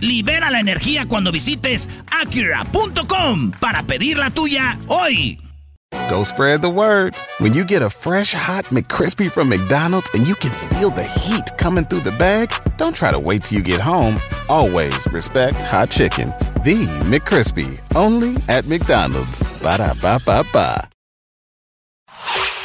Libera la energía cuando visites Acura.com para pedir la tuya hoy. Go spread the word. When you get a fresh hot McCrispy from McDonald's and you can feel the heat coming through the bag, don't try to wait till you get home. Always respect hot chicken. The McCrispy, only at McDonald's. Ba da ba ba ba.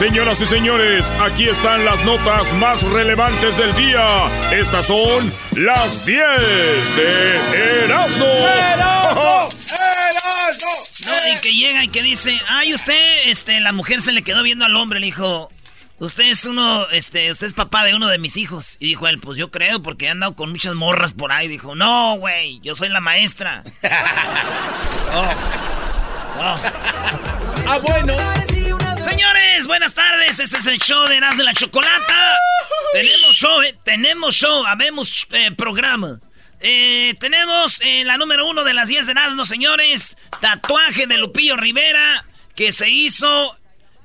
Señoras y señores, aquí están las notas más relevantes del día. Estas son las 10 de Erasmo. ¡Erasmo! No, y que llega y que dice, ay, usted, este, la mujer se le quedó viendo al hombre, le dijo, usted es uno, este, usted es papá de uno de mis hijos. Y dijo él, pues yo creo, porque he andado con muchas morras por ahí. Dijo, no, güey, yo soy la maestra. Ah, bueno. Señores, buenas tardes. Este es el show de Erasmo de la Chocolata. tenemos show, eh, tenemos show, habemos eh, programa. Eh, tenemos en la número uno de las 10 de Erasmo, señores, tatuaje de Lupillo Rivera que se hizo,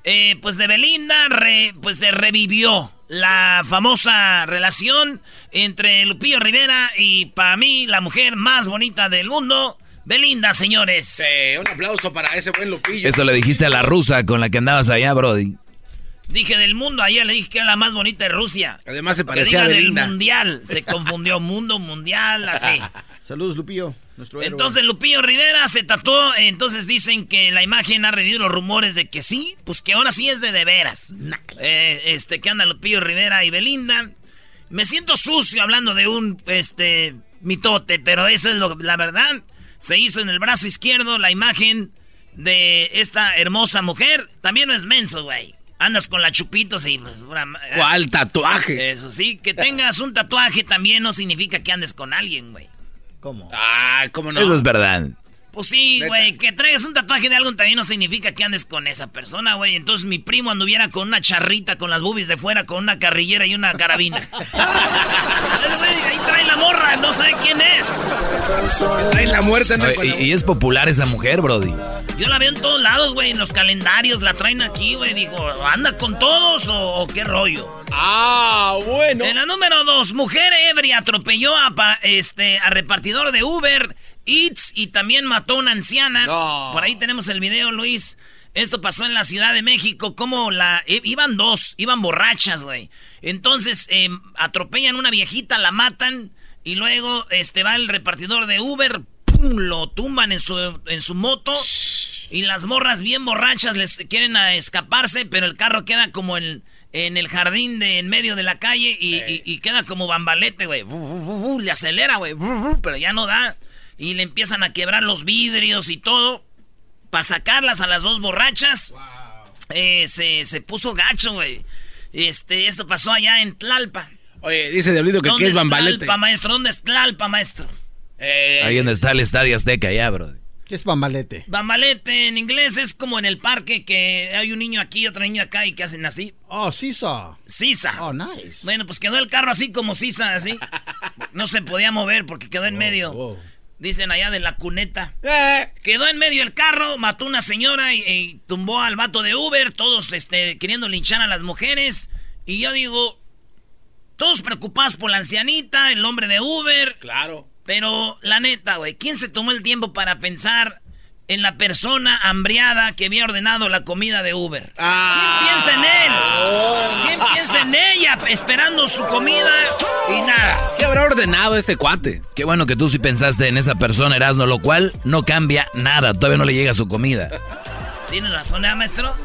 eh, pues de Belinda, re- pues de revivió la famosa relación entre Lupillo Rivera y para mí la mujer más bonita del mundo, Belinda, señores. Sí, un aplauso para ese buen Lupillo. Eso le dijiste a la rusa con la que andabas allá, Brody. Dije del mundo, ayer le dije que era la más bonita de Rusia. Además se Que parecía a diga del mundial, se confundió mundo mundial, así. Saludos, Lupillo. Nuestro héroe. Entonces Lupillo Rivera se tatuó, entonces dicen que la imagen ha revivido los rumores de que sí, pues que ahora sí es de de veras. Eh, este, que anda Lupillo Rivera y Belinda. Me siento sucio hablando de un, este, mitote, pero esa es lo- la verdad. Se hizo en el brazo izquierdo la imagen de esta hermosa mujer. También no es menso, güey. Andas con la chupitos y pues... una- ¿Cuál tatuaje? Eso sí, que tengas un tatuaje también no significa que andes con alguien, güey. ¿Cómo? Ah, ¿cómo no? Eso es verdad. Pues sí, güey, que traigas un tatuaje de algo también no significa que andes con esa persona, güey. Entonces mi primo anduviera con una charrita, con las boobies de fuera, con una carrillera y una carabina. Ahí trae la morra, no sabe quién es. Trae la muerte anda Oye, con la- Y, y es popular esa mujer, Brody. Yo la veo en todos lados, güey, en los calendarios, la traen aquí, güey. Digo, ¿anda con todos o, o qué rollo? Ah, bueno. En la número dos, mujer ebria atropelló a, este, a repartidor de Uber Eats y también mató a una anciana. No. Por ahí tenemos el video, Luis. Esto pasó en la Ciudad de México, como la... i- iban dos, iban borrachas, güey. Entonces, eh, atropellan una viejita, la matan, y luego este, va el repartidor de Uber, ¡pum! lo tumban en su, en su moto, y las morras bien borrachas les quieren a escaparse, pero el carro queda como en, en el jardín de en medio de la calle y, y- y queda como bambalete, güey. Le acelera, güey, pero ya no da. Y le empiezan a quebrar los vidrios y todo para sacarlas a las dos borrachas. eh, se, se puso gacho, güey. Este, esto pasó allá en Tlalpa. Oye, dice Diablito que ¿Dónde qué es bambalete. Tlalpa, maestro? ¿Dónde es Tlalpa, maestro? Eh, Ahí donde está el Estadio Azteca, ya, Brody. ¿Qué es bambalete? Bambalete en inglés es como en el parque que hay un niño aquí y otro niño acá y que hacen así. Oh, Sisa. Sisa. Oh, nice. Bueno, pues quedó el carro así como Sisa, así. No se podía mover porque quedó en medio. wow. Dicen allá de la cuneta. eh, Quedó en medio el carro, mató a una señora y, y tumbó al vato de Uber, todos este, queriendo linchar a las mujeres. Y yo digo, todos preocupados por la ancianita, el hombre de Uber. claro. Pero la neta, güey, ¿quién se tomó el tiempo para pensar en la persona hambriada que había ordenado la comida de Uber? Ah. ¿Quién piensa en él? ¿Quién piensa en ella esperando su comida y nada? ¿Qué habrá ordenado este cuate? Qué bueno que tú sí pensaste en esa persona, Erasmo, lo cual no cambia nada. Todavía no le llega su comida. ¿Tiene razón, ¿eh, maestro?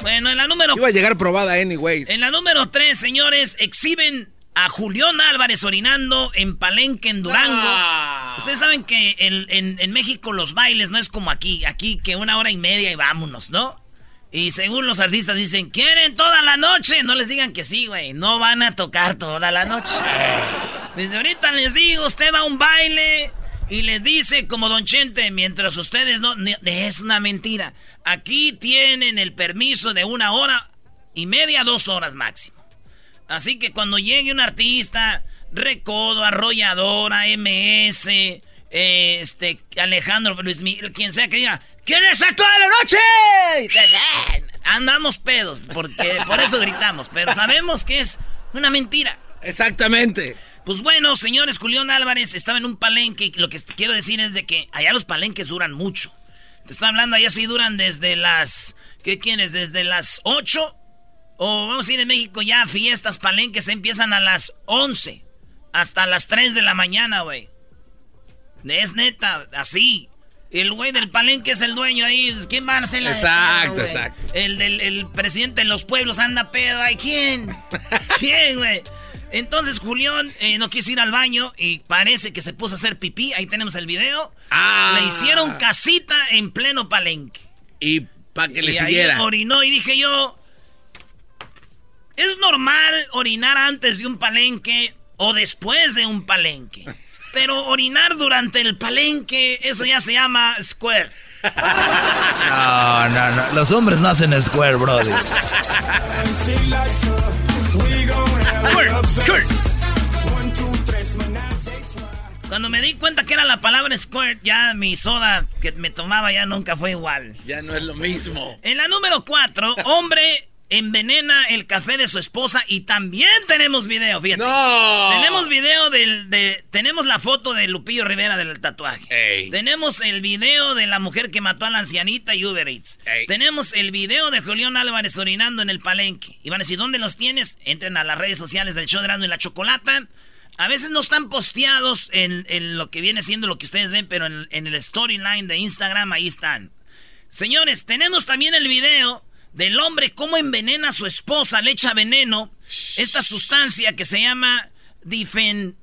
Bueno, en la número Iba a llegar probada anyways. En la número 3, señores, exhiben a Julián Álvarez orinando en Palenque, en Durango. Ah. Ustedes saben que en, en- en México los bailes no es como aquí. Aquí que una hora y media y vámonos, ¿no? Y según los artistas dicen, ¿quieren toda la noche? No les digan que sí, güey. No van a tocar toda la noche. Desde ahorita les digo, usted va a un baile y les dice como Don Chente, mientras ustedes no... Es una mentira. Aquí tienen el permiso de una hora y media, dos horas máximo. Así que cuando llegue un artista, Recodo, Arrolladora, MS, eh, este, Alejandro Luis Miguel, quien sea que diga, ¿quieres estar toda la noche? Eh, Andamos pedos, porque por eso gritamos, pero sabemos que es una mentira. Exactamente. Pues bueno, señores, Julián Álvarez estaba en un palenque. y Lo que quiero decir es de que allá los palenques duran mucho. Te estoy hablando, allá sí duran desde las. ¿Qué quieres? Desde las 8. O vamos a ir en México ya, fiestas, palenques empiezan a las 11. Hasta las 3 de la mañana, güey. Es neta, así. El güey del palenque es el dueño ahí. ¿Quién va a hacer la de Exacto, pedo, exacto. El del el presidente de los pueblos anda pedo. Ay, ¿quién? ¿Quién, güey? Entonces Julián eh, no quiso ir al baño y parece que se puso a hacer pipí. Ahí tenemos el video. Ah. Le hicieron casita en pleno palenque. Y para que le y ahí siguiera. orinó y dije yo, ¿es normal orinar antes de un palenque o después de un palenque? Pero orinar durante el palenque, eso ya se llama square. No, no, no. Los hombres no hacen square, squirt. Cuando me di cuenta que era la palabra squirt, ya mi soda que me tomaba ya nunca fue igual. Ya no es lo mismo. En la número 4, hombre envenena el café de su esposa y también tenemos video, fíjate. ¡No! Tenemos video del, de, tenemos la foto de Lupillo Rivera del tatuaje. Ey. Tenemos el video de la mujer que mató a la ancianita y Uber Eats. Ey. Tenemos el video de Julián Álvarez orinando en el palenque. Y van a decir, ¿dónde los tienes? Entren a las redes sociales del show de Erasmo y la Chocolata. A veces no están posteados en, en lo que viene siendo lo que ustedes ven, pero en, en el storyline de Instagram ahí están. Señores, tenemos también el video del hombre cómo envenena a su esposa, le echa veneno, esta sustancia que se llama difen,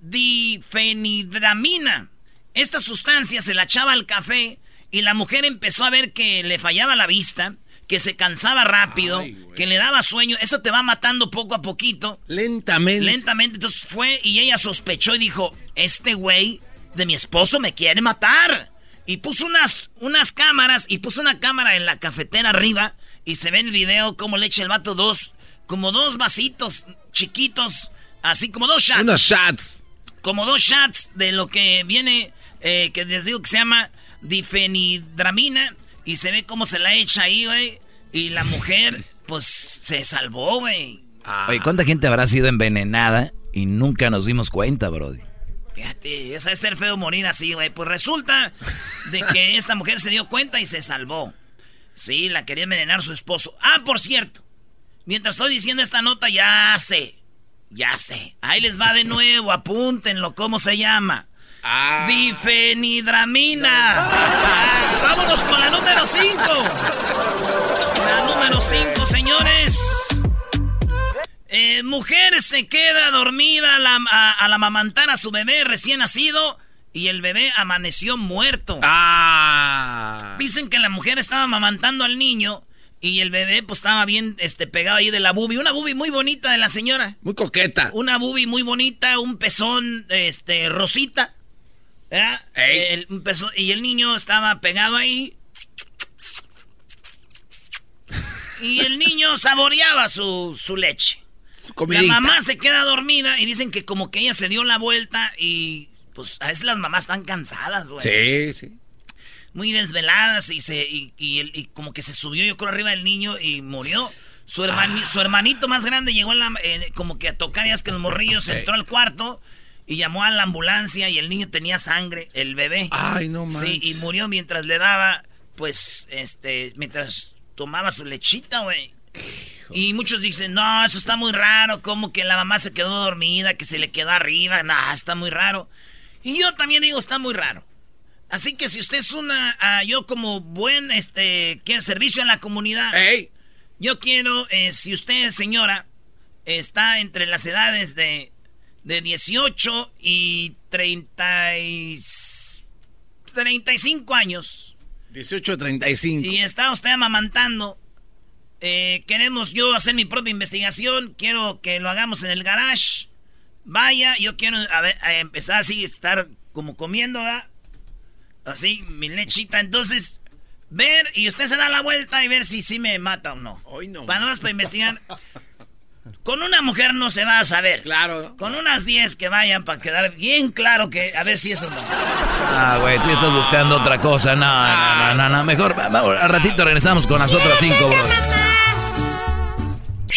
difenidramina. Esta sustancia se la echaba al café y la mujer empezó a ver que le fallaba la vista, que se cansaba rápido, Ay, que le daba sueño. Eso te va matando poco a poquito. Lentamente. Lentamente, entonces fue y ella sospechó y dijo, este güey de mi esposo me quiere matar. Y puso unas, unas cámaras y puso una cámara en la cafetera arriba y se ve en el video cómo le echa el vato dos, como dos vasitos chiquitos, así como dos shots. Unos shots. Como dos shots de lo que viene, eh, que les digo que se llama difenidramina y se ve cómo se la echa ahí, güey. Y la mujer, pues, se salvó, güey. Oye, ¿cuánta gente habrá sido envenenada y nunca nos dimos cuenta, brody? Fíjate, esa es ser feo morir así, güey. Pues resulta de que esta mujer se dio cuenta y se salvó. Sí, la quería envenenar su esposo. Ah, por cierto. Mientras estoy diciendo esta nota, ya sé. Ya sé. Ahí les va de nuevo. Apúntenlo. ¿Cómo se llama? Ah. Difenidramina. Ah, vámonos con la número 5. La número 5, señores. Mujer se queda dormida al, am- a- al amamantar a su bebé recién nacido y el bebé amaneció muerto. Ah. Dicen que la mujer estaba amamantando al niño y el bebé pues estaba bien este, pegado ahí de la bubi. Una bubi muy bonita de la señora. Muy coqueta. Una bubi muy bonita, un pezón este, rosita. ¿verdad? Ey. El- un pezón- y el niño estaba pegado ahí. Y el niño saboreaba su, su leche. La mamá se queda dormida y dicen que como que ella se dio la vuelta y pues a veces las mamás están cansadas, güey. Sí, sí. Muy desveladas y se y, y y como que se subió yo creo arriba del niño y murió. Su, hermani- su hermanito más grande llegó en la, eh, como que a tocar ya es que los morrillos entró al cuarto y llamó a la ambulancia y el niño tenía sangre, el bebé. Ay, no Sí, y murió mientras le daba, pues, este, mientras tomaba su lechita, güey. Y muchos dicen, no, eso está muy raro, como que la mamá se quedó dormida, que se le quedó arriba, no, está muy raro. Y yo también digo, está muy raro. Así que si usted es una, ah, yo como buen, este, que servicio a la comunidad, Ey. yo quiero, eh, si usted, señora, está entre las edades de de 18 y 30 y 35 años. 18 35. Y está usted amamantando. Eh, queremos yo hacer mi propia investigación. Quiero que lo hagamos en el garage. Vaya, yo quiero a ver, a empezar así, estar como comiendo, ¿verdad? Así, mi lechita. Entonces, ver y usted se da la vuelta y ver si sí me mata o no. Hoy no. Para más para investigar. Con una mujer no se va a saber. Claro. Con unas 10 que vayan para quedar bien claro que a ver si eso no. Ah, güey, tú estás buscando otra cosa. No, no, no, no, no. Mejor, vamos, al ratito regresamos con las otras cinco, bro.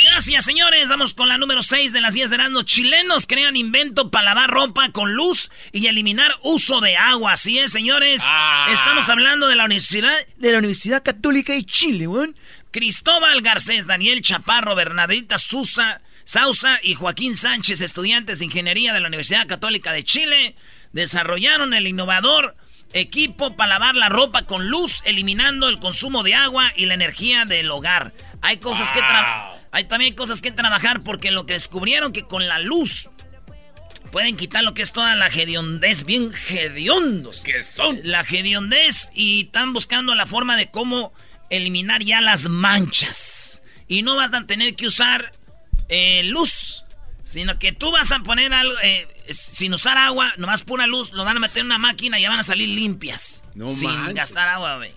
Gracias, señores. Vamos con la número 6 de las 10 de Erasmus. Chilenos crean invento para lavar ropa con luz y eliminar uso de agua. Así es, señores. Ah. Estamos hablando de la Universidad de la Universidad Católica de Chile, weón. Cristóbal Garcés, Daniel Chaparro, Bernadita Sousa, Sausa y Joaquín Sánchez, estudiantes de ingeniería de la Universidad Católica de Chile, desarrollaron el innovador equipo para lavar la ropa con luz, eliminando el consumo de agua y la energía del hogar. Hay cosas que trabajar. Hay también cosas que trabajar porque lo que descubrieron que con la luz pueden quitar lo que es toda la hediondez, bien hediondos que son. La hediondez y están buscando la forma de cómo eliminar ya las manchas. Y no vas a tener que usar eh, luz, sino que tú vas a poner algo, eh, sin usar agua, nomás pura luz, lo van a meter en una máquina y ya van a salir limpias. No sin manches. gastar agua, güey.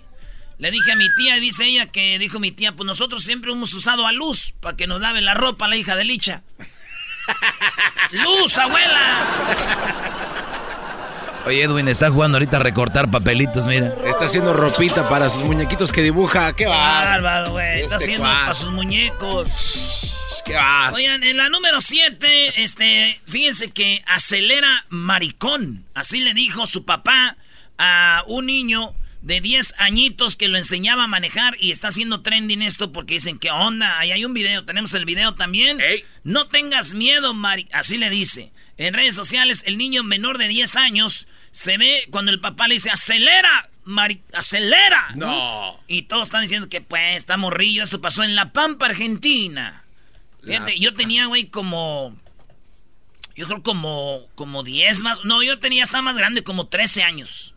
Le dije a mi tía, dice ella que dijo mi tía, pues nosotros siempre hemos usado a luz para que nos lave la ropa la hija de Licha. ¡Luz, abuela! Oye, Edwin está jugando ahorita a recortar papelitos, mira. Está haciendo ropita para sus muñequitos que dibuja. ¡Qué bárbaro! Güey. Está Este haciendo cuate. para sus muñecos. ¡Qué bárbaro! Oigan, en la número 7, este, fíjense que acelera maricón. Así le dijo su papá a un niño de 10 añitos que lo enseñaba a manejar y está haciendo trending esto porque dicen, ¿qué onda? Ahí hay un video, tenemos el video también. Ey. No tengas miedo, Mari. Así le dice. En redes sociales, el niño menor de 10 años se ve cuando el papá le dice, acelera, Mari, acelera. No. Y todos están diciendo que pues está morrillo, esto pasó en La Pampa, Argentina. Fíjate, yo tenía, güey, como. Yo creo como. como 10 más. No, yo tenía, estaba más grande, como 13 años.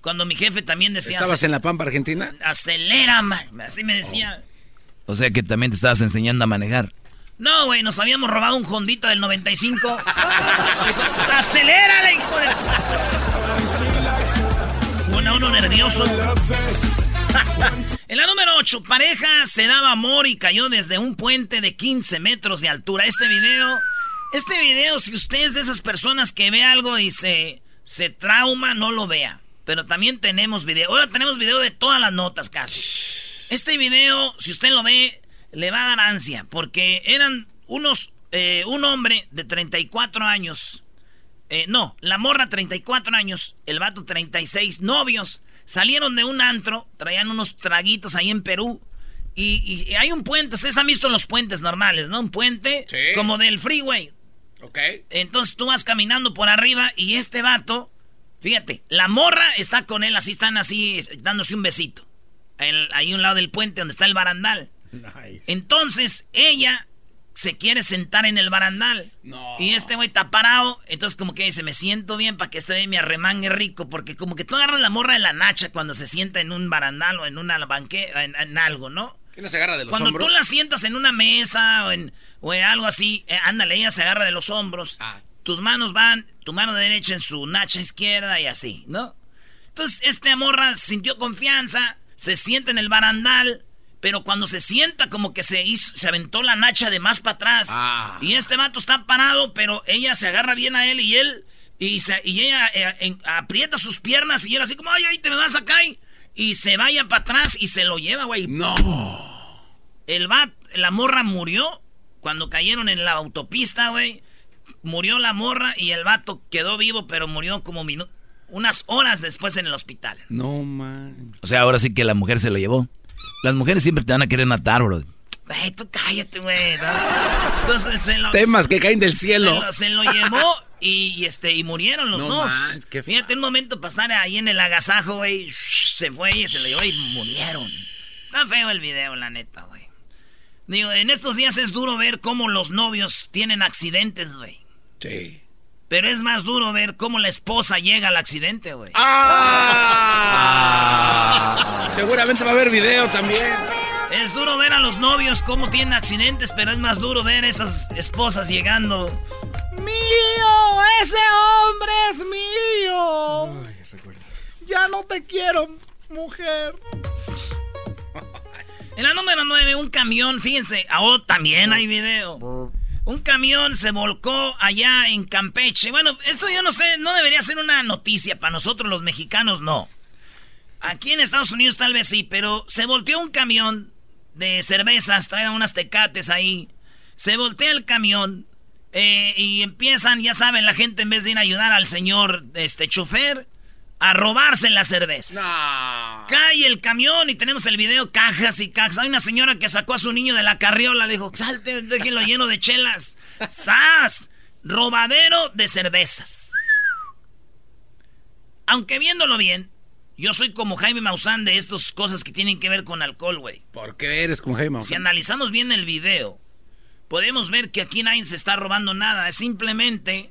Cuando mi jefe también decía. ¿Estabas "Ace- en la Pampa Argentina? Acelera, man. Así me decía. O sea que también te estabas enseñando a manejar. No, güey, nos habíamos robado un Hondita del 95. ¡Acelérale, hijo de... Bueno, uno nervioso. en la número 8, pareja se daba amor y cayó desde un puente de 15 metros de altura. Este video, este video, si usted es de esas personas que ve algo y se, se trauma, no lo vea. Pero también tenemos video. Ahora tenemos video de todas las notas casi. Este video, si usted lo ve, le va a dar ansia, porque eran unos, eh, un hombre de 34 años, eh, no, la morra 34 años, el vato 36, novios, salieron de un antro, traían unos traguitos ahí en Perú, y, y hay un puente, ustedes han visto los puentes normales, ¿no? Un puente Sí. como del freeway. Ok. Entonces tú vas caminando por arriba y este vato, fíjate, la morra está con él, así están así, dándose un besito. El- ahí un lado del puente donde está el barandal. Nice. Entonces ella se quiere sentar en el barandal. No. Y este güey está parado. Entonces como que dice, me siento bien para que este güey me arremangue rico. Porque como que tú agarras la morra de la nacha cuando se sienta en un barandal o en una banqueta, en, en algo, ¿no? ¿Quién no se agarra de los Cuando hombros? tú la sientas en una mesa o en, o en algo así, eh, ándale, ella se agarra de los hombros. Ah. Tus manos van, tu mano derecha en su nacha izquierda y así, ¿no? Entonces, este morra sintió confianza, se sienta en el barandal, pero cuando se sienta como que se hizo, se aventó la nacha de más para atrás. Ah. Y este vato está parado, pero ella se agarra bien a él y él, y, se- y ella eh, en- aprieta sus piernas y él así como, ay, ay, te me vas acá y, y se vaya para atrás y se lo lleva, güey. No. El bat, la morra murió cuando cayeron en la autopista, güey. Murió la morra y el vato quedó vivo, pero murió como unas horas después en el hospital. No, man. O sea, ahora sí que la mujer se lo llevó. Las mujeres siempre te van a querer matar, bro. Ay, tú cállate, güey. ¿no? Entonces se lo, Temas que caen del se cielo. lo, se lo llevó y, y, este, y murieron los No dos. man, qué Fíjate, un momento para estar ahí en el agasajo, güey. Se fue y se lo llevó y murieron. Está feo el video, la neta, güey. Digo, en estos días es duro ver cómo los novios tienen accidentes, güey. Sí. Pero es más duro ver cómo la esposa llega al accidente, güey. ¡Ah! Seguramente va a haber video también. Es duro ver a los novios cómo tienen accidentes, pero es más duro ver esas esposas llegando. ¡Mío! ¡Ese hombre es mío! Ya no te quiero, mujer. En la número 9, un camión, fíjense, oh, también hay video. Un camión se volcó allá en Campeche. Bueno, esto yo no sé, no debería ser una noticia para nosotros los mexicanos, no. Aquí en Estados Unidos tal vez sí, pero se volteó un camión de cervezas, traen unas tecates ahí. Se voltea el camión eh, y empiezan, ya saben, la gente en vez de ir a ayudar al señor este chofer, a robarse la cerveza. Cae el camión y tenemos el video, cajas y cajas. Hay una señora que sacó a su niño de la carriola, dijo, salte, déjenlo lleno de chelas. ¡Sas! Robadero de cervezas. Aunque viéndolo bien, yo soy como Jaime Maussan de estas cosas que tienen que ver con alcohol, güey. ¿Por qué eres como Jaime Maussan? Si analizamos bien el video, podemos ver que aquí nadie se está robando nada. Es simplemente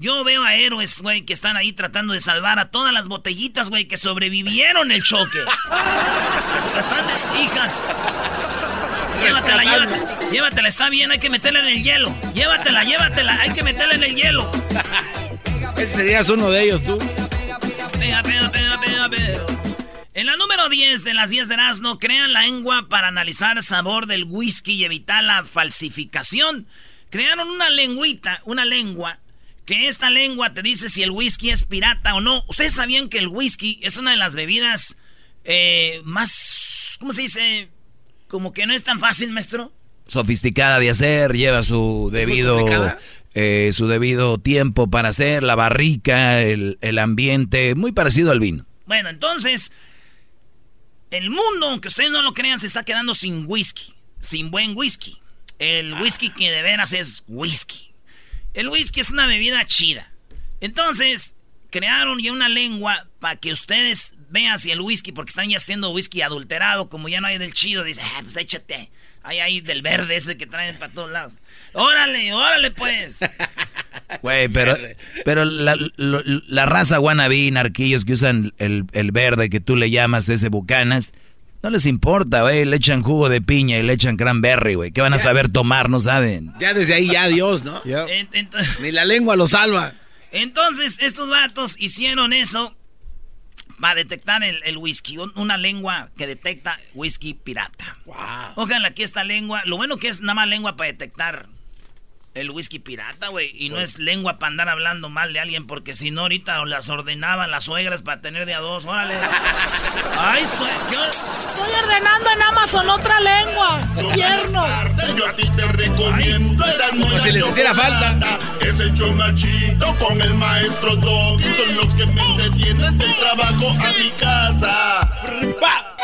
yo veo a héroes, güey, que están ahí tratando de salvar a todas las botellitas, güey, que sobrevivieron el choque. Están hijas. Llévatela, llévatela. Llévatela, está bien, hay que meterla en el hielo. Llévatela, llévatela, hay que meterla en el hielo. Ese serías uno de ellos, tú. Pega, pega, pega, pega, pega. En la número 10 de las 10 de Erasmo, crean la lengua para analizar el sabor del whisky y evitar la falsificación. Crearon una lengüita, una lengua que esta lengua te dice si el whisky es pirata o no. ¿Ustedes sabían que el whisky es una de las bebidas eh, más, ¿cómo se dice? Como que no es tan fácil, maestro. Sofisticada de hacer, lleva su debido, eh, su debido tiempo para hacer, la barrica, el, el ambiente, muy parecido al vino. Bueno, entonces, el mundo, aunque ustedes no lo crean, se está quedando sin whisky, sin buen whisky. El whisky que de veras es whisky. El whisky es una bebida chida. Entonces, crearon ya una lengua para que ustedes vean si el whisky, porque están ya haciendo whisky adulterado, como ya no hay del chido, dice, ah, pues échate. Hay ahí del verde ese que traen para todos lados. Órale, órale pues. Güey, pero, pero la, raza wannabe, narquillos que usan el, el, verde que tú le llamas ese bucanas, no les importa, güey. Le echan jugo de piña y le echan cranberry, güey. ¿Qué van a saber tomar? No saben. Ya desde ahí, ya Dios, ¿no? Ni la lengua lo salva. Entonces, estos vatos hicieron eso para detectar el, whisky. Una lengua que detecta whisky pirata. Wow. Ojalá aquí esta lengua. Lo bueno que es nada más lengua para detectar el whisky pirata, güey. Y no es lengua para andar hablando mal de alguien, porque si no, ahorita las ordenaban las suegras para tener de a dos. Órale. Ay, yo estoy ordenando en Amazon otra lengua. Tierno. Yo a ti te recomiendo. Como si les hiciera falta. Es el chomachito con el maestro Doggy. Son los que me entretienen del trabajo a mi casa. ¡Pa!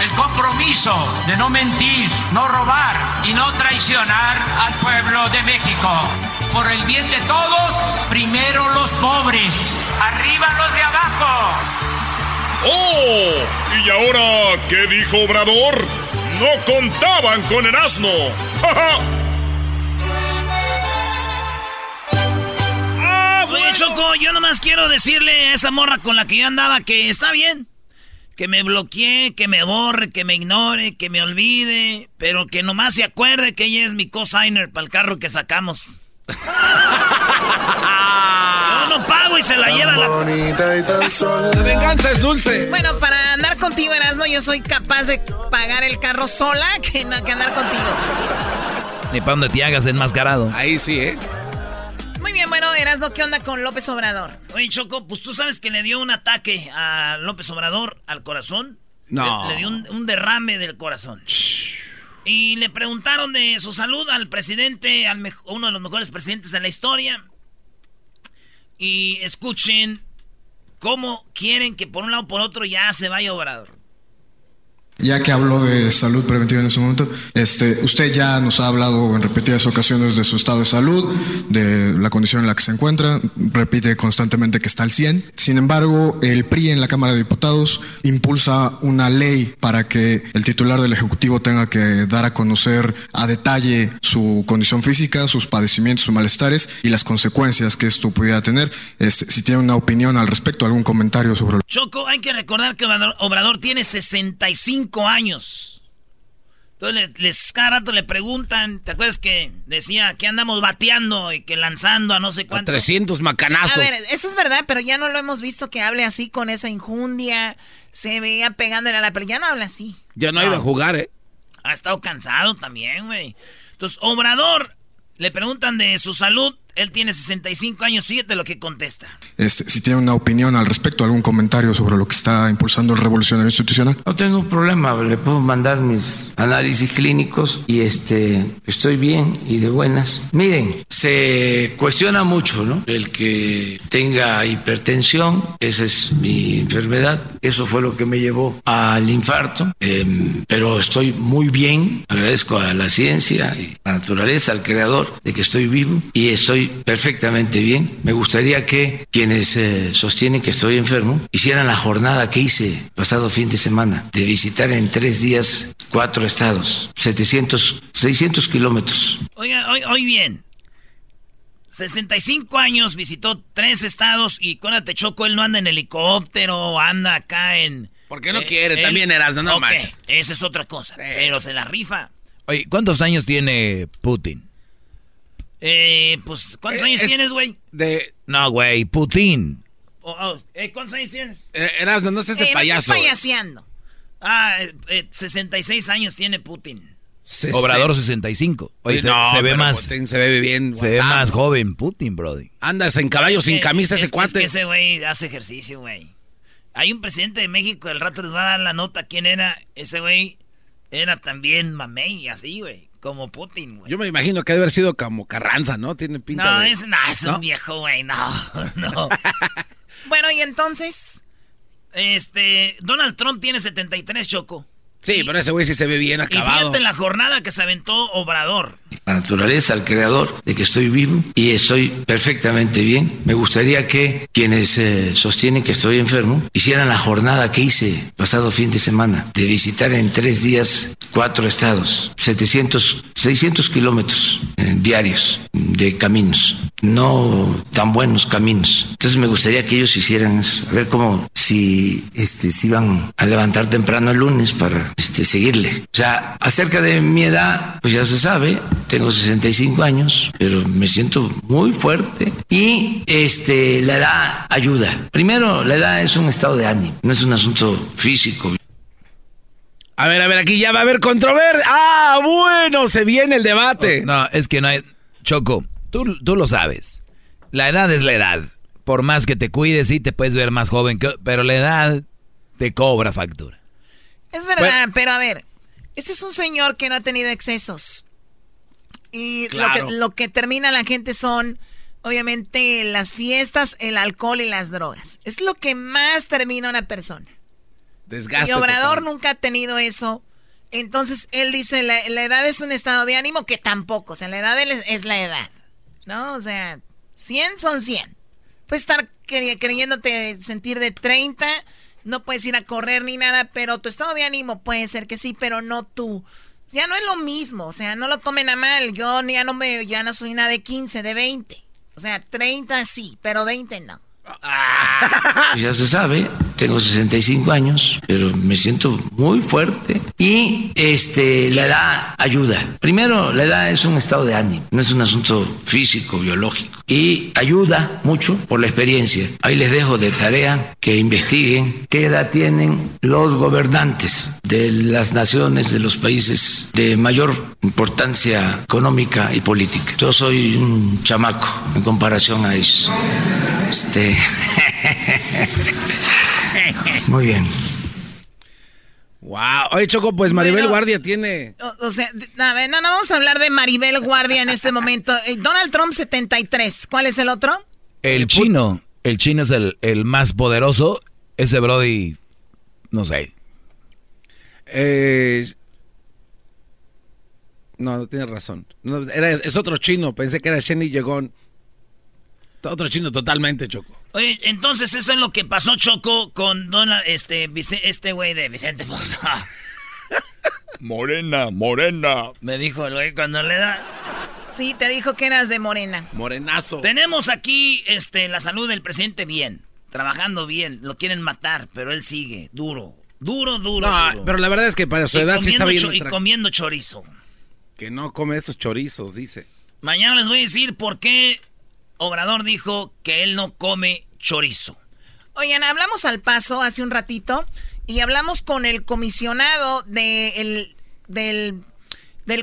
El compromiso de no mentir, no robar y no traicionar al pueblo de México. Por el bien de todos, primero los pobres, arriba los de abajo. ¡Oh! ¿Y ahora qué dijo Obrador? No contaban con el asno. ¡Ah, Choco, yo nomás quiero decirle a esa morra con la que yo andaba que está bien que me bloquee, que me borre, que me ignore, que me olvide, pero que nomás se acuerde que ella es mi cosigner para el carro que sacamos. Yo no pago y se la lleva la... La venganza es dulce. Bueno, para andar contigo, Erasmo, yo soy capaz de pagar el carro sola que, no, que andar contigo. Ni para donde te hagas enmascarado. Ahí sí, ¿eh? Muy bien, bueno, Erasmo, ¿qué onda con López Obrador? Oye, Choco, pues tú sabes que le dio un ataque a López Obrador al corazón. No. Le, dio un, derrame del corazón. Y le preguntaron de su salud al presidente, al uno de los mejores presidentes de la historia. Y escuchen cómo quieren que por un lado o por otro ya se vaya Obrador. Ya que habló de salud preventiva en ese momento, este, usted ya nos ha hablado en repetidas ocasiones de su estado de salud, de la condición en la que se encuentra, repite constantemente que está al 100. Sin embargo, el PRI en la Cámara de Diputados impulsa una ley para que el titular del Ejecutivo tenga que dar a conocer a detalle su condición física, sus padecimientos, sus malestares y las consecuencias que esto pudiera tener. Este, si tiene una opinión al respecto, algún comentario sobre... Choco, hay que recordar que Obrador tiene 65 años. Entonces les, cada rato le preguntan, ¿te acuerdas que decía que andamos bateando y que lanzando a no sé cuánto? 300 macanazos. a ver, eso es verdad, pero ya no lo hemos visto que hable así con esa injundia, se veía pegándole a la, pero ya no habla así. Ya no, ha ido a jugar, ¿eh? Ha estado cansado también, güey. Entonces, Obrador, le preguntan de su salud él tiene 65 años, fíjate lo que contesta. Este, si tiene una opinión al respecto, algún comentario sobre lo que está impulsando el revolucionario institucional. No tengo problema, le puedo mandar mis análisis clínicos y este, estoy bien y de buenas. Miren, se cuestiona mucho, ¿no? El que tenga hipertensión, esa es mi enfermedad, eso fue lo que me llevó al infarto, em, pero estoy muy bien, agradezco a la ciencia y a la naturaleza, al creador, de que estoy vivo y estoy perfectamente bien. Me gustaría que quienes eh, sostienen que estoy enfermo hicieran la jornada que hice pasado fin de semana de visitar en tres días cuatro estados, 700, 600 kilómetros. Oiga, hoy, bien. 65 años, visitó tres estados y te Choco, él no anda en helicóptero, anda acá en... Porque no eh, quiere, también eras, no okay, Esa es otra cosa, pero se la rifa. Oye, ¿cuántos años tiene Putin? Eh, pues, ¿cuántos eh, años tienes, güey? De... No, güey, Putin. Oh, oh, eh, ¿Cuántos años tienes? Eh, Erasmo, no seas de payaso. No payaseando. Ah, 66 años tiene Putin. Obrador 65. Oye, se, se, ve más. se ve bien. Se ve más joven Putin, Brody. Andas en caballo sin camisa ese cuate. Es que ese güey hace ejercicio, güey. Hay un presidente de México, el rato les va a dar la nota quién era. Ese güey era también mamey, así, güey. Como Putin, güey. Yo me imagino que debe haber sido como Carranza, ¿no? Tiene pinta no, de... Es, no, es un viejo, güey, no, no. bueno, y entonces, este, Donald Trump tiene 73, Choco. Sí, pero ese güey sí se ve bien acabado. Y fíjate en la jornada que se aventó Obrador. La naturaleza, al creador, de que estoy vivo y estoy perfectamente bien. Me gustaría que quienes eh, sostienen que estoy enfermo hicieran la jornada que hice pasado fin de semana de visitar en tres días cuatro estados, 700, 600 kilómetros eh, diarios de caminos, no tan buenos caminos. Entonces me gustaría que ellos hicieran eso, a ver cómo si este, se iban a levantar temprano el lunes para este, seguirle. O sea, acerca de mi edad, pues ya se sabe, tengo 65 años, pero me siento muy fuerte y este, la edad ayuda. Primero, la edad es un estado de ánimo, no es un asunto físico. A ver, a ver, aquí ya va a haber controversia. Ah, bueno, se viene el debate. Oh, no, es que no hay... Choco, tú, tú lo sabes. La edad es la edad. Por más que te cuides, sí te puedes ver más joven, que, pero la edad te cobra factura. Es verdad, pero a ver, ese es un señor que no ha tenido excesos. Y lo, que, lo que termina la gente son, obviamente, las fiestas, el alcohol y las drogas. Es lo que más termina una persona. Desgaste. Y Obrador nunca ha tenido eso. Entonces, él dice, la, edad es un estado de ánimo que tampoco. O sea, la edad es, la edad. ¿No? O sea, 100 son 100. Puedes estar creyéndote sentir de 30 no puedes ir a correr ni nada, pero tu estado de ánimo puede ser que sí, pero no tú. Ya no es lo mismo, o sea, no lo tomen a mal. Yo ya no me, ya no soy una de 15, de 20. O sea, 30 sí, pero 20 no. Ya se sabe, tengo 65 años, pero me siento muy fuerte y este la edad ayuda. Primero, la edad es un estado de ánimo, no es un asunto físico, biológico y ayuda mucho por la experiencia. Ahí les dejo de tarea que investiguen qué edad tienen los gobernantes de las naciones, de los países de mayor importancia económica y política. Yo soy un chamaco en comparación a ellos. Este. Muy bien. Wow. Oye, Choco, pues Maribel Guardia tiene. O, sea, a ver, no, no vamos a hablar de Maribel Guardia en este momento. Eh, Donald Trump 73. ¿Cuál es el otro? El chino. El chino es el, el más poderoso. Ese Brody, no sé. Eh, no, no tienes razón. No, era, es otro chino. Pensé que era Shenny Yegon. Otro chino totalmente, Choco. Oye, entonces eso es lo que pasó, Choco, con Donald, este, este güey de Vicente Fox. morena, morena. Me dijo el güey cuando le da. Sí, te dijo que eras de morena. Morenazo. Tenemos aquí, este, la salud del presidente bien. Trabajando bien. Lo quieren matar, pero él sigue. Duro. Duro, duro. No, pero la verdad es que para su edad sí está bien. Y comiendo chorizo. Que no come esos chorizos, dice. Mañana les voy a decir por qué Obrador dijo que él no come chorizo. Oigan, hablamos al paso hace un ratito y hablamos con el comisionado del, del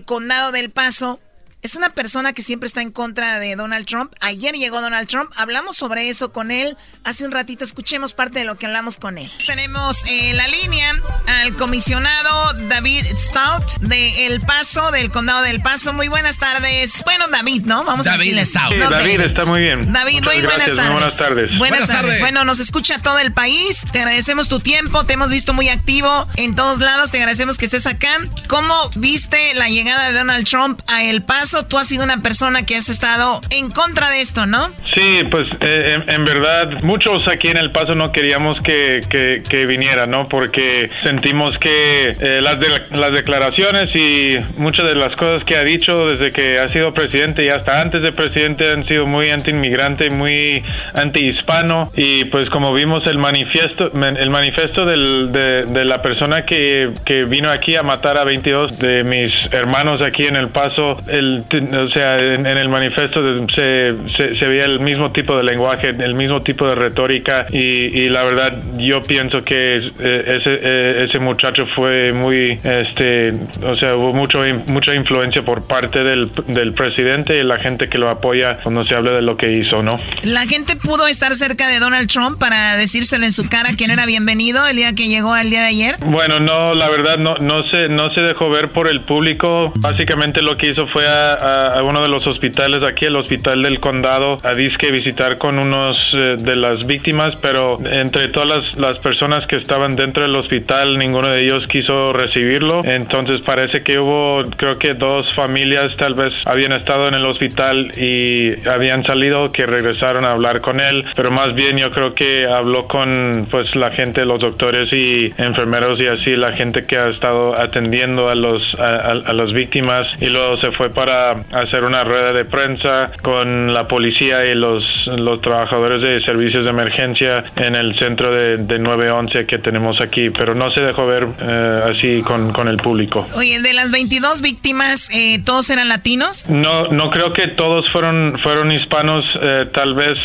condado del paso es una persona que siempre está en contra de Donald Trump. Ayer llegó Donald Trump, hablamos sobre eso con él. Hace un ratito escuchemos parte de lo que hablamos con él. Tenemos en la línea al comisionado David Stout de El Paso, del condado del Paso. Muy buenas tardes. Bueno, David, ¿no? Vamos a decirle Stout. David, está muy bien. David, muy buenas tardes. buenas tardes. Buenas, tardes. Bueno, nos escucha todo el país. Te agradecemos tu tiempo. Te hemos visto muy activo en todos lados. Te agradecemos que estés acá. ¿Cómo viste la llegada de Donald Trump a El Paso? Tú has sido una persona que has estado en contra de esto, ¿no? Sí, pues eh, en, verdad muchos aquí en El Paso no queríamos que, que, viniera, ¿no? Porque sentimos que eh, las, las declaraciones y muchas de las cosas que ha dicho desde que ha sido presidente y hasta antes de presidente han sido muy anti-inmigrante, muy anti-hispano y pues como vimos el manifiesto, el manifiesto de, la persona que, que vino aquí a matar a 22 de mis hermanos aquí en El Paso, el o sea, en, el manifiesto se, se, veía el mismo tipo de lenguaje, el mismo tipo de retórica y, la verdad yo pienso que eh, ese, eh, ese muchacho fue muy, este, o sea, hubo mucho, mucha influencia por parte del, del presidente y la gente que lo apoya cuando se habla de lo que hizo, ¿no? La gente pudo estar cerca de Donald Trump para decírselo en su cara que no era bienvenido el día que llegó el día de ayer. Bueno, no, la verdad no, no se, no se dejó ver por el público. Básicamente lo que hizo fue a, a, uno de los hospitales aquí, el hospital del condado, a disque visitar con unos eh, de las víctimas, pero entre todas las, personas que estaban dentro del hospital, ninguno de ellos quiso recibirlo. Entonces parece que hubo, creo que dos familias tal vez habían estado en el hospital y habían salido, que regresaron a hablar con él, pero más bien yo creo que habló con pues la gente, los doctores y enfermeros y así, la gente que ha estado atendiendo a los a, a las víctimas y luego se fue para hacer una rueda de prensa con la policía y los, los trabajadores de servicios de emergencia en el centro de, de 911 que tenemos aquí, pero no se dejó ver eh, así con, con, el público. Oye, de las 22 víctimas, eh, ¿todos eran latinos? No, no creo que todos fueron, fueron hispanos, eh, tal vez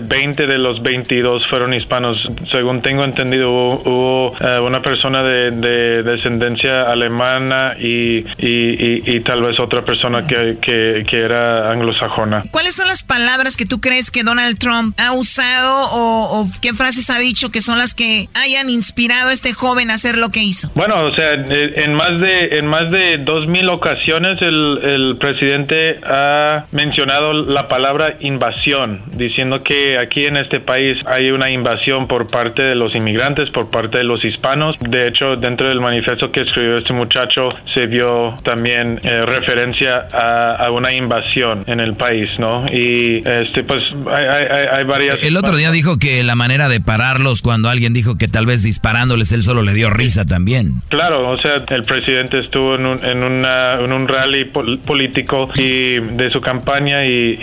20 de los 22 fueron hispanos. Según tengo entendido, hubo, una persona de, de, descendencia alemana y, y, y, tal vez otra persona que, que, era anglosajona. ¿Cuáles son las palabras que tú crees que Donald Trump ha usado o, qué frases ha dicho que son las que hayan inspirado a este joven a hacer lo que hizo? Bueno, o sea, en más de en más de dos mil ocasiones el, el presidente ha mencionado la palabra invasión, diciendo que aquí en este país hay una invasión por parte de los inmigrantes, por parte de los hispanos. De hecho, dentro del manifiesto que escribió este muchacho se vio también eh, referencia a a una invasión en el país, ¿no? Y este, pues hay, varias. El otro día dijo que la manera de pararlos cuando alguien dijo que tal vez disparándoles él solo le dio risa también. Claro, o sea, el presidente estuvo en un, en una, en un rally político y de su campaña y,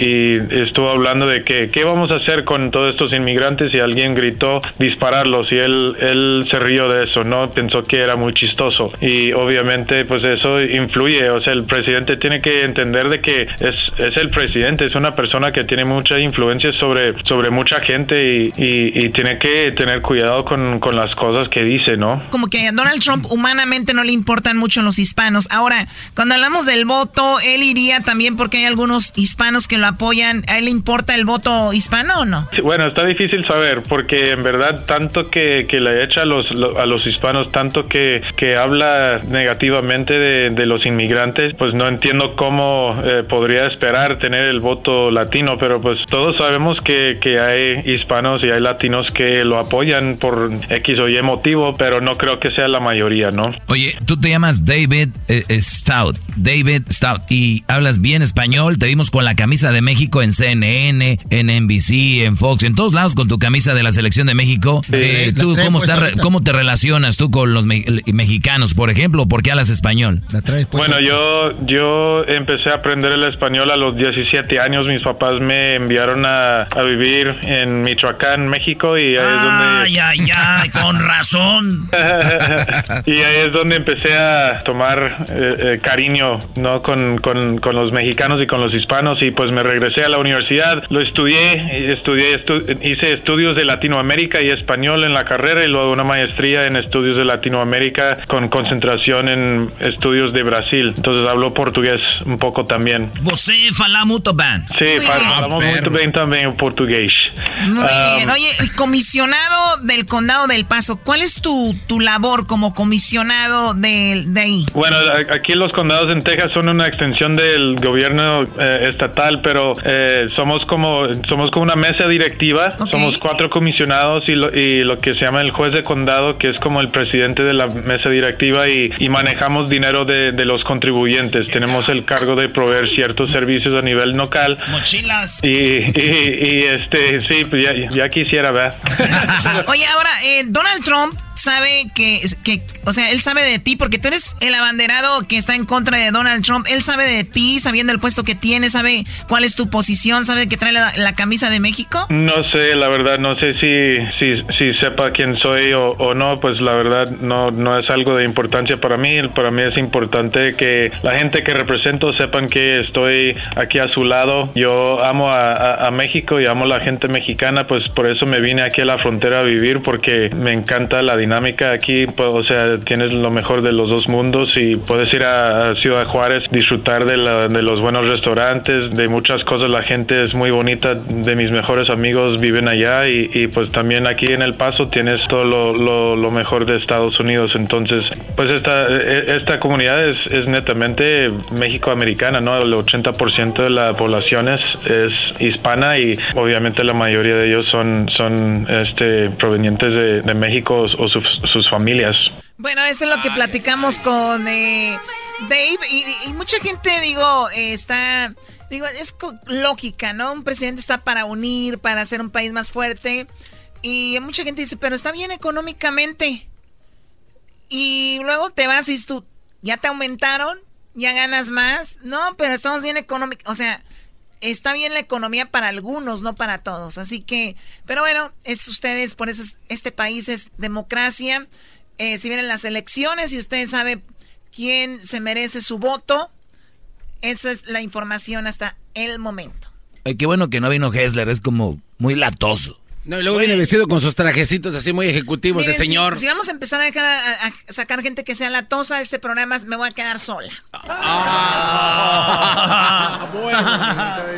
estuvo hablando de que qué vamos a hacer con todos estos inmigrantes y alguien gritó dispararlos y él, él se rió de eso, ¿no? Pensó que era muy chistoso y obviamente pues eso influye, o sea, el presidente tiene que entender de que es, es el presidente, es una persona que tiene mucha influencia sobre, sobre mucha gente y, y, tiene que tener cuidado con, con, las cosas que dice, ¿no? Como que a Donald Trump humanamente no le importan mucho los hispanos. Ahora, cuando hablamos del voto, él iría también porque hay algunos hispanos que lo apoyan. ¿A él le importa el voto hispano o no? bueno, está difícil saber porque en verdad tanto que, que le echa a los, a los hispanos, tanto que, que habla negativamente de, de los inmigrantes, pues no entiendo cómo uno eh, podría esperar tener el voto latino, pero pues todos sabemos que, que hay hispanos y hay latinos que lo apoyan por X o Y motivo, pero no creo que sea la mayoría, ¿no? Oye, tú te llamas David eh, eh, Stout, David Stout, y hablas bien español, te vimos con la camisa de México en CNN, en NBC, en Fox, en todos lados con tu camisa de la selección de México. Eh, ¿Tú cómo, está, cómo te relacionas tú con los mexicanos, por ejemplo? ¿Por qué hablas español? Bueno, yo, yo empecé a aprender el español a los 17 años. Mis papás me enviaron a, a vivir en Michoacán, México, y ahí es donde... Ay, ay, ay, con razón. y ahí es donde empecé a tomar eh, eh, cariño, ¿no? Con, con, con, los mexicanos y con los hispanos, y pues me regresé a la universidad, lo estudié, estudié hice estudios de Latinoamérica y español en la carrera, y luego una maestría en estudios de Latinoamérica con concentración en estudios de Brasil. Entonces hablo portugués un poco también. ¿Você fala muito bem? Sí, falamos muy bien también portugués. Muy bien. Oye, comisionado del condado del Paso, ¿cuál es tu, tu labor como comisionado de, de ahí? Bueno, aquí los condados en Texas son una extensión del gobierno eh, estatal, pero eh, somos como somos como una mesa directiva. Somos cuatro comisionados y lo, y lo que se llama el juez de condado, que es como el presidente de la mesa directiva y, y manejamos dinero de, de, los contribuyentes. Tenemos el cargo de proveer ciertos servicios a nivel local. Mochilas. Y, y, este, sí, pues ya, ya quisiera ver. Oye, ahora, eh, Donald Trump sabe que, que, o sea, él sabe de ti porque tú eres el abanderado que está en contra de Donald Trump. Él sabe de ti, sabiendo el puesto que tienes, sabe cuál es tu posición, sabe que trae la, camisa de México. No sé, la verdad, no sé si, si, si sepa quién soy o, no, pues la verdad no, no es algo de importancia para mí. Para mí es importante que la gente que represento sepan que estoy aquí a su lado. Yo amo a, a México y amo a la gente mexicana, pues por eso me vine aquí a la frontera a vivir porque me encanta la dinámica aquí, pues, o sea, tienes lo mejor de los dos mundos y puedes ir a, Ciudad Juárez, disfrutar de, de, los buenos restaurantes, de muchas cosas, la gente es muy bonita, de mis mejores amigos viven allá y, pues también aquí en El Paso tienes todo lo, mejor de Estados Unidos, entonces pues esta, esta comunidad es, netamente México-americana, ¿no? El 80% de la población es, hispana y obviamente la mayoría de ellos son, este, provenientes de, México o sus, familias. Bueno, eso es lo que platicamos con eh, Dave y, mucha gente, digo, está, digo, es lógica, ¿no? Un presidente está para unir, para hacer un país más fuerte y mucha gente dice, pero está bien económicamente. Y luego te vas y tú, ya te aumentaron, ya ganas más, no, pero estamos bien económicos, o sea, está bien la economía para algunos, no para todos. Así que, pero bueno, es ustedes, por eso este país es democracia. Eh, si vienen las elecciones y usted sabe quién se merece su voto, esa es la información hasta el momento. Ay, qué bueno que no vino Hessler, es como muy latoso. No, y luego viene vestido con sus trajecitos así muy ejecutivos de señor. Si, vamos a empezar a, sacar gente que sea latosa, este programa me voy a quedar sola. Ah, bueno.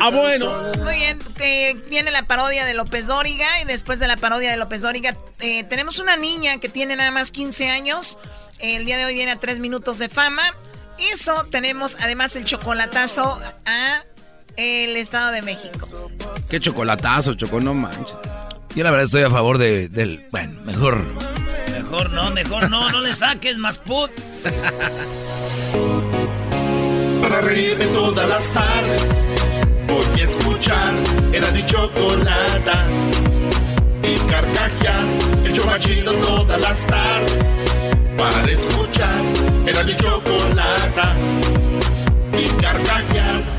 Ah, bueno. Muy bien, que viene la parodia de López Dóriga y después de la parodia de López Dóriga eh, tenemos una niña que tiene nada más 15 años. El día de hoy viene a 3 minutos de fama. Eso tenemos además el chocolatazo a el Estado de México. Qué chocolatazo, Choco, no manches. Yo la verdad estoy a favor de, del... Bueno, mejor... Mejor no, mejor no, no le saques más put. Para reírme todas las tardes, voy a escuchar era mi chocolata. Y carcajear, el yo machido todas las tardes. Para escuchar era mi chocolata. Y carcajear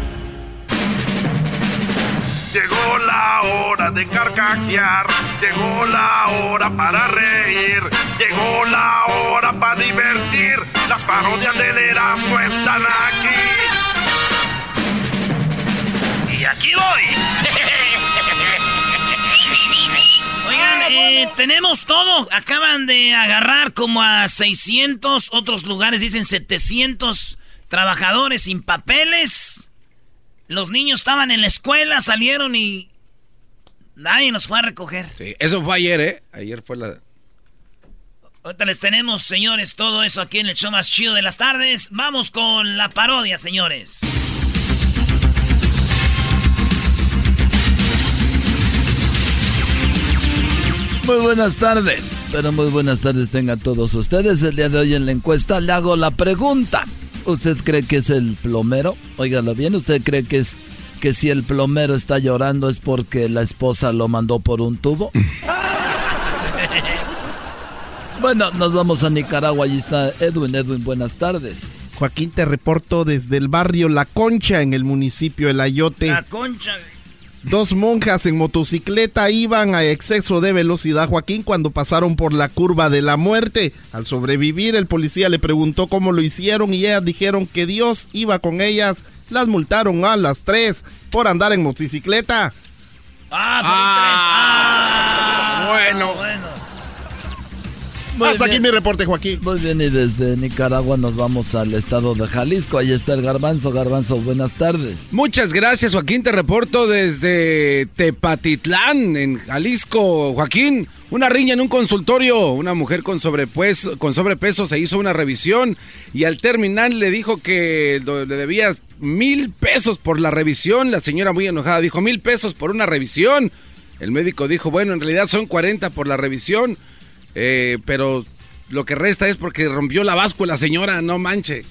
Llegó la hora de carcajear, llegó la hora para reír, llegó la hora para divertir. Las parodias del Erasmo están aquí. Y aquí voy. Oigan, eh, tenemos todo. Acaban de agarrar como a 600, otros lugares dicen 700 trabajadores sin papeles los niños estaban en la escuela, salieron y nadie nos fue a recoger. Sí, eso fue ayer, ¿eh? Ayer fue la... Ahorita les tenemos, señores, todo eso aquí en el show más chido de las tardes. Vamos con la parodia, señores. Muy buenas tardes, pero muy buenas tardes tengan todos ustedes. El día de hoy en la encuesta le hago la pregunta. ¿Usted cree que es el plomero? Óigalo bien, ¿usted cree que es que si el plomero está llorando es porque la esposa lo mandó por un tubo? bueno, nos vamos a Nicaragua, allí está Edwin. Edwin, buenas tardes. Joaquín, te reporto desde el barrio La Concha, en el municipio de Ayote. La concha. Dos monjas en motocicleta iban a exceso de velocidad, Joaquín, cuando pasaron por la curva de la muerte. Al sobrevivir, el policía le preguntó cómo lo hicieron y ellas dijeron que Dios iba con ellas. Las multaron a las tres por andar en motocicleta. Ah, por. Ah, bueno. Muy Hasta bien. aquí mi reporte, Joaquín. Muy bien, y desde Nicaragua nos vamos al estado de Jalisco. Ahí está el garbanzo. Garbanzo, buenas tardes. Muchas gracias, Joaquín. Te reporto desde Tepatitlán, en Jalisco. Joaquín, una riña en un consultorio. Una mujer con sobrepeso, con sobrepeso se hizo una revisión y al terminar le dijo que le debía mil pesos por la revisión. La señora muy enojada dijo mil pesos por una revisión. El médico dijo, bueno, en realidad son 40 por la revisión, eh, pero lo que resta es porque rompió la báscula, señora, no manche.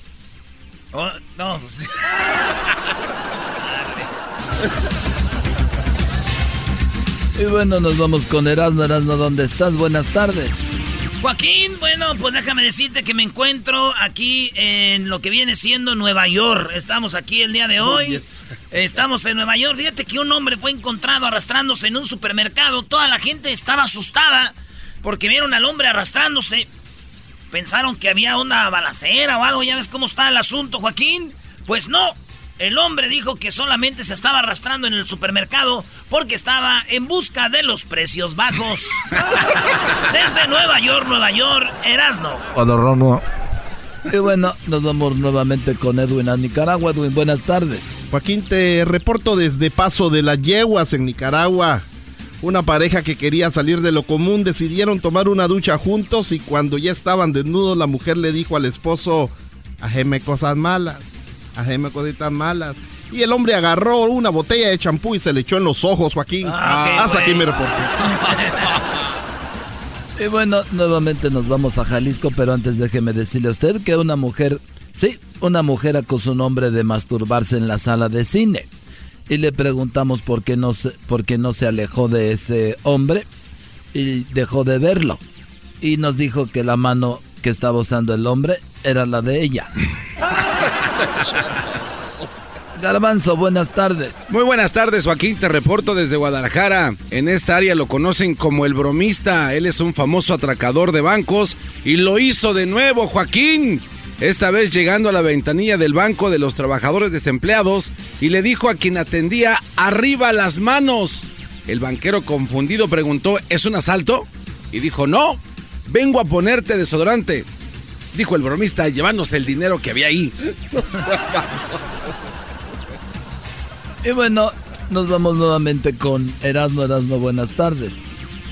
Oh, no. pues, Y bueno, nos vamos con Erasmo. Erasmo, ¿dónde estás? Buenas tardes. Joaquín, bueno, pues déjame decirte que me encuentro aquí en lo que viene siendo Nueva York. Estamos aquí el día de hoy. Estamos en Nueva York. Fíjate que un hombre fue encontrado arrastrándose en un supermercado. Toda la gente estaba asustada porque vieron al hombre arrastrándose. Pensaron que había una balacera o algo. Ya ves cómo está el asunto, Joaquín. Pues no. El hombre dijo que solamente se estaba arrastrando en el supermercado porque estaba en busca de los precios bajos. Desde Nueva York, Nueva York, Erasno. Y bueno, nos vamos nuevamente con Edwin a Nicaragua. Edwin, buenas tardes. Joaquín, te reporto desde Paso de las Yeguas en Nicaragua. Una pareja que quería salir de lo común decidieron tomar una ducha juntos y cuando ya estaban desnudos la mujer le dijo al esposo, ajeme cosas malas, ajeme cositas malas. Y el hombre agarró una botella de champú y se le echó en los ojos, Joaquín. Ah, qué Hasta aquí mi reporte. Y bueno, nuevamente nos vamos a Jalisco, pero antes déjeme decirle a usted que una mujer, sí, una mujer acusó a un hombre de masturbarse en la sala de cine. Y le preguntamos por qué no se, por qué no se alejó de ese hombre y dejó de verlo. Y nos dijo que la mano que estaba usando el hombre era la de ella. Garbanzo, buenas tardes. Muy buenas tardes, Joaquín. Te reporto desde Guadalajara. En esta área lo conocen como el bromista. Él es un famoso atracador de bancos y lo hizo de nuevo, Joaquín. Esta vez llegando a la ventanilla del banco de los trabajadores desempleados y le dijo a quien atendía, arriba las manos. El banquero confundido preguntó, ¿es un asalto? Y dijo, no, vengo a ponerte desodorante. Dijo el bromista, llevándose el dinero que había ahí. Y bueno, nos vamos nuevamente con Erasmo Erasmo, buenas tardes.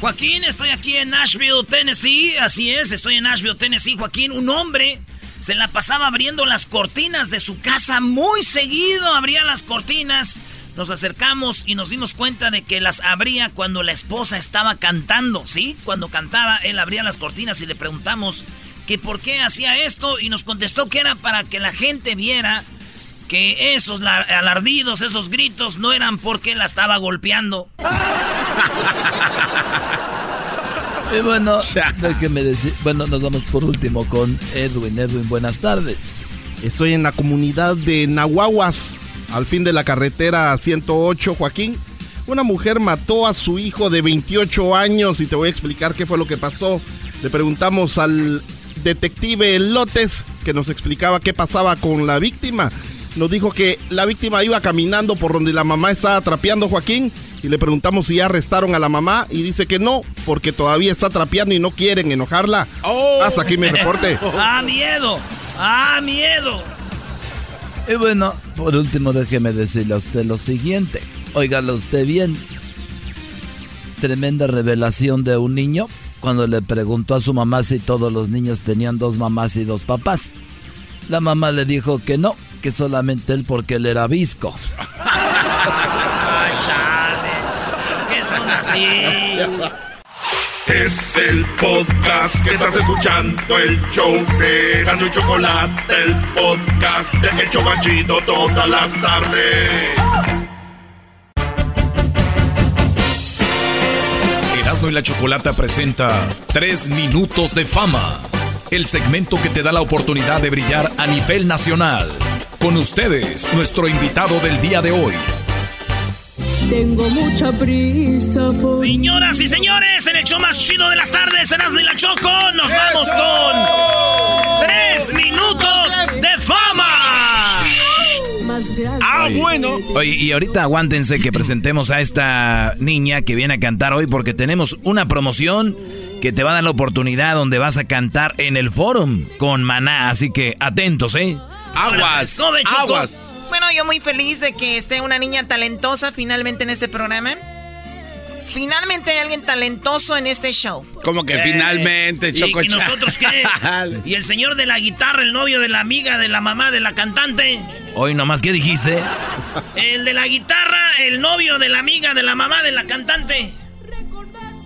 Joaquín, estoy aquí en Nashville, Tennessee. Así es, estoy en Nashville, Tennessee. Joaquín, un hombre se la pasaba abriendo las cortinas de su casa muy seguido. Abría las cortinas. Nos acercamos y nos dimos cuenta de que las abría cuando la esposa estaba cantando, ¿sí? Cuando cantaba, él abría las cortinas y le preguntamos que por qué hacía esto y nos contestó que era para que la gente viera que esos la- alardidos, esos gritos no eran porque la estaba golpeando. Y bueno, déjeme decir, bueno, nos vamos por último con Edwin. Edwin, buenas tardes. Estoy en la comunidad de Nahuaguas, al fin de la carretera 108, Joaquín. Una mujer mató a su hijo de 28 años y te voy a explicar qué fue lo que pasó. Le preguntamos al detective Lotes que nos explicaba qué pasaba con la víctima. Nos dijo que la víctima iba caminando por donde la mamá estaba trapeando, Joaquín, y le preguntamos si ya arrestaron a la mamá y dice que no, porque todavía está trapeando y no quieren enojarla. Hasta aquí mi reporte. ¡Ah, miedo! ¡Ah, miedo! Y bueno, por último, déjeme decirle a usted lo siguiente. Óigalo usted bien. Tremenda revelación de un niño cuando le preguntó a su mamá si todos los niños tenían dos mamás y dos papás. La mamá le dijo que no, que solamente él porque él era visco. ¡Ay, chale! ¿Por qué son así? Es el podcast que estás escuchando, el show de Gano y Chocolate, el podcast de El Chocachito todas las tardes. Erasmo y la Chocolata presenta Tres Minutos de Fama, el segmento que te da la oportunidad de brillar a nivel nacional. Con ustedes, nuestro invitado del día de hoy. Tengo mucha prisa por... Señoras y señores, en el show más chido de las tardes, Erasmo y la Choco, nos vamos con Tres Minutos de Fama. Ah, bueno. Oye, y ahorita aguántense que presentemos a esta niña que viene a cantar hoy porque tenemos una promoción que te va a dar la oportunidad donde vas a cantar en el forum con Maná. Así que atentos, ¿eh? Aguas, Choco. aguas. Bueno, yo muy feliz de que esté una niña talentosa finalmente en este programa. Finalmente hay alguien talentoso en este show. Como que Eh, finalmente, ¿Y, Choco y nosotros qué? ¿Y el señor de la guitarra, el novio de la amiga, de la mamá, de la cantante? Hoy nomás, ¿qué dijiste? El de la guitarra, el novio de la amiga, de la mamá, de la cantante.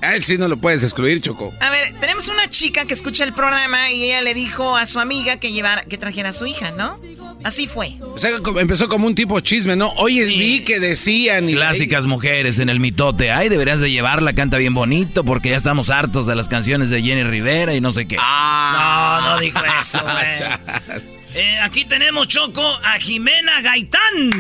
A él sí no lo puedes excluir, Choco. A ver, tenemos una chica que escucha el programa y ella le dijo a su amiga que llevara, que trajera a su hija, ¿no? Así fue. O sea, empezó como un tipo chisme, ¿no? Oye, vi que decían... Y Clásicas mujeres en el mitote. Ay, deberías de llevarla, canta bien bonito porque ya estamos hartos de las canciones de Jenny Rivera y no sé qué. No, no dijo eso, güey. Eh, aquí tenemos, Choco, a Jimena Gaitán.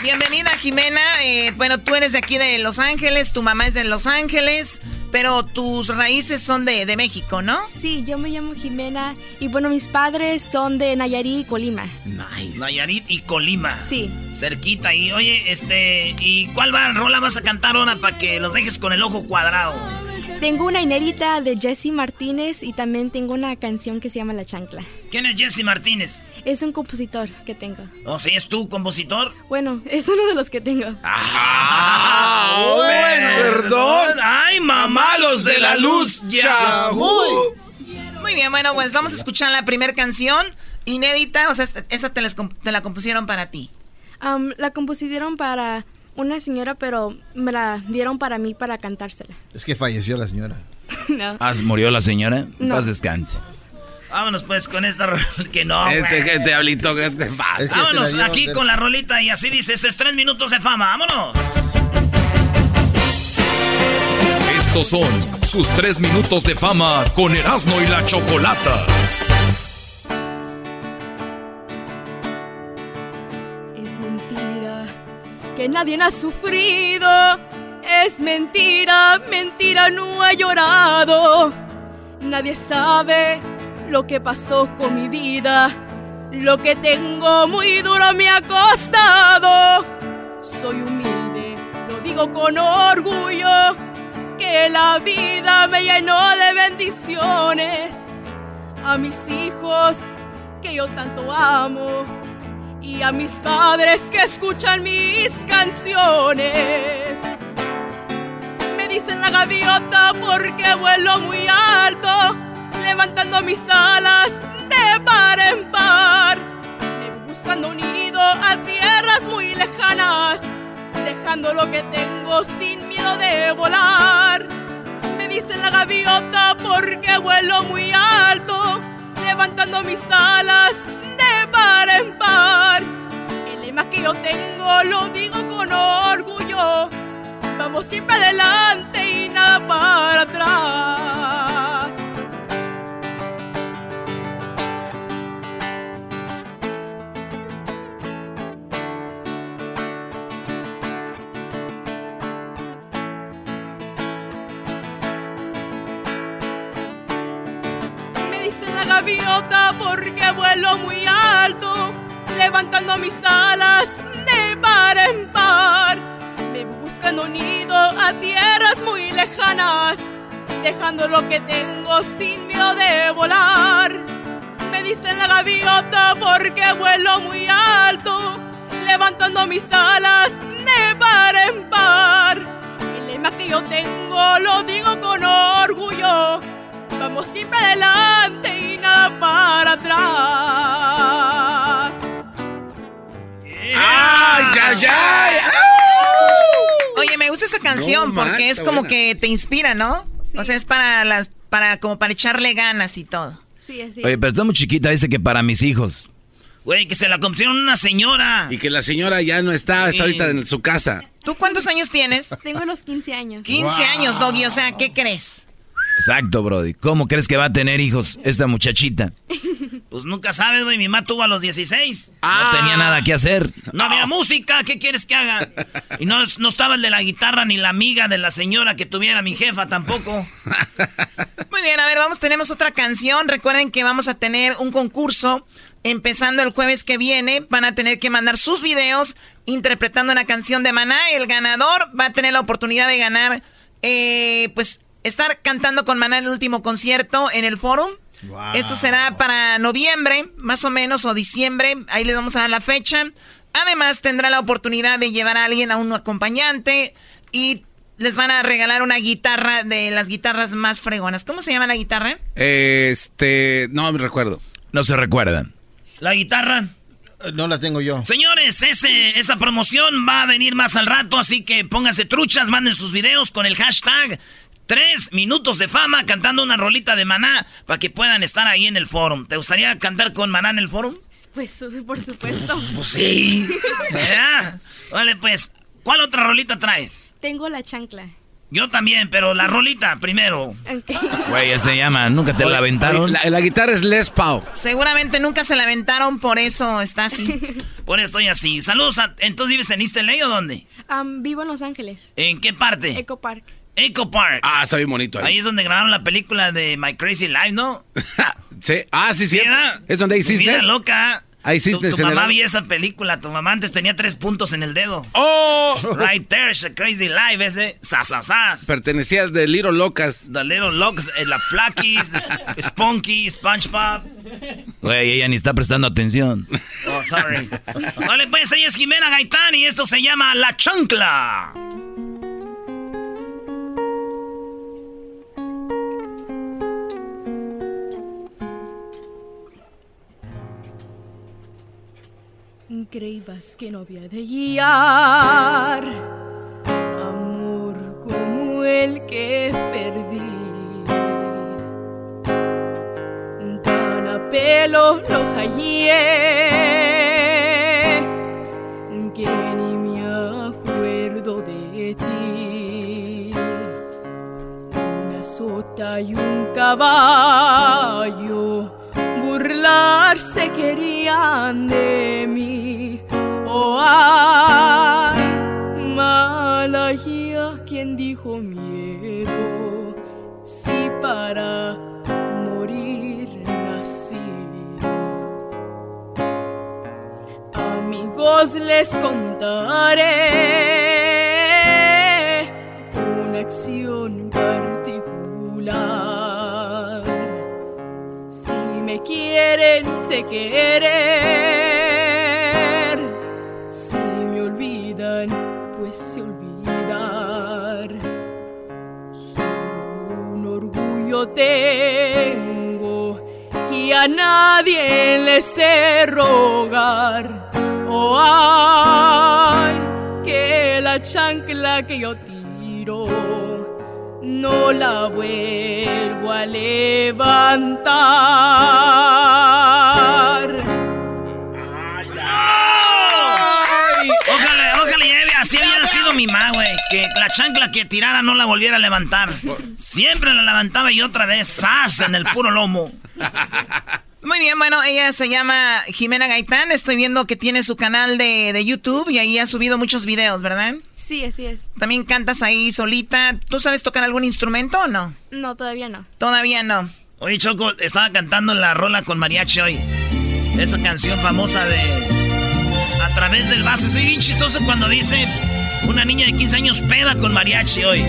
Bienvenida, Jimena. Eh, bueno, tú eres de aquí de Los Ángeles, tu mamá es de Los Ángeles, pero tus raíces son de, de México, ¿no? Sí, yo me llamo Jimena y bueno, mis padres son de Nayarit y Colima. Nice. Nayarit y Colima. Sí. Cerquita. Y oye, este, ¿y cuál va, rola vas a cantar ahora para que los dejes con el ojo cuadrado? Tengo una inédita de Jesse Martínez y también tengo una canción que se llama La Chancla. ¿Quién es Jesse Martínez? Es un compositor que tengo. O sea, ¿es tu compositor? Bueno, es uno de los que tengo. Ah, bueno, perdón. Ay, mamá, los de la luz ya. Muy. Muy bien, bueno, pues vamos a escuchar la primera canción inédita, o sea, esa te, les comp- te la compusieron para ti. La compusieron para una señora, pero me la dieron para mí para cantársela. Es que falleció la señora. no. Ah, ¿Murió la señora? No. Paz descanse. Vámonos pues con esta que no. Este, que te hablito, que te pasa. Es que se Vámonos aquí de- con la rolita y así dice, estos es tres minutos de fama, vámonos. Estos son sus tres minutos de fama con Erasmo y la Chocolata. Nadie ha sufrido. Es mentira, mentira, no he llorado. Nadie sabe lo que pasó con mi vida. Lo que tengo muy duro me ha costado. Soy humilde, lo digo con orgullo. Que la vida me llenó de bendiciones. A mis hijos que yo tanto amo y a mis padres que escuchan mis canciones. Me dicen la gaviota porque vuelo muy alto, levantando mis alas de par en par. Voy buscando un nido a tierras muy lejanas, dejando lo que tengo sin miedo de volar. Me dicen la gaviota porque vuelo muy alto, levantando mis alas en par. El lema que yo tengo lo digo con orgullo. Vamos siempre adelante y nada para atrás. Me dicen la gaviota porque vuelo muy levantando mis alas de par en par. Me voy buscando nido a tierras muy lejanas, dejando lo que tengo sin miedo de volar. Me dicen la gaviota porque vuelo muy alto, levantando mis alas de par en par. El lema que yo tengo lo digo con orgullo. Vamos siempre adelante y nada para atrás. ¡Ay, ay, ay! Oye, me gusta esa canción No, porque man, es como buena. que te inspira, ¿no? O sea, es para las, para como para echarle ganas y todo. Sí, así. Oye, pero está muy chiquita, dice que para mis hijos. Güey, que se la compusieron una señora. Y que la señora ya no está, está ahorita en su casa. ¿Tú cuántos años tienes? Tengo los 15 años. 15 años, Doggy. O sea, ¿qué crees? Exacto, Brody. ¿Cómo crees que va a tener hijos esta muchachita? Pues nunca sabes, güey. Mi mamá tuvo a los 16. No tenía nada que hacer. No había música, ¿qué quieres que haga? Y no, no estaba el de la guitarra ni la amiga de la señora que tuviera mi jefa tampoco. Muy bien, a ver, vamos, tenemos otra canción. Recuerden que vamos a tener un concurso empezando el jueves que viene. Van a tener que mandar sus videos interpretando una canción de Maná. El ganador va a tener la oportunidad de ganar, eh, pues, estar cantando con Maná en el último concierto en el Forum. Esto será para noviembre, más o menos, o diciembre. Ahí les vamos a dar la fecha. Además, tendrá la oportunidad de llevar a alguien a un acompañante y les van a regalar una guitarra de las guitarras más fregonas. ¿Cómo se llama la guitarra? Este, no me recuerdo. No se recuerdan. La guitarra. No la tengo yo. Señores, ese, esa promoción va a venir más al rato, así que pónganse truchas, manden sus videos con el hashtag Tres minutos de fama cantando una rolita de maná para que puedan estar ahí en el forum. ¿Te gustaría cantar con maná en el forum? Pues por supuesto. Pues sí. ¿Verdad? Vale, pues, ¿cuál otra rolita traes? Tengo la chancla. Yo también, pero la rolita primero. Güey, ya se llama. ¿Nunca te la aventaron? La, la guitarra es Les Pau. Seguramente nunca se la aventaron, por eso está así. Por eso estoy así. Saludos. a- ¿Entonces vives en East LA o dónde? Am, vivo en Los Ángeles. ¿En qué parte? Eco Park. Echo Park. Ah, está bien bonito ahí. Ahí es donde grabaron la película de My Crazy Life, ¿no? Sí. Ah, sí, sí. Es donde Tu vida cisnes. loca. Tu, cisnes tu el mamá vio esa película. Tu mamá antes tenía tres puntos en el dedo. ¡Oh! Right there's a crazy life, ese. Sasasas. Pertenecía de Little Locas. The Little Locks, eh, la Flackies, the Sp- Spunky, SpongeBob. Güey, ella ni está prestando atención. Oh, sorry. Vale, pues ella es Jimena Gaitán y esto se llama La Chancla. Creías que no había de guiar amor como el que perdí. Tan a pelo lo hallé que ni me acuerdo de ti. Una sota y un caballo burlarse querían de mí. Oh, ay, Malaya, quien dijo miedo, si para morir nací. Amigos, les contaré una acción particular. Me quieren, sé querer. Si me olvidan, pues se olvidar. Solo un orgullo tengo que a nadie le sé rogar. Oh, ay, que la chancla que yo tiro no la vuelvo a levantar. Ojalá, ojalá lleve, así había sido mi ma, güey. Que la chancla que tirara no la volviera a levantar. Siempre la levantaba y otra vez, ¡zas! en el puro lomo. Muy bien, bueno, ella se llama Jimena Gaitán. Estoy viendo que tiene su canal de, de YouTube y ahí ha subido muchos videos, ¿verdad? Sí, así es. También cantas ahí solita. ¿Tú sabes tocar algún instrumento o no? No, todavía no. Todavía no. Oye, Choco, estaba cantando la rola con mariachi hoy. Esa canción famosa de A través del vaso. Soy bien chistoso cuando dice una niña de 15 años peda con mariachi hoy.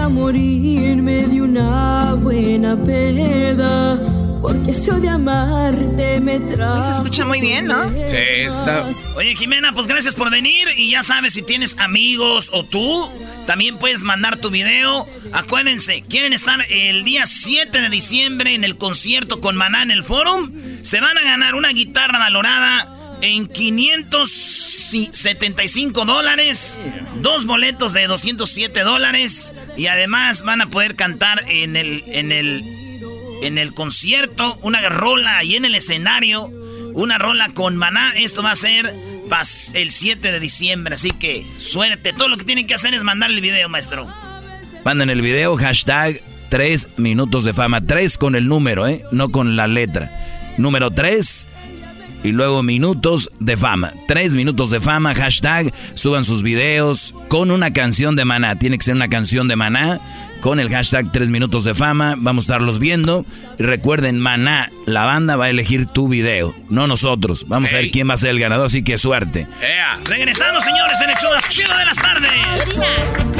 Quisiera morirme de una buena peda, porque eso de amarte me trae. Se escucha muy bien, ¿no? Sí, está. Oye, Jimena, pues gracias por venir. Y ya sabes, si tienes amigos o tú, también puedes mandar tu video. Acuérdense, quieren estar el día 7 de diciembre en el concierto con Maná en el Forum. Se van a ganar una guitarra valorada en 575 dólares, dos boletos de 207 dólares y además van a poder cantar en el, en el, en el concierto una rola ahí en el escenario, una rola con maná. Esto va a ser el 7 de diciembre, así que suerte. Todo lo que tienen que hacer es mandar el video, maestro. Manden el video, hashtag 3 minutos de fama. 3 con el número, ¿eh? No con la letra. Número 3 y luego minutos de fama. Tres minutos de fama, hashtag, suban sus videos con una canción de maná. Tiene que ser una canción de maná con el hashtag tres minutos de fama. Vamos a estarlos viendo. Y recuerden, maná, la banda va a elegir tu video, no nosotros. Vamos a ver quién va a ser el ganador, así que suerte. Regresamos, señores, en el show más chido de las tardes.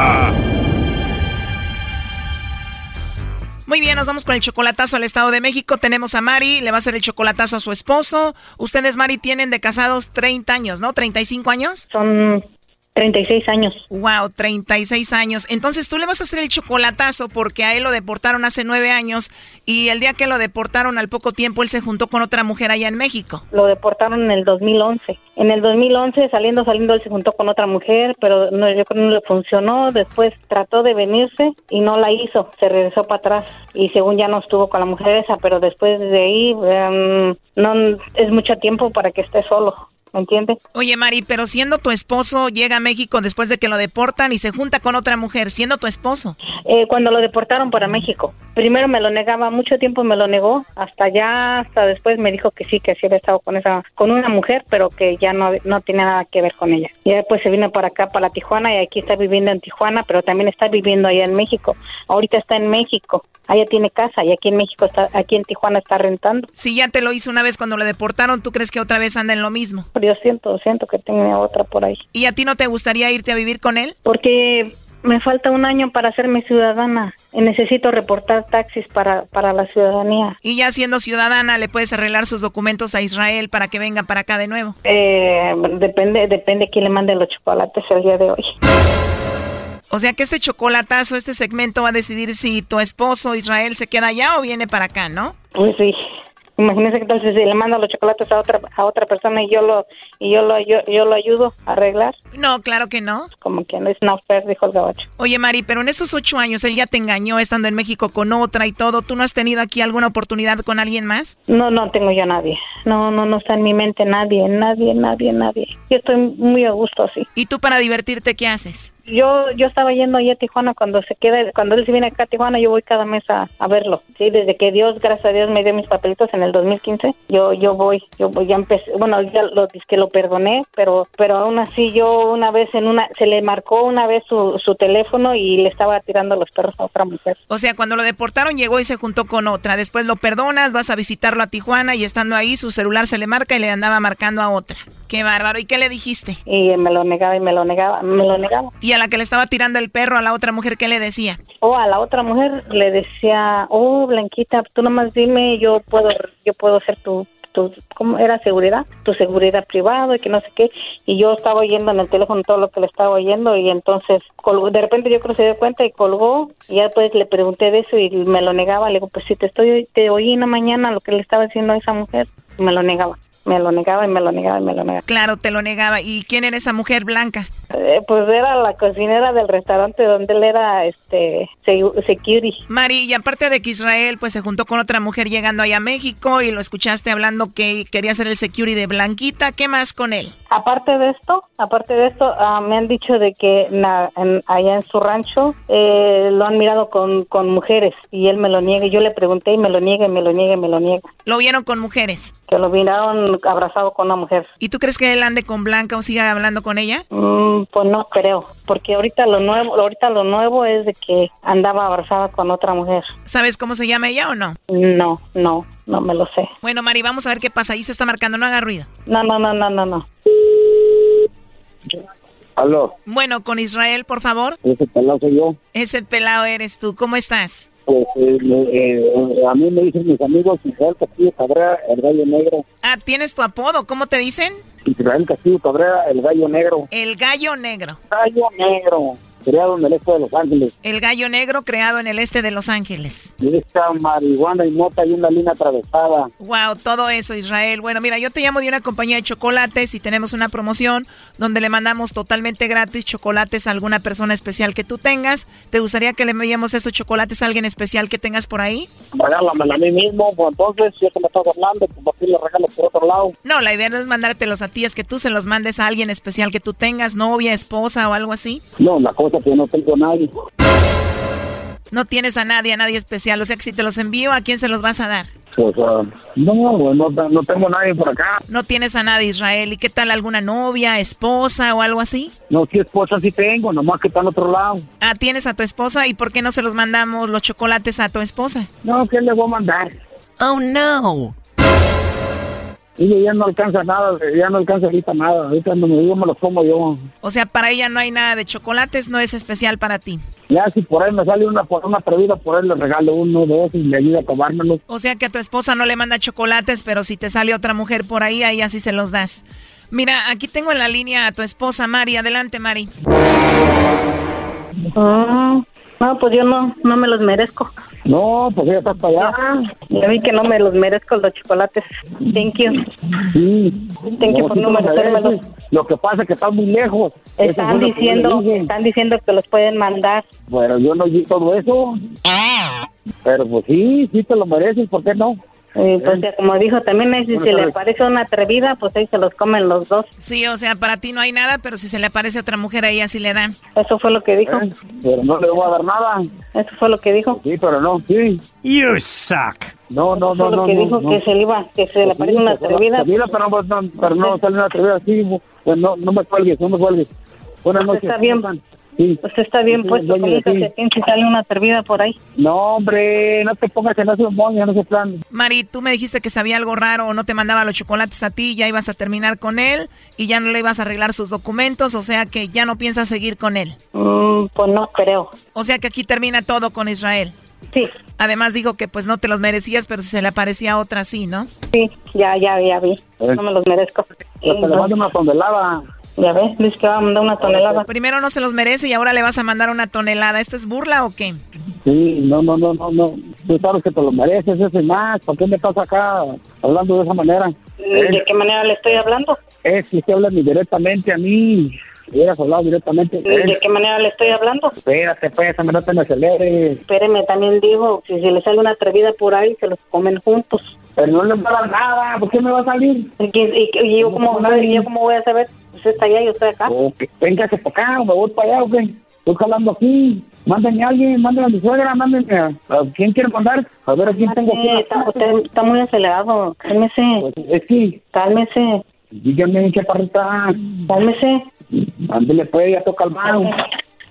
Muy bien, nos vamos con el chocolatazo al Estado de México. Tenemos a Mari, le va a hacer el chocolatazo a su esposo. Ustedes, Mari, tienen de casados 30 años, ¿no? ¿35 años? Son 36 años. Wow, 36 años. Entonces tú le vas a hacer el chocolatazo porque a él lo deportaron hace nueve años y el día que lo deportaron al poco tiempo él se juntó con otra mujer allá en México. Lo deportaron en el 2011. En el 2011 saliendo, saliendo él se juntó con otra mujer, pero no, yo creo que no le funcionó. Después trató de venirse y no la hizo. Se regresó para atrás y según ya no estuvo con la mujer esa, pero después de ahí em, no es mucho tiempo para que esté solo. ¿Me entiendes? Oye, Mari, pero siendo tu esposo, llega a México después de que lo deportan y se junta con otra mujer, siendo tu esposo. Eh, cuando lo deportaron para México. Primero me lo negaba, mucho tiempo me lo negó, hasta ya, hasta después me dijo que sí, que sí había estado con esa, con una mujer, pero que ya no, no tiene nada que ver con ella. Y después se vino para acá, para Tijuana, y aquí está viviendo en Tijuana, pero también está viviendo allá en México. Ahorita está en México, allá tiene casa, y aquí en México está, aquí en Tijuana está rentando. Si ya te lo hizo una vez cuando lo deportaron, ¿tú crees que otra vez anda en lo mismo? yo siento, siento que tengo otra por ahí. ¿Y a ti no te gustaría irte a vivir con él? Porque me falta un año para hacerme ciudadana y necesito reportar taxis para, para la ciudadanía. Y ya siendo ciudadana, ¿le puedes arreglar sus documentos a Israel para que venga para acá de nuevo? Eh, depende, depende quién le mande los chocolates el día de hoy. O sea que este chocolatazo, este segmento va a decidir si tu esposo Israel se queda allá o viene para acá, ¿no? Pues sí. Imagínese que entonces si le mando los chocolates a otra a otra persona y yo lo y yo lo yo, yo lo ayudo a arreglar. No, claro que no. Como que no es no fair, dijo el gabacho. Oye, Mari, pero en esos ocho años él ya te engañó estando en México con otra y todo. ¿Tú no has tenido aquí alguna oportunidad con alguien más? No, no tengo yo a nadie. No, no, no está en mi mente nadie, nadie, nadie, nadie. Yo estoy muy a gusto así. ¿Y tú para divertirte qué haces? Yo yo estaba yendo allá a Tijuana cuando se queda cuando él se viene acá a Tijuana yo voy cada mes a, verlo sí desde que Dios gracias a Dios me dio mis papelitos en el 2015 yo yo voy yo voy ya empecé bueno ya lo que lo perdoné pero pero aún así yo una vez en una se le marcó una vez su, su teléfono y le estaba tirando los perros a otra mujer. O sea cuando lo deportaron llegó y se juntó con otra después lo perdonas vas a visitarlo a Tijuana y estando ahí su celular se le marca y le andaba marcando a otra. Qué bárbaro y qué le dijiste y me lo negaba y me lo negaba me lo negaba. Y a la que le estaba tirando el perro a la otra mujer, ¿qué le decía? Oh, a la otra mujer le decía, oh, Blanquita, tú nomás dime, yo puedo, yo puedo ser tu, tu, ¿cómo era seguridad? Tu seguridad privada y que no sé qué. Y yo estaba oyendo en el teléfono todo lo que le estaba oyendo y entonces de repente yo creo que se dio cuenta y colgó y ya después le pregunté de eso y me lo negaba. Le digo, pues si te estoy, te oí una mañana lo que le estaba diciendo a esa mujer, me lo negaba me lo negaba y me lo negaba y me lo negaba. Claro, te lo negaba. ¿Y quién era esa mujer blanca? Eh, pues era la cocinera del restaurante donde él era este se- security. Mari, y aparte de que Israel pues se juntó con otra mujer llegando allá a México y lo escuchaste hablando que quería ser el security de Blanquita, ¿qué más con él? Aparte de esto, aparte de esto, ah, me han dicho de que na- en- allá en su rancho eh, lo han mirado con, con mujeres y él me lo niega. Yo le pregunté y me lo niega, y me lo niega, y me lo niega. Lo vieron con mujeres. Que lo miraron abrazado con una mujer. ¿Y tú crees que él ande con Blanca o siga hablando con ella? Mm, pues no creo, porque ahorita lo nuevo, ahorita lo nuevo es de que andaba abrazada con otra mujer. ¿Sabes cómo se llama ella o no? No, no, no me lo sé. Bueno, Mari, vamos a ver qué pasa. Ahí se está marcando, no haga ruido. No, no, no, no, no, no. Aló, Bueno, con Israel, por favor. ese pelado soy yo. Ese pelado eres tú. ¿Cómo estás? Pues eh, eh, a mí me dicen mis amigos Israel Castillo Cabrera, el gallo negro. Ah, ¿tienes tu apodo? ¿Cómo te dicen? Israel Castillo Cabrera, el gallo negro. El gallo negro. Gallo negro, creado en el este de Los Ángeles. El gallo negro creado en el este de Los Ángeles. Y esta marihuana y mota y una línea atravesada. Wow, todo eso, Israel. Bueno, mira, yo te llamo de una compañía de chocolates y tenemos una promoción donde le mandamos totalmente gratis chocolates a alguna persona especial que tú tengas. ¿Te gustaría que le enviemos estos chocolates a alguien especial que tengas por ahí? Regálamela a mí mismo, pues entonces, si es que me estás hablando, pues aquí le regalo por otro lado. No, la idea no es mandártelos a ti, es que tú se los mandes a alguien especial que tú tengas, novia, esposa o algo así. No, la cosa es que no tengo a nadie. No tienes a nadie, a nadie especial. O sea que si te los envío, ¿a quién se los vas a dar? Pues ah, no, pues, no, no tengo a nadie por acá. No tienes a nadie, Israel. ¿Y qué tal alguna novia, esposa o algo así? No, si esposa sí tengo, nomás que está en otro lado. Ah, tienes a tu esposa y ¿por qué no se los mandamos los chocolates a tu esposa? No, ¿qué le voy a mandar? Oh, no. Y ya no alcanza nada, ya no alcanza ahorita nada. Ahorita no me, yo me los como yo. O sea, para ella no hay nada de chocolates, no es especial para ti. Ya si por ahí me sale una por una atrevida, por ahí le regalo uno de esos y le ayuda a tomármelo. O sea que a tu esposa no le manda chocolates, pero si te sale otra mujer por ahí, ahí así se los das. Mira, aquí tengo en la línea a tu esposa, Mari. Adelante, Mari. Ah, no, pues yo no, no me los merezco. No, pues ya estás para allá. Ah, ya vi que no me los merezco los chocolates. Thank you. Sí. Thank you por no merecérmelos. Lo que pasa es que estás muy lejos. Están diciendo, están diciendo que los pueden mandar. Bueno, yo no oí todo eso. Pero pues sí, sí te lo mereces, ¿por qué no? Eh, pues ya como dijo también, ahí si Bueno, se le parece una atrevida, pues ahí se los comen los dos. Sí, o sea, para ti no hay nada, pero si se le aparece otra mujer, ahí así le dan. Eso fue lo que dijo. Eh, Pero no le voy a dar nada. Eso fue lo que dijo. Sí, pero no, sí. You suck. No, no, no, no. que no, dijo no. que se le iba, que se le parece una atrevida. Atrevida, pero no, no, pero no sale una atrevida así. Pues no, no me cuelgues, no me cuelgues. Buenas noches. Está bien. Sí. Pues está bien Sí, puesto, ti. se piensa si sale una atrevida por ahí. No, hombre, no te pongas en ese moño, en ese plan. Mari, tú me dijiste que sabía algo raro o no te mandaba los chocolates a ti, ya ibas a terminar con él y ya no le ibas a arreglar sus documentos, o sea que ya no piensas seguir con él. Mm, pues no creo. O sea que aquí termina todo con Israel. Sí. Además dijo que pues no te los merecías, pero si se le aparecía otra, sí, ¿no? Sí, ya, ya, ya vi. Eh. No me los merezco. Pero te le mando una. Ya ves, dice que va a mandar una tonelada. Primero no se los merece y ahora le vas a mandar una tonelada. ¿Esto es burla o qué? Sí, no, no, no, no, no. Tú sabes que te lo mereces, ese y más. ¿Por qué me estás acá hablando de esa manera? ¿De qué manera le estoy hablando? Es que usted habla directamente a mí. Hubieras hablado directamente. ¿De qué manera le estoy hablando? Espérate, pues, hombre, no te me aceleres. Espéreme, también digo, si se le sale una atrevida por ahí, se los comen juntos. Pero no le va a dar nada, ¿por qué me va a salir? ¿Y, y- y yo, cómo, y yo cómo voy a saber? Usted está allá y yo estoy acá. O que véngase para acá, me voy para allá, ¿o qué? Estoy jalando aquí. Mándenme a alguien, mándenme a mi suegra, mándenme a... ¿a quién quiere mandar? A ver a quién tengo aquí. Está, usted está muy acelerado. Cálmese. Es que... Cálmese. Dígame, chaparrita. Cálmese. Ándele, pues, ya estoy calmado.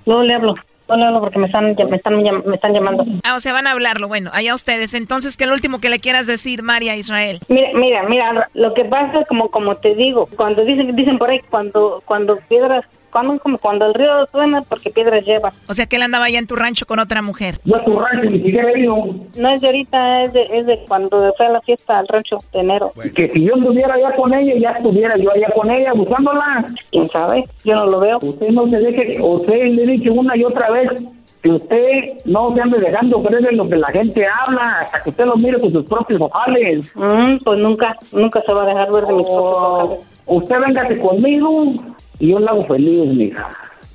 Luego le hablo. No hablo porque me están, me están, me están llamando. Ah, o sea, van a hablarlo. Bueno, allá ustedes. Entonces, ¿qué es lo último que le quieras decir, María Israel? Mira, mira, mira, lo que pasa es como, como te digo, cuando dicen, dicen por ahí, cuando, cuando piedras, cuando, como cuando el río suena, porque piedras lleva. O sea, que él andaba allá en tu rancho con otra mujer. Yo a tu rancho ni siquiera he ido. No es de ahorita, es de, es de cuando fue a la fiesta al rancho de enero. Que si yo estuviera allá con ella, ya estuviera yo allá con ella buscándola. ¿Quién sabe? Yo no lo veo. Usted no se deje, usted le he dicho una y otra vez que usted no se ande dejando creer en lo que la gente habla hasta que usted lo mire con sus propios ojales. Mm, pues nunca, nunca se va a dejar ver de mis propios ojales. Usted véngase conmigo y yo la hago feliz, mija.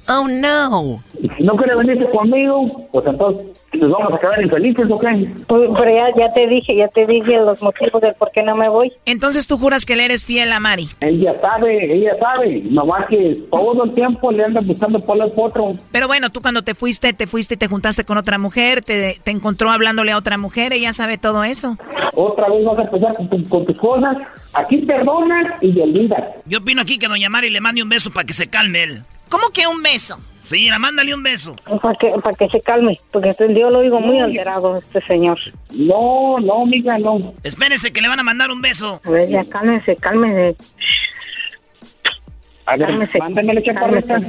Oh, no. Y si no quiere venirse conmigo, pues entonces nos vamos a quedar infelices, ¿o qué? Pues, Pero ya, ya te dije, ya te dije los motivos del por qué no me voy. Entonces tú juras que le eres fiel a Mari. Ella sabe, ella sabe. Nomás que todo el tiempo le anda buscando por el otro. Pero bueno, tú cuando te fuiste, te fuiste y te juntaste con otra mujer, te, te encontró hablándole a otra mujer, ella sabe todo eso. Otra vez vas a empezar con, tu- con tus cosas. Aquí perdonas y olvidas. Yo opino aquí que doña Mari le mande un beso para que se calme él. ¿Cómo que un beso? Sí, la mándale un beso. Para que, para que se calme, porque yo lo oigo muy alterado, este señor. No, no, amiga, no. Espérese que le van a mandar un beso. A ver, ya cálmese, cálmese. A ver, Cálmese, mándamele, chaparrita.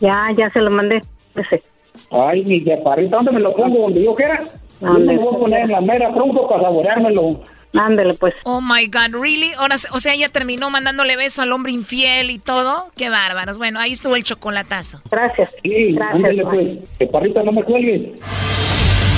Ya, ya se lo mandé. Ese. Ay, mi chaparrita, ¿dónde me lo pongo? Donde yo quiera. Yo me lo voy a poner en la mera tronco para saboreármelo. Ándale, pues. Oh my God, really? Ahora, o sea, ella terminó mandándole beso al hombre infiel y todo. Qué bárbaros. Bueno, ahí estuvo el chocolatazo. Gracias. Sí, ándale, pues. Chaparrita, no me cuelgues.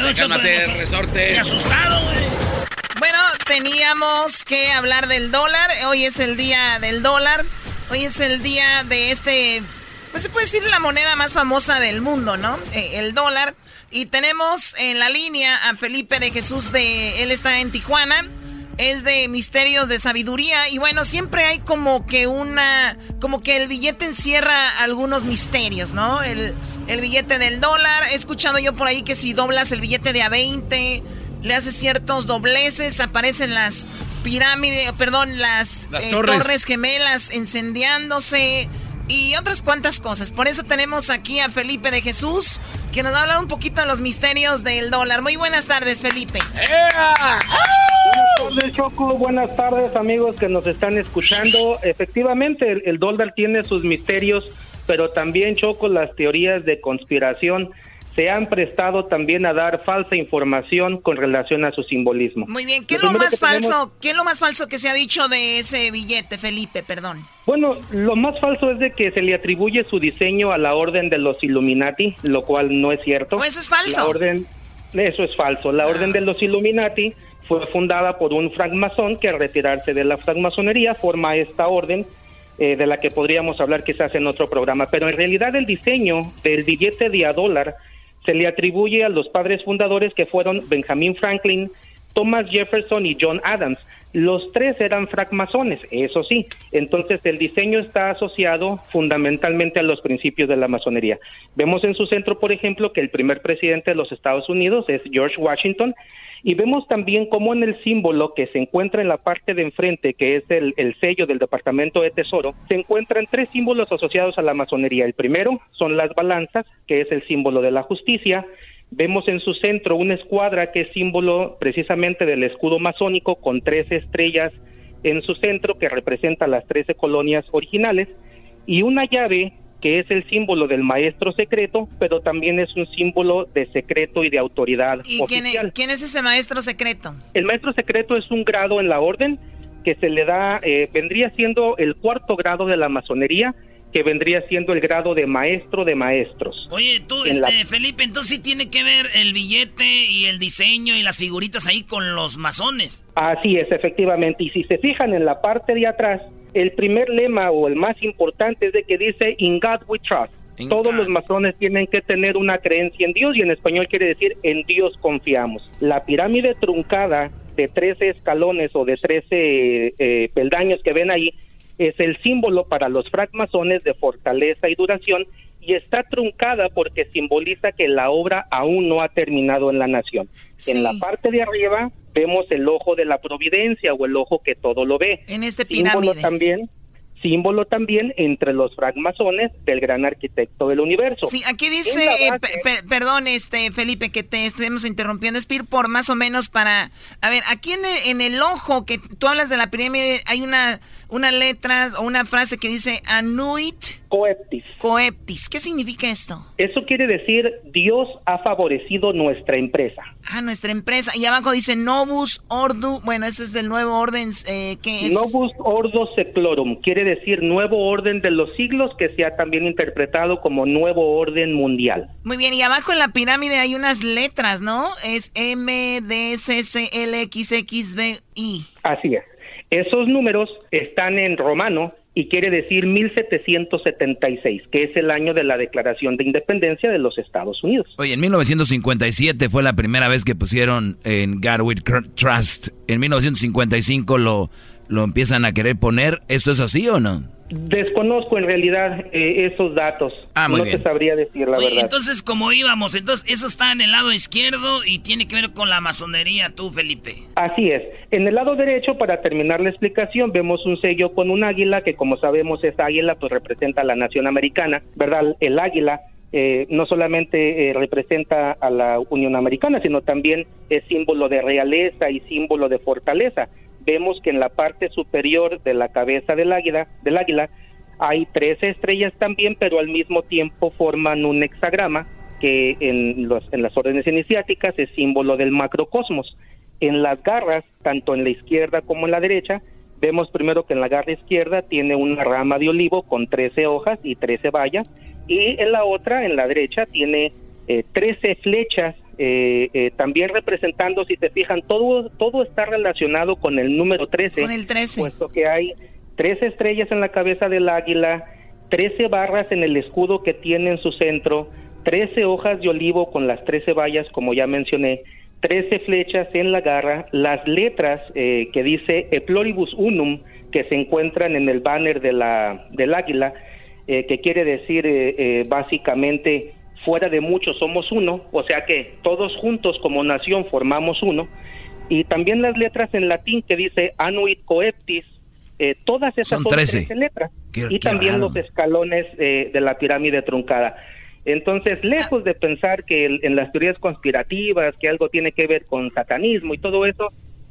Perdón, cálmate, Choco, resorte. Estoy asustado, güey. Bueno, teníamos que hablar del dólar. Hoy es el día del dólar. Hoy es el día de este, pues se puede decir la moneda más famosa del mundo, ¿no? Eh, el dólar. Y tenemos en la línea a Felipe de Jesús de, él está en Tijuana. Es de misterios de sabiduría y bueno, siempre hay como que una, como que el billete encierra algunos misterios, ¿no? El, el billete del dólar, he escuchado yo por ahí que si doblas el billete de a 20, le haces ciertos dobleces, aparecen las pirámides, perdón, las, Las eh, torres. torres gemelas incendiándose y otras cuantas cosas. Por eso tenemos aquí a Felipe de Jesús, que nos va a hablar un poquito de los misterios del dólar. Muy buenas tardes, Felipe. Buenas tardes, Choco. Buenas tardes, amigos que nos están escuchando. Efectivamente, el, el dólar tiene sus misterios, pero también, Choco, las teorías de conspiración se han prestado también a dar falsa información con relación a su simbolismo. Muy bien, ¿qué es Lo lo más que tenemos- falso? ¿Qué es lo más falso que se ha dicho de ese billete, Felipe? Perdón. Bueno, lo más falso es de que se le atribuye su diseño a la orden de los Illuminati, lo cual no es cierto. ¿O eso es falso? La orden, eso es falso. La orden de los Illuminati fue fundada por un francmasón que al retirarse de la francmasonería forma esta orden eh, de la que podríamos hablar quizás en otro programa. Pero en realidad el diseño del billete de a dólar se le atribuye a los padres fundadores que fueron Benjamin Franklin, Thomas Jefferson y John Adams. Los tres eran francmasones, eso sí. Entonces el diseño está asociado fundamentalmente a los principios de la masonería. Vemos en su centro, por ejemplo, que el primer presidente de los Estados Unidos es George Washington y vemos también cómo en el símbolo que se encuentra en la parte de enfrente, que es el, el sello del Departamento de Tesoro, se encuentran tres símbolos asociados a la masonería. El primero son las balanzas, que es el símbolo de la justicia. Vemos en su centro una escuadra que es símbolo precisamente del escudo masónico con tres estrellas en su centro que representa las trece colonias originales y una llave que es el símbolo del maestro secreto, pero también es un símbolo de secreto y de autoridad ¿Y quién es, quién es ese maestro secreto? El maestro secreto es un grado en la orden que se le da, eh, vendría siendo el cuarto grado de la masonería, que vendría siendo el grado de maestro de maestros. Oye, tú, En la- este, Felipe, entonces sí tiene que ver el billete y el diseño y las figuritas ahí con los masones. Así es, efectivamente. Y si se fijan en la parte de atrás, el primer lema o el más importante es de que dice In God we trust. Todos los masones tienen que tener una creencia en Dios y en español quiere decir en Dios confiamos. La pirámide truncada de 13 escalones o de 13 eh, peldaños que ven ahí es el símbolo para los francmasones de fortaleza y duración y está truncada porque simboliza que la obra aún no ha terminado en la nación. En la parte de arriba vemos el ojo de la providencia o el ojo que todo lo ve. En este símbolo pirámide. también símbolo también entre los francmasones del gran arquitecto del universo. Sí, aquí dice, eh, base- pe- pe- perdón, este Felipe, que te estuvimos interrumpiendo, es por más o menos para, a ver, aquí en el, en el ojo que tú hablas de la pirámide hay una unas letras o una frase que dice Anuit Coeptis. Coeptis. ¿Qué significa esto? Eso quiere decir Dios ha favorecido nuestra empresa. Ah, nuestra empresa. Y abajo dice Novus Ordo. Bueno, ese es del nuevo orden. Eh, ¿Qué es? Novus Ordo Seclorum. Quiere decir nuevo orden de los siglos que se ha también interpretado como nuevo orden mundial. Muy bien. Y abajo en la pirámide hay unas letras, ¿no? Es M, D, C, C, L, X, X, B, I. Así es. Esos números están en romano y quiere decir 1776, que es el año de la Declaración de Independencia de los Estados Unidos. Oye, en 1957 fue la primera vez que pusieron en Garwood Trust. En 1955 lo, lo empiezan a querer poner. ¿Esto es así o no? Desconozco en realidad eh, esos datos. Ah, muy no bien. te sabría decir la Oye, verdad. entonces, como íbamos, entonces eso está en el lado izquierdo y tiene que ver con la masonería, tú, Felipe. Así es. En el lado derecho, para terminar la explicación, vemos un sello con un águila que, como sabemos, esa águila pues representa a la nación americana, ¿verdad? El águila eh, no solamente eh, representa a la Unión Americana, sino también es símbolo de realeza y símbolo de fortaleza. Vemos que en la parte superior de la cabeza del águila, del águila hay 13 estrellas también, pero al mismo tiempo forman un hexagrama que en, los, las órdenes iniciáticas es símbolo del macrocosmos. En las garras, tanto en la izquierda como en la derecha, vemos primero que en la garra izquierda tiene una rama de olivo con 13 hojas y 13 bayas, y en la otra, en la derecha, tiene eh, 13 flechas, eh, eh, también representando, si te fijan, todo, todo está relacionado con el número 13, Con el 13. puesto que hay 13 estrellas en la cabeza del águila, 13 barras en el escudo que tiene en su centro, 13 hojas de olivo con las 13 bayas, como ya mencioné, 13 flechas en la garra, las letras eh, que dice E pluribus unum, que se encuentran en el banner de la, del águila, eh, que quiere decir eh, eh, básicamente fuera de muchos somos uno, o sea que todos juntos como nación formamos uno, y también las letras en latín que dice anuit coeptis, eh, todas esas Son son, 13. 13 letras, Qué- y qué también raro. los escalones eh, de la pirámide truncada. Entonces, lejos de pensar que el- en las teorías conspirativas, que algo tiene que ver con satanismo y todo eso,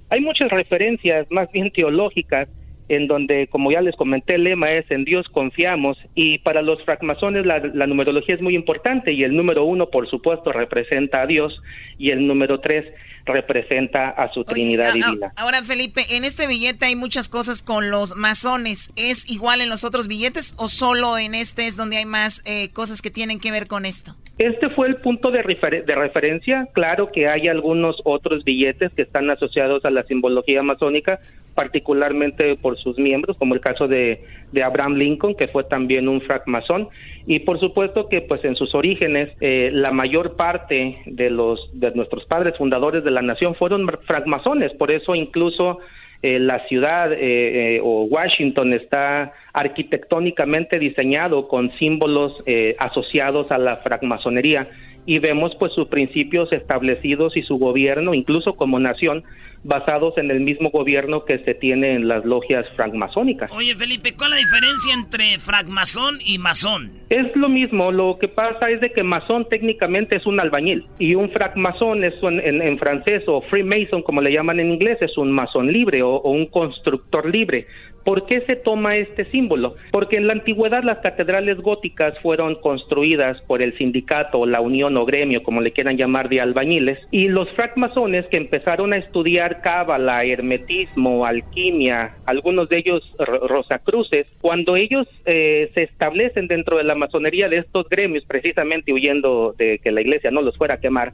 hay muchas referencias más bien teológicas en donde, como ya les comenté, el lema es en Dios confiamos y para los francmasones la, la numerología es muy importante y el número uno, por supuesto, representa a Dios y el número tres representa a su Trinidad divina. ahora, Felipe, en este billete hay muchas cosas con los masones. ¿Es igual en los otros billetes o solo en este es donde hay más eh, cosas que tienen que ver con esto? Este fue el punto de, refer- de referencia. Claro que hay algunos otros billetes que están asociados a la simbología masónica, particularmente por sus miembros, como el caso de, de Abraham Lincoln, que fue también un francmasón. Y por supuesto que pues en sus orígenes eh, la mayor parte de los de nuestros padres fundadores de la nación fueron francmasones. Por eso incluso eh, la ciudad eh, eh, o Washington está arquitectónicamente diseñado con símbolos eh, asociados a la francmasonería y vemos pues sus principios establecidos y su gobierno, incluso como nación, basados en el mismo gobierno que se tiene en las logias francmasónicas. Oye, Felipe, ¿cuál es la diferencia entre francmasón y masón? Es lo mismo, lo que pasa es de que masón técnicamente es un albañil y un francmasón es un- en, en francés o freemason como le llaman en inglés es un masón libre o, o un constructor libre. ¿Por qué se toma este símbolo? Porque en la antigüedad las catedrales góticas fueron construidas por el sindicato, la unión o gremio, como le quieran llamar, de albañiles, y los francmasones que empezaron a estudiar cábala, hermetismo, alquimia, algunos de ellos ro- rosacruces, cuando ellos eh, se establecen dentro de la masonería de estos gremios, precisamente huyendo de que la iglesia no los fuera a quemar,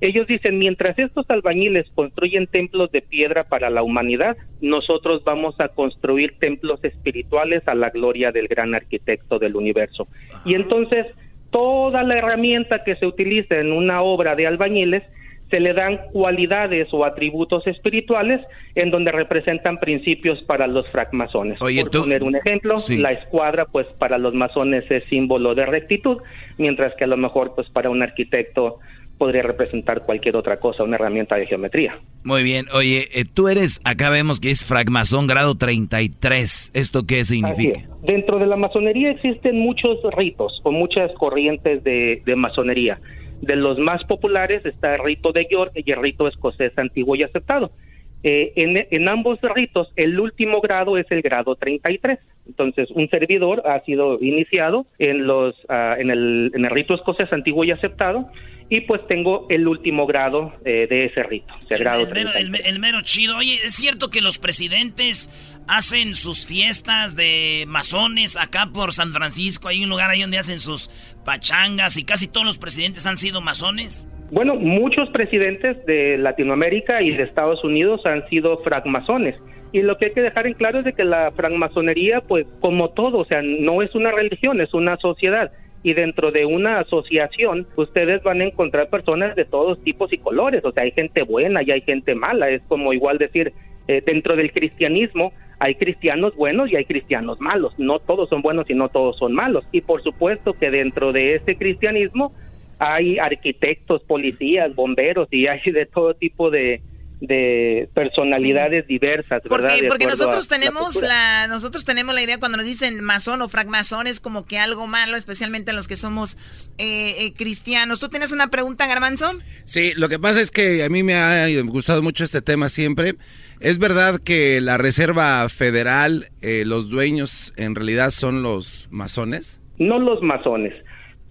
ellos dicen, mientras estos albañiles construyen templos de piedra para la humanidad, nosotros vamos a construir templos espirituales a la gloria del gran arquitecto del universo. Y entonces, toda la herramienta que se utiliza en una obra de albañiles se le dan cualidades o atributos espirituales en donde representan principios para los francmasones. Por tú- poner un ejemplo, Sí. la escuadra pues para los masones es símbolo de rectitud, mientras que a lo mejor pues para un arquitecto podría representar cualquier otra cosa, una herramienta de geometría. Muy bien, oye, eh, tú eres, acá vemos que es fragmazón grado 33. ¿Esto qué significa? Dentro de la masonería existen muchos ritos o muchas corrientes de, de masonería. De los más populares está el rito de York y el rito escocés antiguo y aceptado. Eh, en, en ambos ritos, el último grado es el grado 33. Entonces, un servidor ha sido iniciado en, los, ah, en, el, en el rito escocés antiguo y aceptado, y pues tengo el último grado eh, de ese rito, o sea, El, grado el mero, 33. el- el mero chido. Oye, ¿es cierto que los presidentes hacen sus fiestas de masones acá por San Francisco? Hay un lugar ahí donde hacen sus pachangas y casi todos los presidentes han sido masones. Bueno, muchos presidentes de Latinoamérica y de Estados Unidos han sido francmasones. Y lo que hay que dejar en claro es de que la francmasonería, pues como todo, o sea, no es una religión, es una sociedad. Y dentro de una asociación, ustedes van a encontrar personas de todos tipos y colores. O sea, hay gente buena y hay gente mala. Es como igual decir, eh, dentro del cristianismo hay cristianos buenos y hay cristianos malos. No todos son buenos y no todos son malos. Y por supuesto que dentro de ese cristianismo hay arquitectos, policías, bomberos y hay de todo tipo de, de personalidades diversas, ¿verdad? Porque, porque nosotros la tenemos la, nosotros tenemos la idea cuando nos dicen masón o francmasón es como que algo malo, especialmente los que somos eh, eh, cristianos. ¿Tú tienes una pregunta, Garbanzo? Sí, lo que pasa es que a mí me ha gustado mucho este tema siempre. Es verdad que la Reserva Federal, eh, los dueños en realidad son los masones. no los masones.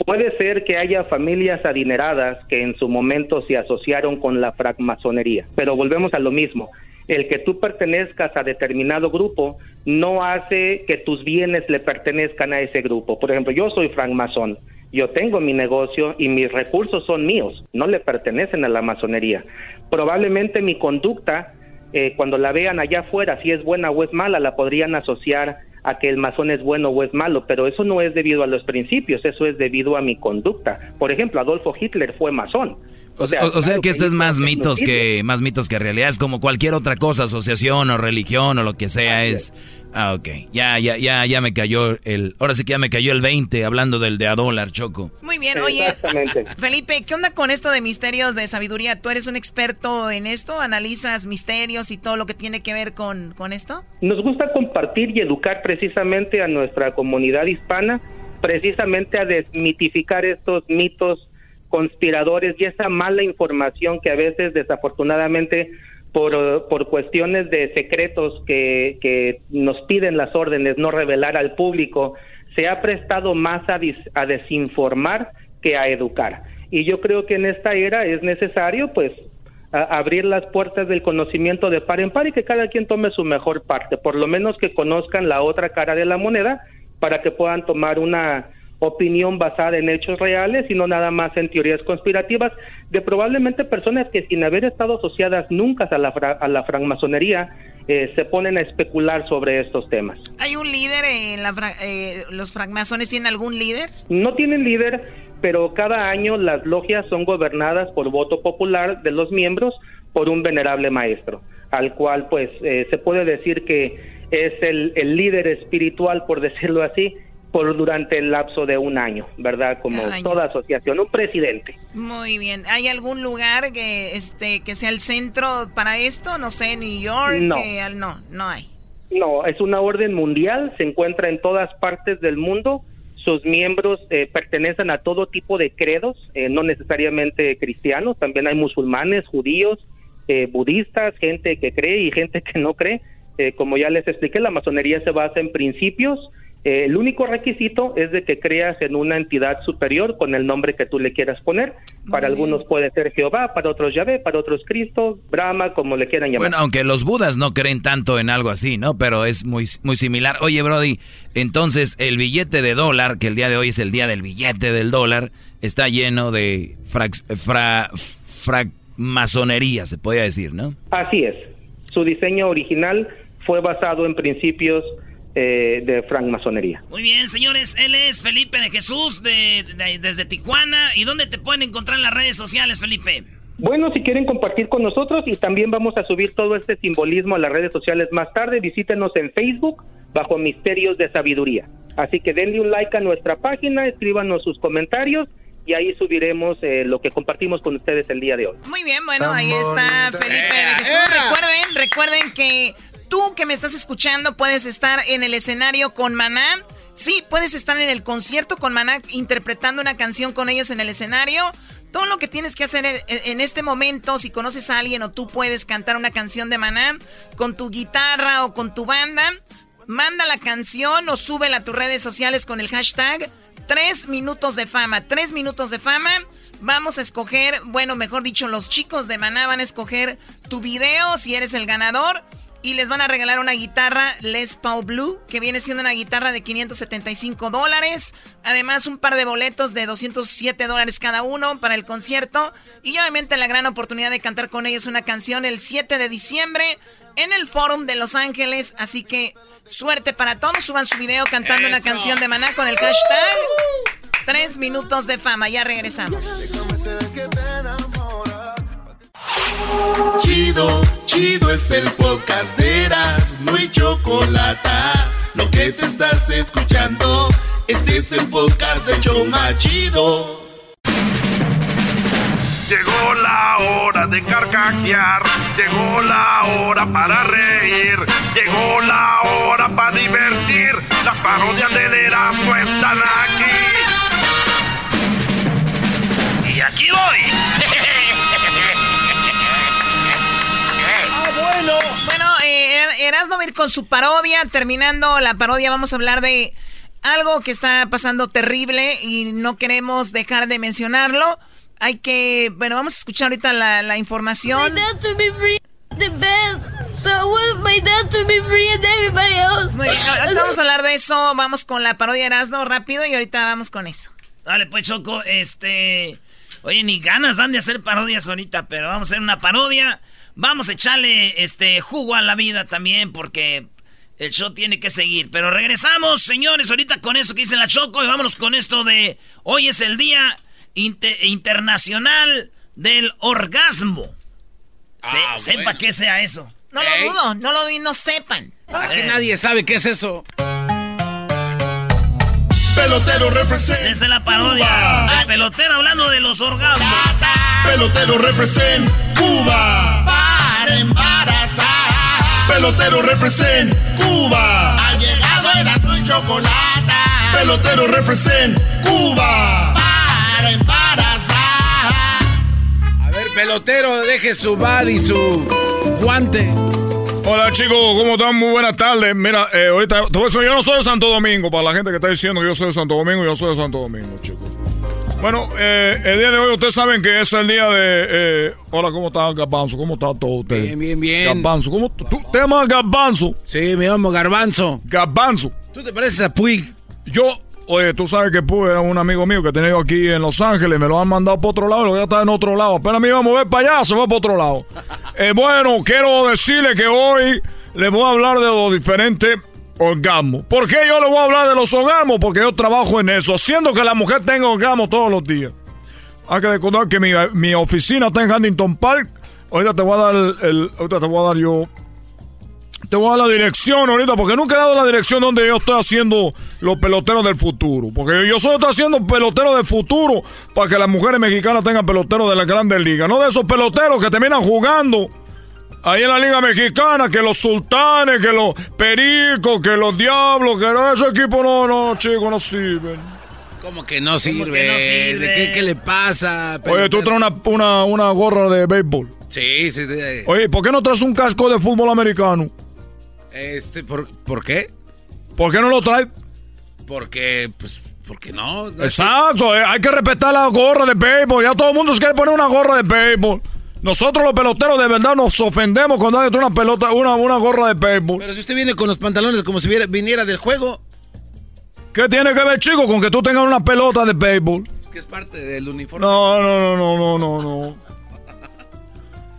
Puede ser que haya familias adineradas que en su momento se asociaron con la francmasonería, pero volvemos a lo mismo. El que tú pertenezcas a determinado grupo no hace que tus bienes le pertenezcan a ese grupo. Por ejemplo, yo soy francmasón, yo tengo mi negocio y mis recursos son míos, no le pertenecen a la masonería. Probablemente mi conducta, eh, cuando la vean allá afuera, si es buena o es mala, la podrían asociar a que el masón es bueno o es malo, pero eso no es debido a los principios, eso es debido a mi conducta. Por ejemplo, Adolfo Hitler fue masón. O sea, o- o sea que esto es más mitos que más mitos que realidad. Es como cualquier otra cosa, asociación o religión o lo que sea. Es. Ah, ok. Ya, ya, ya, ya me cayó el. Ahora sí que ya me cayó el 20 hablando del de a dólar, Choco. Muy bien, oye, Exactamente. Felipe, ¿qué onda con esto de misterios de sabiduría? ¿Tú eres un experto en esto? ¿Analizas misterios y todo lo que tiene que ver con, con esto? Nos gusta compartir y educar precisamente a nuestra comunidad hispana, precisamente a desmitificar estos mitos conspiradores y esa mala información que a veces desafortunadamente por, por cuestiones de secretos que, que nos piden las órdenes no revelar al público, se ha prestado más a, dis- a desinformar que a educar. Y yo creo que en esta era es necesario, pues, abrir las puertas del conocimiento de par en par y que cada quien tome su mejor parte, por lo menos que conozcan la otra cara de la moneda para que puedan tomar una opinión basada en hechos reales y no nada más en teorías conspirativas de probablemente personas que sin haber estado asociadas nunca a la, fra- a la francmasonería eh, se ponen a especular sobre estos temas. ¿Hay un líder en la... fra- eh, ¿Los francmasones tienen algún líder? No tienen líder, pero cada año las logias son gobernadas por voto popular de los miembros por un venerable maestro, al cual pues eh, se puede decir que es el, el líder espiritual, por decirlo así, por durante el lapso de un año, ¿verdad? Como año. toda asociación, un presidente. Muy bien. ¿Hay algún lugar que este que sea el centro para esto? No sé, New York. No. no, no hay. No, es una orden mundial, se encuentra en todas partes del mundo. Sus miembros eh, pertenecen a todo tipo de credos, eh, no necesariamente cristianos, también hay musulmanes, judíos, eh, budistas, gente que cree y gente que no cree. Eh, como ya les expliqué, la masonería se basa en principios. Eh, el único requisito es de que creas en una entidad superior con el nombre que tú le quieras poner. Para algunos puede ser Jehová, para otros Yahvé, para otros Cristo, Brahma, como le quieran llamar. Bueno, aunque los budas no creen tanto en algo así, ¿no? Pero es muy, muy similar. Oye, Brody, entonces el billete de dólar, que el día de hoy es el día del billete del dólar, está lleno de frac- fra- se podría decir, ¿no? Así es. Su diseño original fue basado en principios eh, de francmasonería. Muy bien, señores. Él es Felipe de Jesús de, de- desde Tijuana. ¿Y dónde te pueden encontrar en las redes sociales, Felipe? Bueno, si quieren compartir con nosotros y también vamos a subir todo este simbolismo a las redes sociales más tarde, visítenos en Facebook bajo Misterios de Sabiduría. Así que denle un like a nuestra página, escríbanos sus comentarios y ahí subiremos eh, lo que compartimos con ustedes el día de hoy. Muy bien, bueno, ahí está Felipe de Jesús. Recuerden, recuerden que tú que me estás escuchando puedes estar en el escenario con Maná. Sí, puedes estar en el concierto con Maná interpretando una canción con ellos en el escenario. Todo lo que tienes que hacer en, este momento, si conoces a alguien o tú puedes cantar una canción de Maná con tu guitarra o con tu banda, manda la canción o súbela a tus redes sociales con el hashtag 3 minutos de fama. 3 minutos de fama. Vamos a escoger, bueno, mejor dicho, los chicos de Maná van a escoger tu video si eres el ganador. Y les van a regalar una guitarra Les Paul Blue, que viene siendo una guitarra de 575 dólares. Además, un par de boletos de 207 dólares cada uno para el concierto. Y obviamente la gran oportunidad de cantar con ellos una canción el 7 de diciembre en el Forum de Los Ángeles. Así que suerte para todos. Suban su video cantando una canción de Maná con el hashtag 3 minutos de fama. Ya regresamos. Chido, chido es el podcast de Eras, no hay chocolate. Lo que te estás escuchando, este es el podcast de Choma Chido. Llegó la hora de carcajear, llegó la hora para reír, llegó la hora para divertir. Las parodias del Erasmo están aquí. Y aquí voy. Erasmo va a ir con su parodia. Terminando la parodia, vamos a hablar de algo que está pasando terrible y no queremos dejar de mencionarlo. Hay que, bueno, vamos a escuchar ahorita la, la información. My dad to be free the best. So I want my dad to be free and everybody else. Muy bien, ahorita vamos a hablar de eso. Vamos con la parodia de Erasmo rápido y ahorita vamos con eso. Dale, pues, Choco, este... Oye, ni ganas dan de hacer parodias ahorita, pero vamos a hacer una parodia. Vamos a echarle este jugo a la vida también, porque el show tiene que seguir. Pero regresamos, señores, ahorita con eso que dice la Choco y vámonos con esto de hoy es el día Inter- internacional del orgasmo. Se- Ah, sepa que sea eso. No lo dudo, no lo dudo y no sepan. Que nadie sabe qué es eso. Pelotero represent. Desde la parodia. Cuba. El pelotero hablando de los orgasmos. Pelotero represent Cuba. Para embarazar. Pelotero represent Cuba. Ha llegado el y chocolate. Pelotero represent Cuba. Para embarazar. A ver, pelotero, deje su bad y su guante. Hola chicos, ¿cómo están? Muy buenas tardes. Mira, eh, ahorita, yo no soy de Santo Domingo, para la gente que está diciendo que yo soy de Santo Domingo, yo soy de Santo Domingo, chicos. Bueno, eh, el día de hoy ustedes saben que es el día de... eh, hola, ¿cómo está Garbanzo? ¿Cómo está todo usted? Bien, bien, bien. Garbanzo, ¿cómo tú te llamas Garbanzo? Sí, me llamo Garbanzo. Garbanzo. ¿Tú te pareces a Puig? Yo, oye, tú sabes que Puig era un amigo mío que tenía yo aquí en Los Ángeles, me lo han mandado para otro lado y lo voy a estar en otro lado. Apenas me iba a mover para allá, se va para otro lado. Eh, bueno, quiero decirle que hoy les voy a hablar de los diferentes orgasmos. ¿Por qué yo les voy a hablar de los orgasmos? Porque yo trabajo en eso, haciendo que la mujer tenga orgasmos todos los días. Hay que recordar que mi, mi oficina está en Huntington Park. Ahorita te voy a dar el, ahorita te voy a dar yo te voy a dar la dirección ahorita, porque nunca he dado la dirección donde yo estoy haciendo los peloteros del futuro. Porque yo solo estoy haciendo peloteros del futuro para que las mujeres mexicanas tengan peloteros de las grandes ligas. No de esos peloteros que terminan jugando ahí en la Liga Mexicana, que los sultanes, que los pericos, que los diablos, que no, esos equipos no, no, chicos, no sirven. ¿Cómo que no sirve? que no sirve? ¿De qué, qué le pasa? Oye, tú traes una, una, una gorra de béisbol. Sí, sí. de- Oye, ¿por qué no traes un casco de fútbol americano? Este, ¿por, ¿por qué? ¿Por qué no lo traes? Porque, pues, porque no. no Exacto, eh, hay que respetar la gorra de béisbol. Ya todo el mundo se quiere poner una gorra de béisbol. Nosotros los peloteros de verdad nos ofendemos cuando trae una pelota, una, una gorra de béisbol. Pero si usted viene con los pantalones como si viniera del juego, ¿Qué tiene que ver, chico, con que tú tengas una pelota de béisbol? es que es parte del uniforme. No, no, no, no, no, no, no.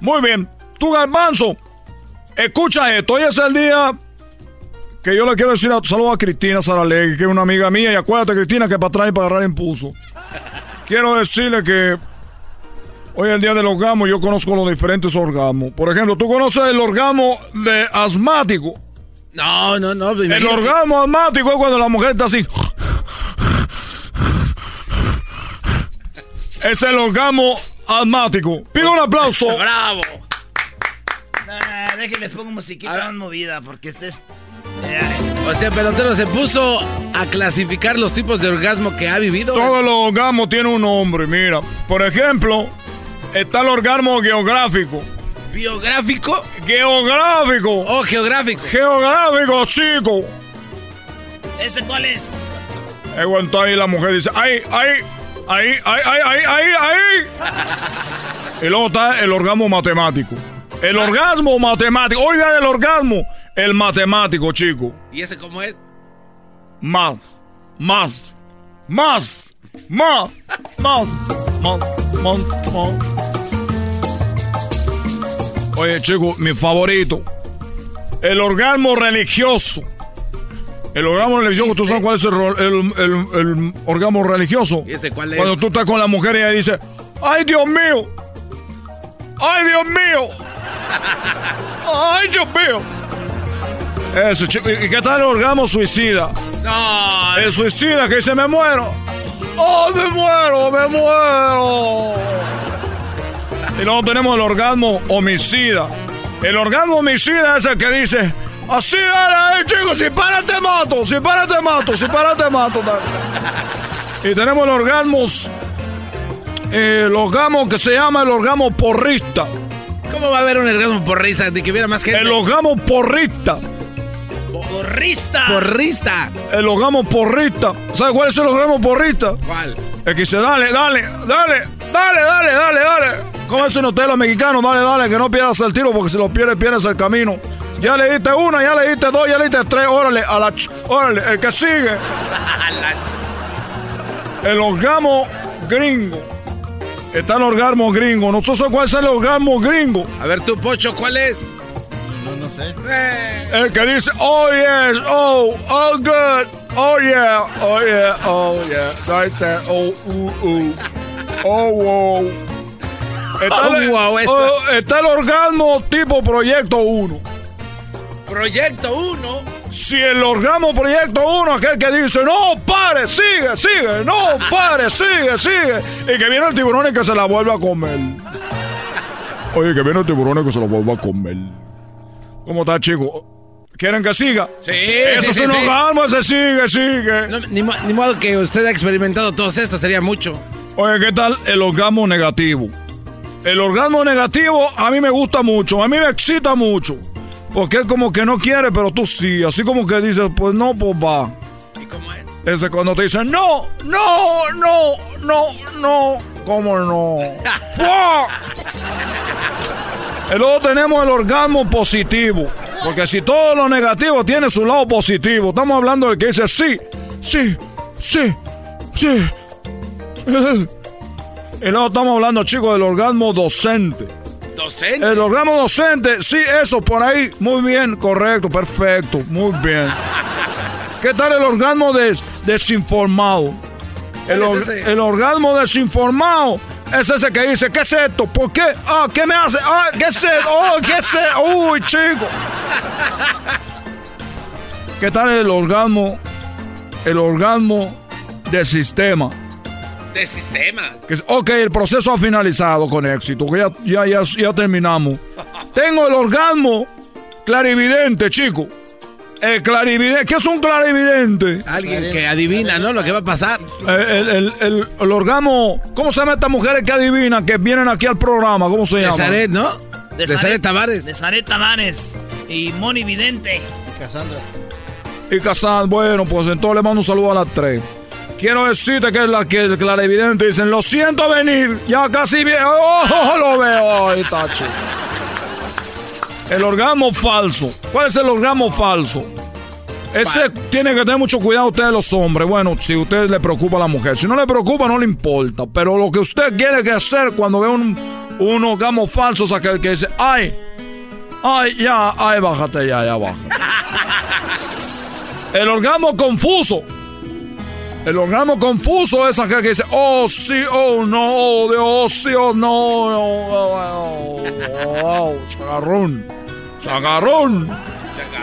Muy bien. Tú, Garbanzo, escucha esto. Hoy es el día que yo le quiero decir a, saludo a Cristina Saralegui, que es una amiga mía. Y acuérdate, Cristina, que para atrás y para agarrar impulso. Quiero decirle que hoy es el día del orgasmo y yo conozco los diferentes orgasmos. Por ejemplo, ¿tú conoces el orgasmo de asmático? No, no, no. El imagínate. orgasmo asmático es cuando la mujer está así. Es el orgasmo asmático. Pido un aplauso. ¡Bravo! Ah, déjenle pongo musiquita más movida porque este es... O sea, pelotero se puso a clasificar los tipos de orgasmo que ha vivido. Todos los orgasmos tienen un nombre, mira. Por ejemplo, está el orgasmo geográfico. ¿Biográfico? Geográfico. Oh, geográfico. Geográfico, chico. ¿Ese cuál es? Cuando ahí la mujer dice, ay, ay, ahí, ay, ay, ay, ay, ay. Y luego está el orgasmo matemático. El orgasmo matemático. Oiga el orgasmo. El matemático, chico. ¿Y ese cómo es? Más, más, más, más, más, más, Oye, chico, mi favorito. El orgasmo religioso. El orgasmo religioso, ¿tú sabes cuál es el, el- el- el orgasmo religioso? ¿Y ese cuál es? Cuando tú estás con la mujer y ella dice, ¡ay, Dios mío! ¡Ay, Dios mío! ¡Ay, Dios mío! Eso, chico. ¿Y y qué tal el orgasmo suicida? No. El suicida que dice, me muero. ¡Oh, me muero, me muero! Y luego tenemos el orgasmo homicida. El orgasmo homicida es el que dice, así dale, eh, chicos, si para te mato, si para te mato, si para te mato. dale". Y tenemos el orgasmo, eh, el orgasmo que se llama el orgasmo porrista. ¿Cómo va a haber un orgasmo porrista de que hubiera más gente? El orgasmo porrista. ¡Porrista! Porrista. El orgasmo porrista. ¿Sabes cuál es el orgasmo porrista? ¿Cuál? El que dice, dale, dale, dale, dale, dale, dale, dale. ¿Cómo es un hotel los mexicanos? Dale, dale, que no pierdas el tiro porque si lo pierdes, pierdes el camino. Ya le diste una, ya le diste dos, ya le diste tres, órale, a la ch- órale, el que sigue. El orgasmo gringo. Está el orgasmo gringo. No sé cuál es el orgasmo gringo. A ver tú, Pocho, ¿cuál es? El que dice, oh yes, oh, oh good, oh yeah, oh yeah, oh yeah, right there, oh, uh, uh, oh wow. Está, Oh, el, wow, esa. oh, está el orgasmo tipo Proyecto 1. Proyecto 1. Si el orgasmo Proyecto 1, aquel que dice, no, pare, sigue, sigue, no, pare, sigue, sigue. Y que viene el tiburón y que se la vuelve a comer. Oye, que viene el tiburón y que se la vuelve a comer. ¿Cómo está, chico? ¿Quieren que siga? Sí, Eso sí, es sí, un sí. orgasmo, ese sigue, sigue. No, ni, ni modo que usted ha experimentado todo esto, sería mucho. Oye, ¿qué tal el orgasmo negativo? El orgasmo negativo a mí me gusta mucho, a mí me excita mucho. Porque es como que no quiere, pero tú sí. Así como que dices, pues no, pues va. ¿Y cómo es? Ese es cuando te dicen, no, no, no, no, no. ¿Cómo no? Y luego tenemos el orgasmo positivo. Porque si todo lo negativo tiene su lado positivo. Estamos hablando del que dice sí, sí, sí, sí. Y luego estamos hablando, chicos, del orgasmo docente. ¿Docente? El orgasmo docente, sí, eso por ahí. Muy bien, correcto, perfecto, muy bien. ¿Qué tal el orgasmo des- desinformado? El, ¿Cuál or- es ese? el orgasmo desinformado es ese que dice, ¿qué es esto? ¿Por qué? Ah, ¿qué me hace? Ah, ¿qué es esto? Oh, ¿qué es esto? Uy, chico. ¿Qué tal el orgasmo? El orgasmo del sistema. De es- ok, el proceso ha finalizado con éxito. ya, ya, ya, ya terminamos. Tengo el orgasmo clarividente, chico. El clarividente. ¿Qué es un clarividente? Alguien que adivina, ¿no? Lo que va a pasar. El, el, el- el- el orgasmo. ¿Cómo se llama estas mujeres que adivinan que vienen aquí al programa? ¿Cómo se De llama? Zaret, ¿no? De Zaret Tavares. De Zaret Tavares. Y Moni Vidente. Cassandra. Y Casán, bueno, pues entonces le mando un saludo a las tres. Quiero decirte que es la que el clarividente dicen, lo siento venir, ya casi bien, oh, lo veo, ahí está, chico. El orgasmo falso. ¿Cuál es el orgasmo falso? Ese tiene que tener mucho cuidado ustedes los hombres. Bueno, si a usted le preocupa a la mujer. Si no le preocupa, no le importa. Pero lo que usted quiere que hacer cuando ve un, un orgasmo falso es aquel que dice, ay, ay, ya, ay, bájate ya, ya baja. El orgasmo confuso. El orgasmo confuso es aquel que dice, oh sí, oh no, oh Dios, oh sí, oh no, oh, oh, chagarrón, chagarrón.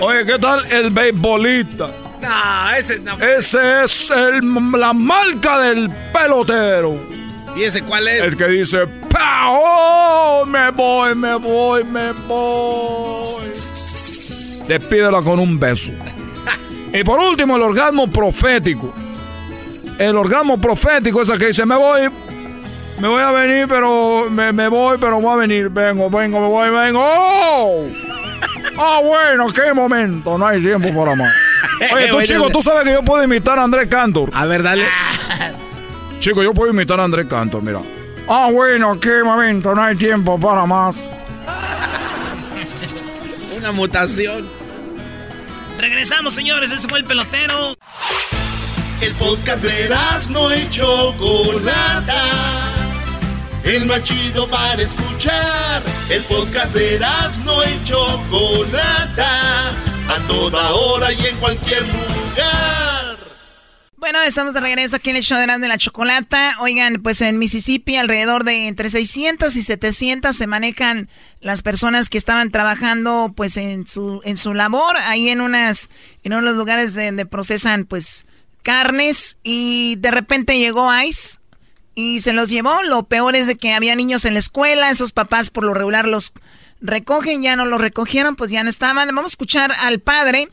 Oye, ¿qué tal el beisbolista? No, ese no. Ese es el, la marca del pelotero. ¿Y ese cuál es? El que dice, "Pa, oh, me voy, me voy, me voy. Despídela con un beso. Y por último, el orgasmo profético. El orgasmo profético es el que dice, me voy, me voy a venir, pero me, me voy, pero voy a venir. Vengo, vengo, me voy, vengo. ¡Oh! Ah, bueno, qué momento. No hay tiempo para más. Oye, tú, chico, tú sabes que yo puedo imitar a Andrés Cantor. A ver, dale. Chico, yo puedo imitar a Andrés Cantor, mira. Ah, bueno, qué momento. No hay tiempo para más. Una mutación. Regresamos, señores. Ese fue el pelotero. El podcast de no y Chocolata. El más chido para escuchar. El podcast de no y Chocolata. A toda hora y en cualquier lugar. Bueno, estamos de regreso aquí en el show de de la Chocolata. Oigan, pues en Mississippi alrededor de entre 600 y 700 se manejan las personas que estaban trabajando pues en su en su labor ahí en unas en unos lugares donde procesan pues carnes y de repente llegó ICE y se los llevó. Lo peor es de que había niños en la escuela, esos papás por lo regular los recogen, ya no los recogieron, pues ya no estaban. Vamos a escuchar al padre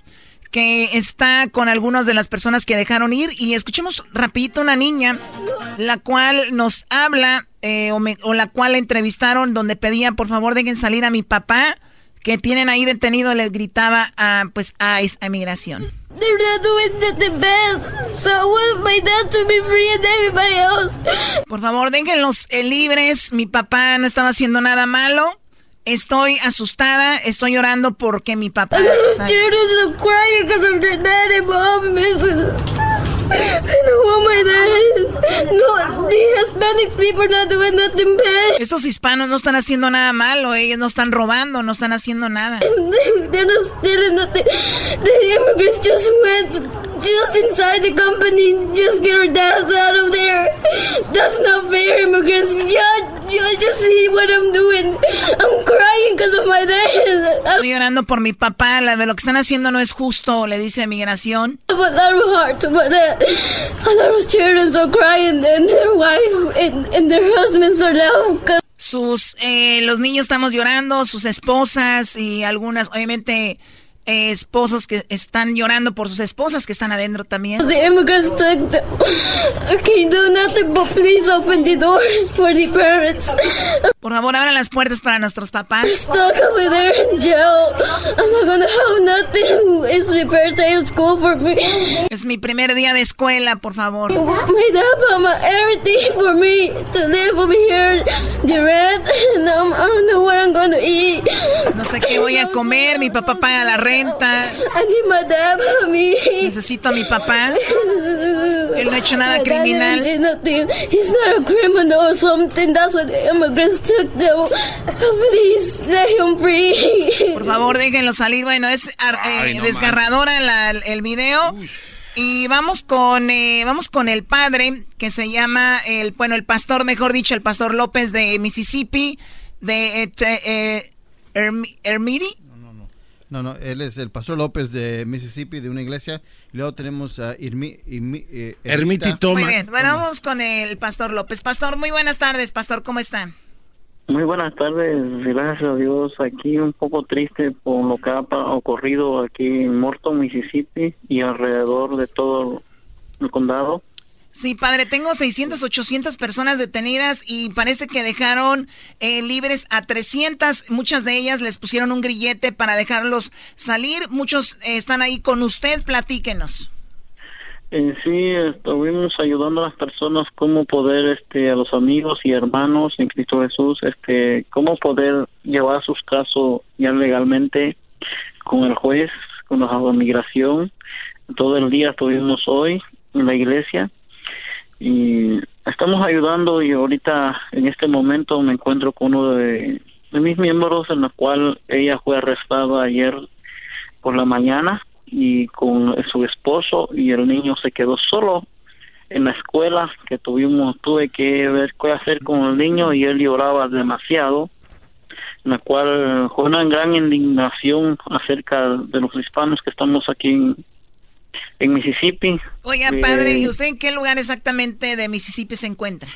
que está con algunas de las personas que dejaron ir y escuchemos rapidito una niña la cual nos habla eh, o, o, la cual entrevistaron donde pedía por favor dejen salir a mi papá que tienen ahí detenido le gritaba a pues a, a inmigración. They're not doing the, best. So I want my dad to be free and everybody else. Por favor, déjenlos eh, libres. Mi papá no estaba haciendo nada malo. Estoy asustada, estoy llorando porque mi papá. I'm No, the people not doing nothing bad. Estos hispanos no están haciendo nada malo, ellos no están robando, no están haciendo nada. They're not stealing nothing. The immigrants just went just inside the company, just get our dads out of there. That's not fair, immigrants. Yeah, you just see what I'm doing. I'm crying because of my dad. Estoy llorando por mi papá. La lo que están haciendo no es justo, le dice migración. But that was hard to but that. A lot of children are crying and their wife and, and their husbands are now. Sus, eh, los niños estamos llorando, sus esposas y algunas, obviamente esposos que están llorando por sus esposas que están adentro también. The immigrants took. Okay, do nothing but please open the door for the parents. Por favor, abran las puertas para nuestros papás. Stuck over there in jail. I'm not gonna have nothing. It's my first day of school for me. Es mi primer día de escuela, por favor. My dad everything for me to live over here. The rent. And I'm, I don't know what I'm gonna eat. No sé qué voy a comer. Mi papá paga la renta. Necesito a mi papá. Él no ha hecho nada criminal. He's not a criminal or something. That's what the immigrants took them. Please let him free. Por favor, déjenlo salir. Bueno, es eh, desgarradora la, el video. Y vamos con eh, vamos con el padre que se llama el bueno el pastor mejor dicho el pastor López de Mississippi de eh, eh Hermiri no, no, él es el pastor López de Mississippi, de una iglesia. Y luego tenemos a Irmi, eh, Ermiti Thomas. Muy bien, bueno, vamos con el pastor López. Pastor, muy buenas tardes, pastor, ¿cómo están? Muy buenas tardes, gracias a Dios. Aquí un poco triste por lo que ha ocurrido aquí en Morton, Mississippi y alrededor de todo el condado. Sí, padre, tengo 600, 800 personas detenidas y parece que dejaron eh, libres a 300. Muchas de ellas les pusieron un grillete para dejarlos salir. Muchos eh, están ahí con usted. Platíquenos. Eh, sí, estuvimos ayudando a las personas cómo poder, este, a los amigos y hermanos en Cristo Jesús, este, cómo poder llevar sus casos ya legalmente con el juez, con la migración. Todo el día estuvimos hoy en la iglesia y estamos ayudando y ahorita en este momento me encuentro con uno de, mis miembros en la cual ella fue arrestada ayer por la mañana y con su esposo y el niño se quedó solo en la escuela que tuvimos tuve que ver qué hacer con el niño y él lloraba demasiado en la cual fue una gran indignación acerca de los hispanos que estamos aquí en, en Mississippi. Oiga, padre, ¿y usted en qué lugar exactamente de Mississippi se encuentra?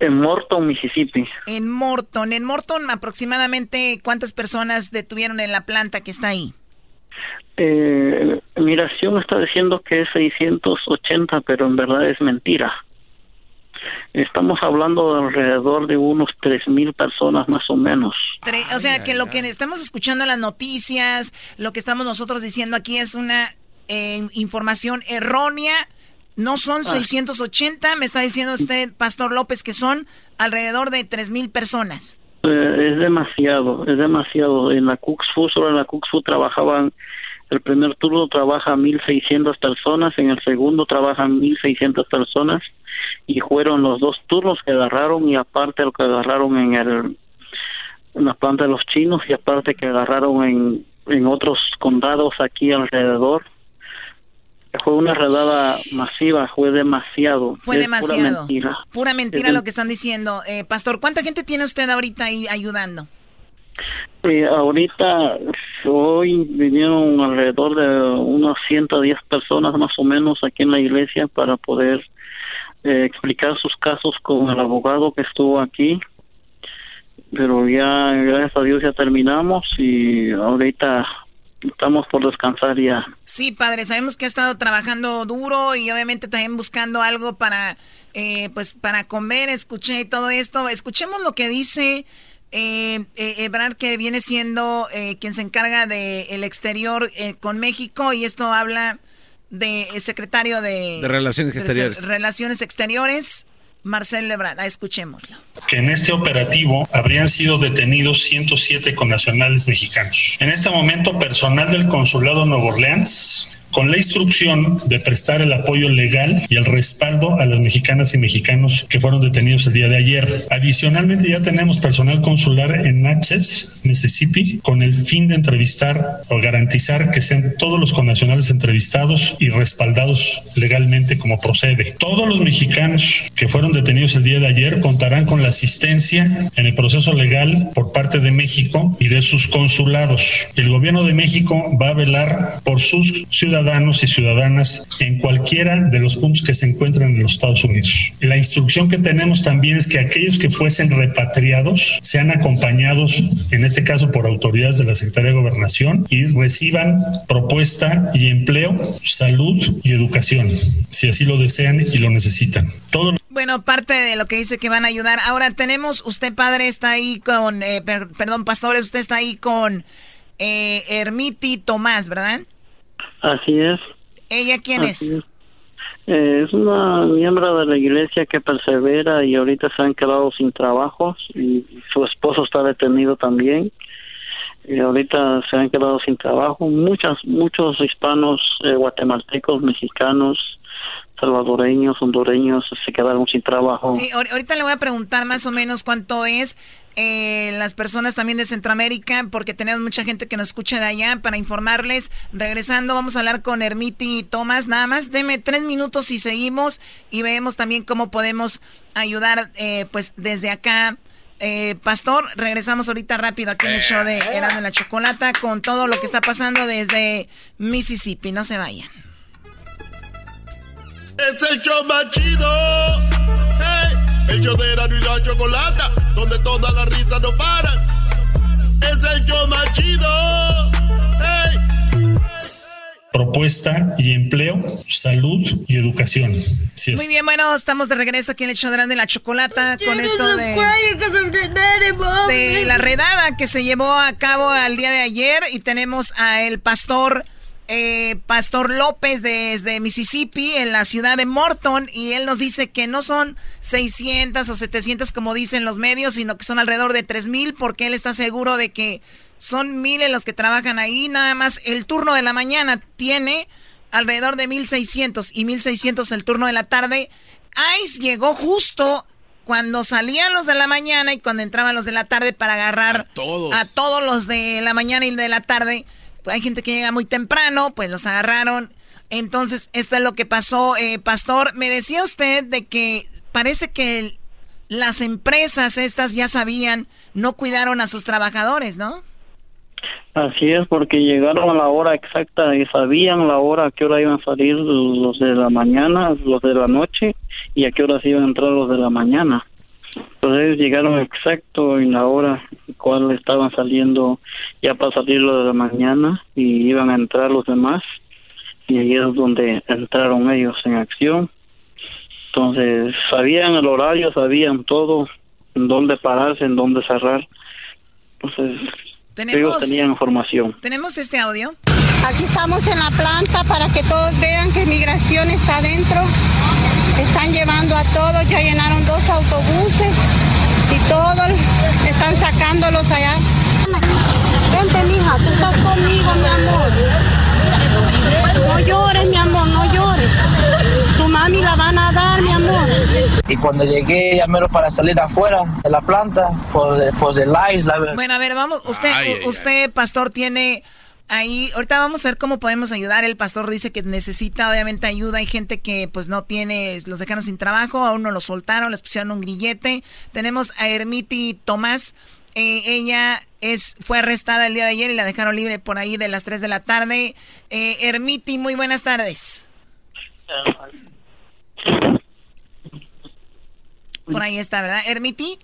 En Morton, Mississippi. En Morton. En Morton, aproximadamente, ¿cuántas personas detuvieron en la planta que está ahí? Eh, Migración está diciendo que es 680, pero en verdad es mentira. Estamos hablando de alrededor de unos 3.000 personas más o menos. O sea, que lo que estamos escuchando en las noticias, lo que estamos nosotros diciendo aquí es una eh, información errónea. No son 680, ah. me está diciendo usted, Pastor López, que son alrededor de 3.000 personas. Eh, es demasiado, es demasiado. En la Cuxfu, solo en la Cuxfu trabajaban, el primer turno trabaja 1.600 personas, en el segundo trabajan 1.600 personas y fueron los dos turnos que agarraron y aparte lo que agarraron en el en la planta de los chinos y aparte que agarraron en, en otros condados aquí alrededor fue una redada masiva, fue demasiado. Fue demasiado. Pura mentira. Pura mentira lo que están diciendo. Eh, Pastor, ¿cuánta gente tiene usted ahorita ahí ayudando? Eh, ahorita, hoy vinieron alrededor de unas 110 personas más o menos aquí en la iglesia para poder eh, explicar sus casos con el abogado que estuvo aquí. Pero ya, gracias a Dios, ya terminamos y ahorita estamos por descansar ya. Sí, padre, sabemos que ha estado trabajando duro y obviamente también buscando algo para, eh, pues, para comer. Escuché todo esto. Escuchemos lo que dice eh, eh que viene siendo eh, quien se encarga del el exterior con México y esto habla de secretario de, de Relaciones Exteriores. Relaciones Exteriores. Marcel Lebrada, ah, escuchémoslo. Que en este operativo habrían sido detenidos 107 connacionales mexicanos. En este momento, personal del Consulado Nuevo Orleans con la instrucción de prestar el apoyo legal y el respaldo a las mexicanas y mexicanos que fueron detenidos el día de ayer. Adicionalmente ya tenemos personal consular en Natchez, Mississippi, con el fin de entrevistar o garantizar que sean todos los connacionales entrevistados y respaldados legalmente como procede. Todos los mexicanos que fueron detenidos el día de ayer contarán con la asistencia en el proceso legal por parte de México y de sus consulados. El gobierno de México va a velar por sus ciudadanos ciudadanos y ciudadanas en cualquiera de los puntos que se encuentran en los Estados Unidos. La instrucción que tenemos también es que aquellos que fuesen repatriados sean acompañados, en este caso por autoridades de la Secretaría de Gobernación, y reciban propuesta y empleo, salud y educación, si así lo desean y lo necesitan. Todo bueno, parte de lo que dice que van a ayudar. Ahora tenemos, usted padre está ahí con, eh, perdón, pastores, usted está ahí con eh, Hermiti Tomás, ¿verdad? Así es. ¿Ella quién es? Eh, es? una miembro de la iglesia que persevera y ahorita se han quedado sin trabajo y su esposo está detenido también y ahorita se han quedado sin trabajo muchas muchos hispanos eh, guatemaltecos mexicanos salvadoreños, hondureños se quedaron sin trabajo. Sí, ahorita le voy a preguntar más o menos cuánto es eh, las personas también de Centroamérica, porque tenemos mucha gente que nos escucha de allá para informarles. Regresando, vamos a hablar con Hermiti y Tomás. Nada más, deme tres minutos y seguimos y vemos también cómo podemos ayudar, eh, pues desde acá. Eh, Pastor, regresamos ahorita rápido aquí en el show de Erano de la Chocolata con todo lo que está pasando desde Mississippi. No se vayan. Es el show más chido. el show de Erano y la Chocolata, donde todas las risas no paran. Es el show más chido. Propuesta y empleo, salud y educación. Muy bien, bueno, estamos de regreso aquí en el show de la Chocolata con esto de, de la redada que se llevó a cabo al día de ayer y tenemos a el pastor eh, Pastor López desde Mississippi, en la ciudad de Morton, y él nos dice que no son 600 o 700 como dicen los medios, sino que son alrededor de 3000, porque él está seguro de que son miles los que trabajan ahí. Nada más el turno de la mañana tiene alrededor de 1600 y 1600 el turno de la tarde. ICE llegó justo cuando salían los de la mañana y cuando entraban los de la tarde para agarrar a todos los de la mañana y de la tarde hay gente que llega muy temprano, pues los agarraron. Entonces, esto es lo que pasó, eh, Pastor. Me decía usted de que parece que las empresas estas ya sabían, no cuidaron a sus trabajadores, ¿no? Así es, porque llegaron a la hora exacta y sabían la hora a qué hora iban a salir los de la mañana, los de la noche y a qué hora iban a entrar los de la mañana. Entonces llegaron exacto en la hora cual estaban saliendo ya para salir lo de la mañana y iban a entrar los demás y ahí es donde entraron ellos en acción. Entonces, sabían el horario, sabían todo, en dónde pararse, en dónde cerrar. Entonces, ellos tenían información. ¿Tenemos este audio? Aquí estamos en la planta para que todos vean que migración está adentro. Están llevando a todos, ya llenaron dos autobuses y todos están sacándolos allá. Vente, mija, tú estás conmigo, mi amor. No llores, mi amor, no llores. Tu mami la van a dar, mi amor. Y cuando llegué, ya mero para salir afuera de la planta, por, por el live. La... Bueno, a ver, vamos. Usted, usted, pastor, tiene ahí, ahorita vamos a ver cómo podemos ayudar. El pastor dice que necesita obviamente ayuda. Hay gente que pues no tiene, los dejaron sin trabajo, aún no los soltaron, les pusieron un grillete. Tenemos a Ermiti Tomás. Eh, ella es, fue arrestada el día de ayer y la dejaron libre por ahí de las 3 de la tarde. Eh, Ermiti, muy buenas tardes. Por ahí está, ¿verdad? Ermiti.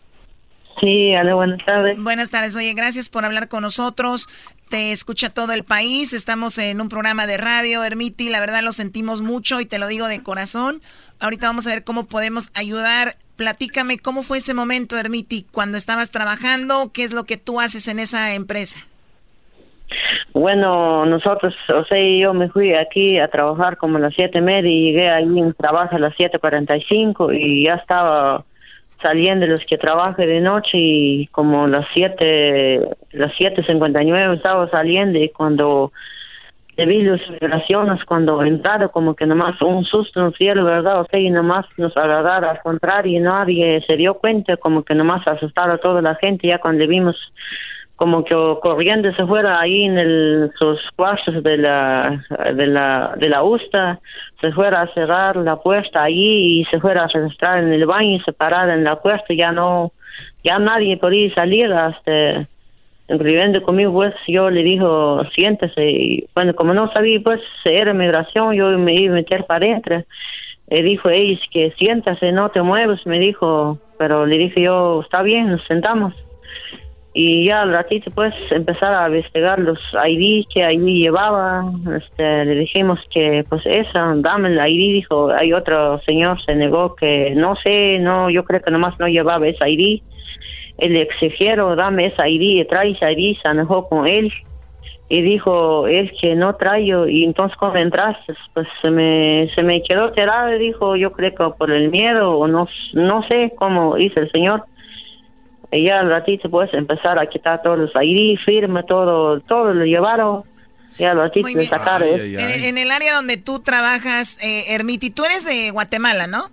Sí, hola, buenas tardes. Buenas tardes. Oye, gracias por hablar con nosotros. Te escucha todo el país. Estamos en un programa de radio, Ermiti. La verdad lo sentimos mucho y te lo digo de corazón. Ahorita vamos a ver cómo podemos ayudar. Platícame cómo fue ese momento, Ermiti, cuando estabas trabajando. ¿Qué es lo que tú haces en esa empresa? Bueno, nosotros, o sea, yo me fui aquí a trabajar como a las siete y media y llegué ahí en trabajo a las siete cuarenta y cinco y ya estaba saliendo los que trabajan de noche y como las siete, las siete cincuenta y nueve estaba saliendo y cuando le vi las vibraciones, cuando entraron como que nomás un susto nos dieron, ¿verdad? O sea, y nomás nos agarraron al contrario y nadie se dio cuenta, como que nomás asustaron a toda la gente ya cuando vimos como que corriendo se fuera ahí en el, sus cuartos de la, de la, de la USTA, se fuera a cerrar la puerta allí y se fuera a registrar en el baño y se parara en la puerta, ya no, ya nadie podía salir hasta, incluyendo conmigo, pues yo le dijo, siéntese, y bueno, como no sabía, pues, era migración, yo me iba a meter para adentro, le dijo, ella que siéntase, no te mueves, me dijo, pero le dije yo, está bien, nos sentamos y ya al ratito pues empezar a investigar los ID que ahí llevaba este le dijimos que pues esa dame el ID dijo hay otro señor se negó que no sé no yo creo que nomás no llevaba ese ID el exigieron dame ese ID trae ese ID se enojó con él y dijo él que no traigo y entonces cuando entraste pues se me se me quedó tirado y dijo yo creo que por el miedo o no no sé cómo hizo el señor y ya al ratito pues empezar a quitar todos los ID, firme, todo, todo lo llevaron. Ya al ratito de sacar. En, el área donde tú trabajas, eh, Ermiti, tú eres de Guatemala, ¿no?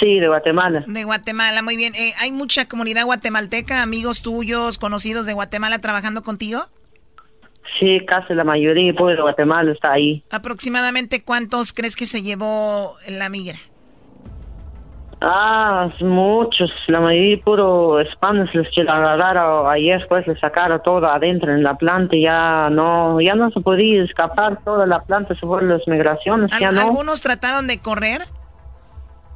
Sí, de Guatemala. De Guatemala, muy bien. Eh, ¿Hay mucha comunidad guatemalteca, amigos tuyos, conocidos de Guatemala trabajando contigo? Sí, casi la mayoría pues, de Guatemala está ahí. ¿Aproximadamente cuántos crees que se llevó la migra? Ah, muchos, la mayoría puro hispanos los que agarraron ayer pues le sacaron todo adentro en la planta ya no, ya no se podía escapar toda la planta se fueron las migraciones, ya no. ¿Algunos trataron de correr?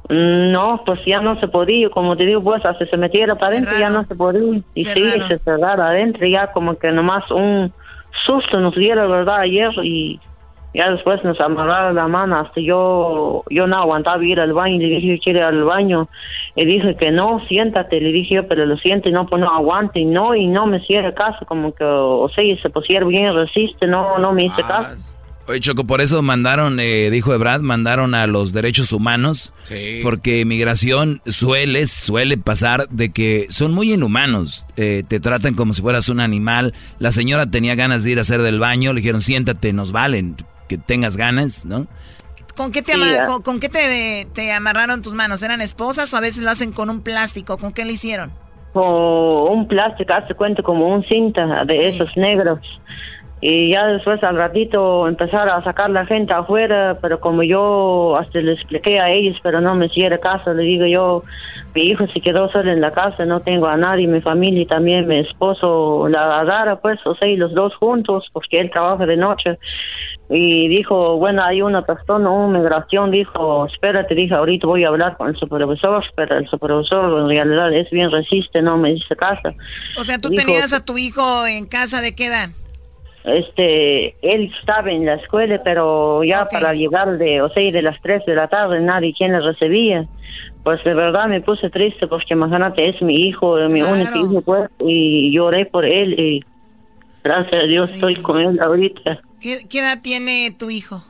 No, pues ya no se podía, como te digo, pues hasta se metiera para adentro ya no se podía. Y sí, se cerraron adentro ya como que nomás un susto nos dieron, ¿verdad? Ayer y ya después nos amarraron la mano hasta yo yo no aguantaba ir al baño le dije quiere ir al baño y dije que no siéntate le dije yo pero lo siento y no pues no aguante y no y no me hiciera caso como que o sea se pusiera bien resiste no no me hice ah, caso Oye, Choco, por eso mandaron, eh, dijo Ebrad, mandaron a los derechos humanos, sí. porque migración suele, suele pasar de que son muy inhumanos, eh, te tratan como si fueras un animal. La señora tenía ganas de ir a hacer del baño, le dijeron, siéntate, nos valen, que tengas ganas, ¿no? ¿Con qué, te, con, qué te, te, amarraron tus manos? ¿Eran esposas o a veces lo hacen con un plástico? ¿Con qué le hicieron? Con un plástico, hace cuenta como un cinta de esos negros. Y ya después al ratito empezaron a sacar la gente afuera, pero como yo hasta le expliqué a ellos, pero no me hiciera caso, le digo yo, mi hijo se quedó solo en la casa, no tengo a nadie, mi familia y también mi esposo la agarra, pues, o sea, y los dos juntos, porque él trabaja de noche y dijo, bueno, hay una persona, una migración, dijo, espérate, dije, ahorita voy a hablar con el supervisor, pero el supervisor en realidad es bien resiste, no me dice casa. O sea, tú tenías a tu hijo en casa de qué edad? este, él estaba en la escuela, pero ya para llegar de, o sea, de las 3 de la tarde, nadie quien le recibía. Pues de verdad me puse triste porque imagínate, es mi hijo, mi único hijo, pues, y lloré por él y gracias a Dios estoy con él ahorita. ¿Qué, ¿Qué edad tiene tu hijo?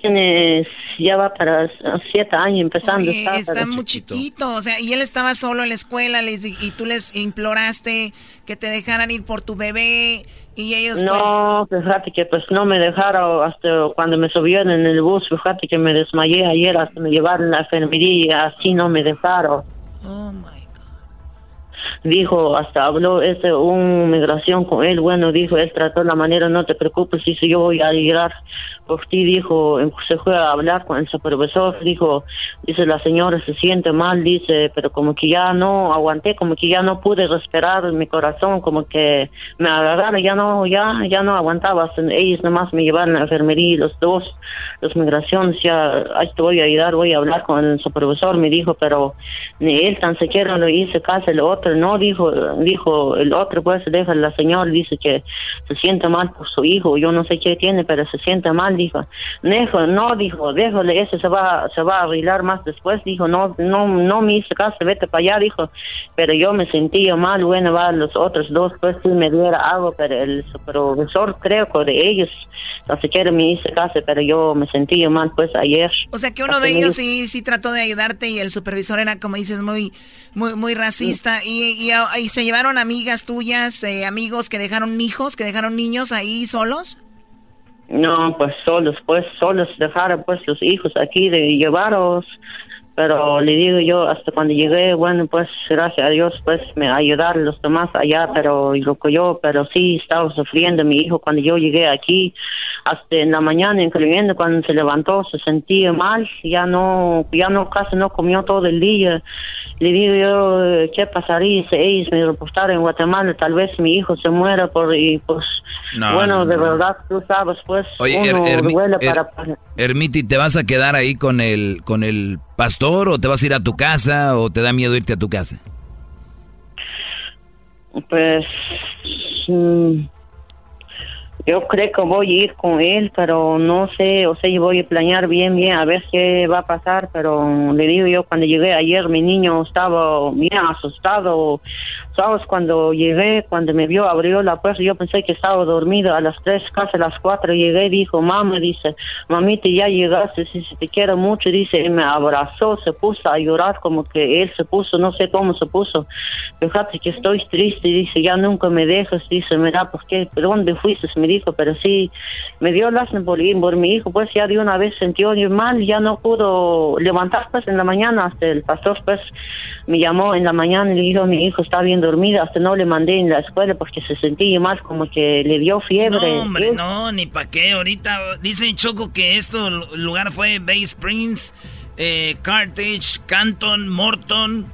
Tiene, ya va para siete años empezando. Oye, está, muy chiquito. o sea, y él estaba solo en la escuela les, y tú les imploraste que te dejaran ir por tu bebé y ellos No, pues... fíjate que pues no me dejaron hasta cuando me subieron en el bus, fíjate que me desmayé ayer hasta me llevaron a la enfermería, así no me dejaron. Oh, my dijo, hasta habló ese, un migración con él, bueno, dijo, él trató la manera, no te preocupes, dice, yo voy a llegar ti, dijo, se fue a hablar con el supervisor, dijo, dice, la señora se siente mal, dice, pero como que ya no aguanté, como que ya no pude respirar mi corazón, como que me agarraron, ya no, ya, ya no aguantaba, ellos nomás me llevaron a la enfermería, los dos, los migraciones, ya, ahí te voy a ayudar, voy a hablar con el supervisor, me dijo, pero ni él tan siquiera lo hice caso, el otro no, dijo, dijo el otro, pues deja la señora, dice que se siente mal por su hijo, yo no sé qué tiene, pero se siente mal, dijo, dijo no, dijo, déjole, eso se va, se va a arreglar más después, dijo, no, no, no me hice caso, vete para allá, dijo, pero yo me sentía mal, bueno, va, los otros dos, pues sí me diera algo, pero el profesor creo que de ellos, no sé qué me hice caso, pero yo me sentía mal, pues ayer. O sea que uno de ellos sí, sí trató de ayudarte y el supervisor era, como dices, muy, muy, muy racista. Y, y, y, se llevaron amigas tuyas, eh, amigos que dejaron hijos, que dejaron niños ahí solos. No, pues solos, pues solos dejaron pues los hijos aquí de llevaros, pero le digo yo hasta cuando llegué, bueno pues gracias a Dios pues me ayudaron los demás allá, pero lo que yo, pero sí estaba sufriendo mi hijo cuando yo llegué aquí, hasta en la mañana incluyendo cuando se levantó se sentía mal, ya no, ya no casi no comió todo el día. Le digo yo, ¿qué pasaría si ellos me reportaran en Guatemala? Tal vez mi hijo se muera por, y pues, bueno, de verdad, tú sabes, pues, Oye, uno para... Ermiti, ¿te vas a quedar ahí con el, con el pastor o te vas a ir a tu casa o te da miedo irte a tu casa? Pues... Mm, yo creo que voy a ir con él, pero no sé, o sea, yo voy a planear bien, bien, a ver qué va a pasar, pero le digo yo, cuando llegué ayer, mi niño estaba bien asustado, ¿sabes? Cuando llegué, cuando me vio, abrió la puerta, yo pensé que estaba dormido, a las tres, casi a las cuatro, llegué, dijo, mamá, dice, mamita, ya llegaste, si te quiero mucho, dice, y me abrazó, se puso a llorar, como que él se puso, no sé cómo se puso, fíjate que estoy triste, dice, ya nunca me dejas, dice, mira, ¿por qué? ¿Dónde fuiste? Me dijo, pero sí, me dio lástima por, por mi hijo, pues ya de una vez sintió mal, ya no pudo levantar, pues en la mañana, hasta el pastor, pues me llamó en la mañana y le dijo, mi hijo está bien dormido, hasta no le mandé en la escuela porque se sentía mal, como que le dio fiebre. No, hombre, no, ni pa' qué, ahorita dicen Choco que esto lugar fue Bay Springs, eh, Carthage, Canton, Morton,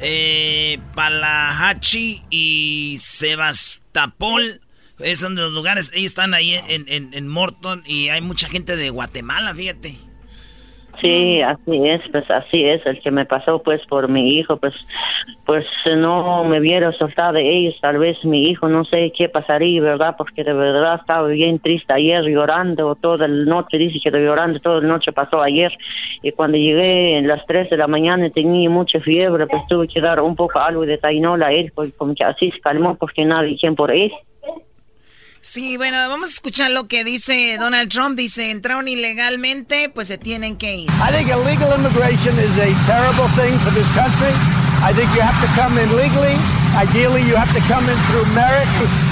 eh, Palahachi y Sebastopol es de los lugares, ellos están ahí en, en, en Morton y hay mucha gente de Guatemala, fíjate. Sí, así es, pues así es, el que me pasó pues por mi hijo, pues pues no me hubiera soltado de ellos, tal vez mi hijo, no sé qué pasaría, ¿verdad? Porque de verdad estaba bien triste ayer llorando toda la noche, dice que llorando toda la noche pasó ayer y cuando llegué en las 3 de la mañana tenía mucha fiebre, pues tuve que dar un poco algo de tainola a él, porque como que así se calmó porque nadie quien por él. Sí, bueno, vamos a escuchar lo que dice Donald Trump. Dice, entraron ilegalmente, pues se tienen que ir. I think illegal immigration is a terrible thing for this country. I think you have to come in legally. Ideally, you have to come in through merit.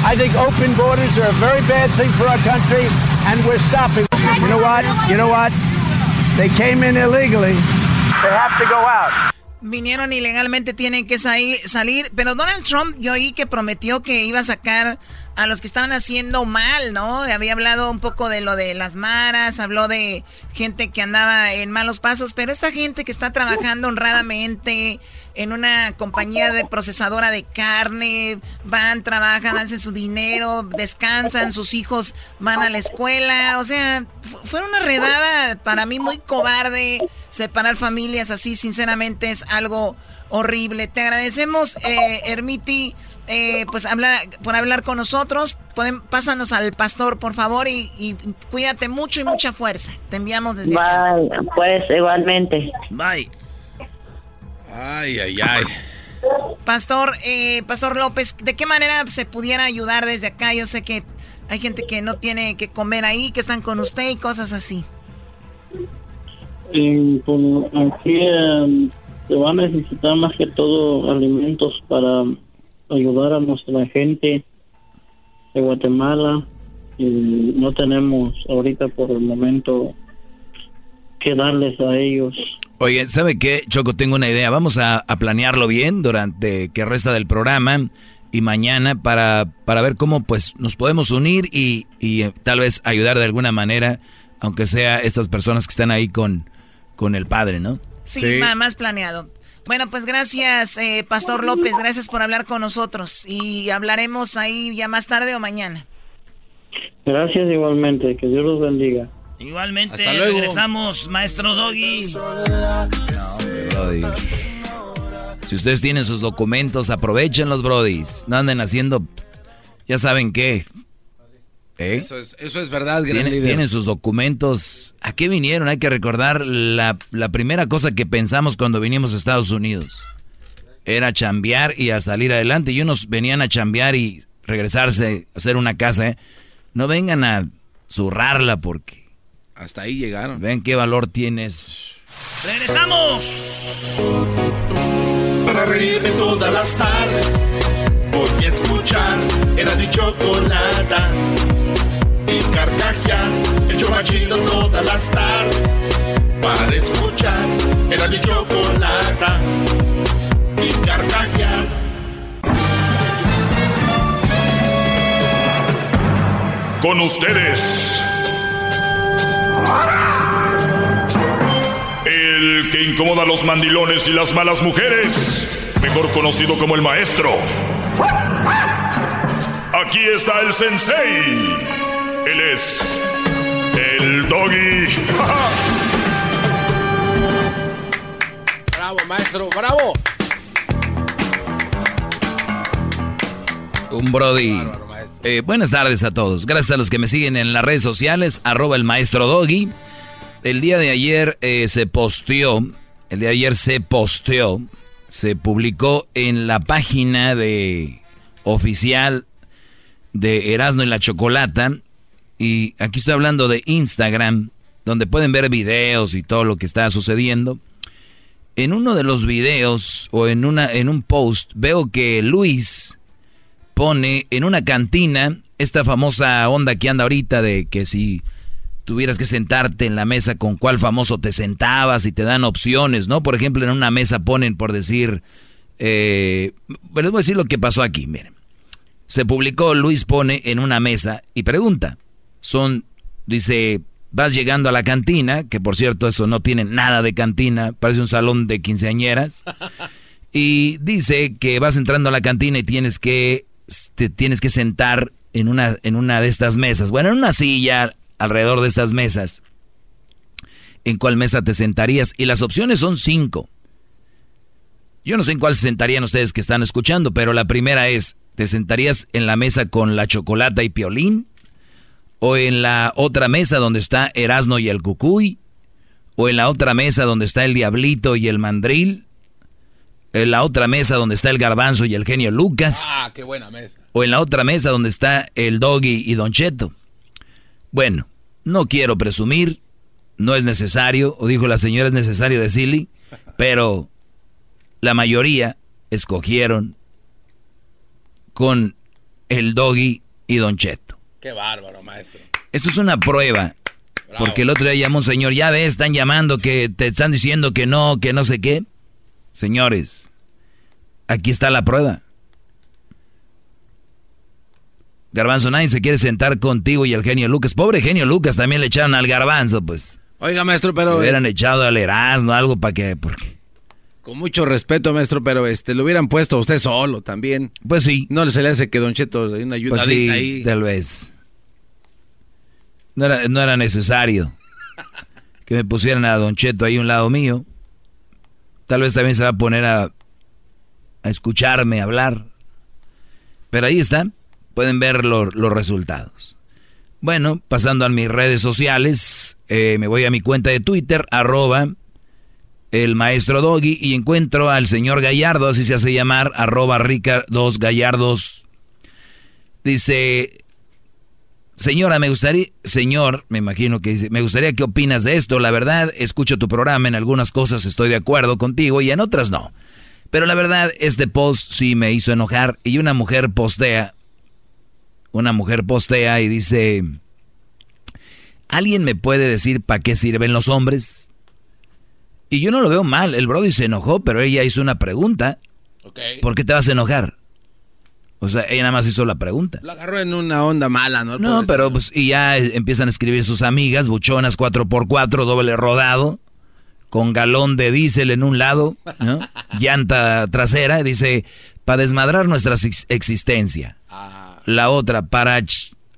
I think open borders are a very bad thing for our country, and we're stopping. You know what? You know what? They came in illegally. They have to go out. Vinieron ilegalmente, tienen que salir. Pero Donald Trump, yo oí que prometió que iba a sacar a los que estaban haciendo mal, ¿no? Había hablado un poco de lo de las maras, habló de gente que andaba en malos pasos, pero esta gente que está trabajando honradamente en una compañía de procesadora de carne, van, trabajan, hacen su dinero, descansan, sus hijos van a la escuela, o sea, fue una redada para mí muy cobarde separar familias así, sinceramente es algo horrible. Te agradecemos, eh, Hermiti eh, pues hablar, por hablar con nosotros. Pueden, pásanos al pastor, por favor, y, cuídate mucho y mucha fuerza. Te enviamos desde Bye, pues igualmente. Bye. Ay, ay, ay. Pastor, eh, Pastor López, ¿de qué manera se pudiera ayudar desde acá? Yo sé que hay gente que no tiene que comer ahí, que están con usted y cosas así. pues, aquí em, se va a necesitar más que todo alimentos para ayudar a nuestra gente de Guatemala. Y no tenemos ahorita por el momento que darles a ellos. Oye, ¿sabe qué? Choco, tengo una idea. Vamos a, planearlo bien durante que resta del programa y mañana para, para ver cómo pues nos podemos unir y, y eh, tal vez ayudar de alguna manera, aunque sea estas personas que están ahí con, con el padre, ¿no? Sí, más planeado. Bueno, pues gracias, eh, Pastor López, gracias por hablar con nosotros y hablaremos ahí ya más tarde o mañana. Gracias igualmente, que Dios los bendiga. Igualmente, regresamos, maestro Doggy. Si ustedes tienen sus documentos, aprovechen los brodis. No anden haciendo, ya saben qué. ¿Eh? Eso, es, eso es verdad, Tienen sus documentos. ¿A qué vinieron? Hay que recordar la, la primera cosa que pensamos cuando vinimos a Estados Unidos. Era chambear y a salir adelante. Y unos venían a chambear y regresarse a hacer una casa. ¿eh? No vengan a zurrarla porque hasta ahí llegaron. Ven qué valor tienes. ¡Regresamos! Para reírme todas las tardes, voy a escuchar era mi chocolata. Y carcajear, el chomachido todas las tardes. Para escuchar era mi chocolata. Y carcajear. Con ustedes el que incomoda a los mandilones y las malas mujeres, mejor conocido como el maestro. Aquí está el sensei. Él es el doggy. bravo, maestro, bravo. Un brody. Eh, buenas tardes a todos. Gracias a los que me siguen en las redes sociales, arroba el maestro Doggy. El día de ayer eh, se posteó, el día de ayer se posteó, se publicó en la página de oficial de Erasmo y la Chocolata. Y aquí estoy hablando de Instagram, donde pueden ver videos y todo lo que está sucediendo. En uno de los videos o en, una, en un post veo que Luis pone en una cantina esta famosa onda que anda ahorita de que si tuvieras que sentarte en la mesa con cuál famoso te sentabas y te dan opciones, ¿no? Por ejemplo, en una mesa ponen por decir, eh, les voy a decir lo que pasó aquí, miren. Se publicó, Luis pone en una mesa y pregunta, son, dice, vas llegando a la cantina, que por cierto eso no tiene nada de cantina, parece un salón de quinceañeras, y dice que vas entrando a la cantina y tienes que te tienes que sentar en una, en una de estas mesas, bueno, en una silla alrededor de estas mesas. ¿En cuál mesa te sentarías? Y las opciones son cinco. Yo no sé en cuál se sentarían ustedes que están escuchando, pero la primera es, ¿te sentarías en la mesa con la chocolata y piolín? ¿O en la otra mesa donde está Erasno y el Cucuy? ¿O en la otra mesa donde está el Diablito y el Mandril? en la otra mesa donde está el garbanzo y el genio Lucas. Ah, qué buena mesa. O en la otra mesa donde está el doggy y Don Cheto. Bueno, no quiero presumir, no es necesario, o dijo la señora es necesario decirle, pero la mayoría escogieron con el doggy y Don Cheto. Qué bárbaro, maestro. Esto es una prueba. Porque el otro día llamó un señor, ya ves, están llamando que te están diciendo que no, que no sé qué. Señores, aquí está la prueba. Garbanzo, nadie se quiere sentar contigo y el genio Lucas. Pobre genio Lucas, también le echaron al garbanzo, pues. Oiga, maestro, pero... Le hubieran echado al Erasmo, algo para que... Porque... Con mucho respeto, maestro, pero este, lo hubieran puesto a usted solo también. Pues sí. No se le hace que Don Cheto una ayuda pues sí, ahí. tal vez. No era, no era necesario que me pusieran a Don Cheto ahí a un lado mío. Tal vez también se va a poner a, a escucharme hablar. Pero ahí está, pueden ver los resultados. Bueno, pasando a mis redes sociales, eh, me voy a mi cuenta de Twitter, arroba el maestro Doggy, y encuentro al señor Gallardo, así se hace llamar, arroba Rica dos Gallardos. Dice, señora, me gustaría, señor, me imagino que dice, me gustaría que opinas de esto. La verdad, escucho tu programa, en algunas cosas estoy de acuerdo contigo y en otras no. Pero la verdad, este post sí me hizo enojar y una mujer postea, una mujer postea y dice, ¿alguien me puede decir para qué sirven los hombres? Y yo no lo veo mal, el Brody se enojó, pero ella hizo una pregunta. ¿Por qué te vas a enojar? O sea, ella nada más hizo la pregunta. Lo agarró en una onda mala, ¿no? No, pero pues, y ya empiezan a escribir sus amigas, buchonas 4x4, doble rodado, con galón de diésel en un lado, ¿no? Llanta trasera, dice, para desmadrar nuestra existencia. La otra, para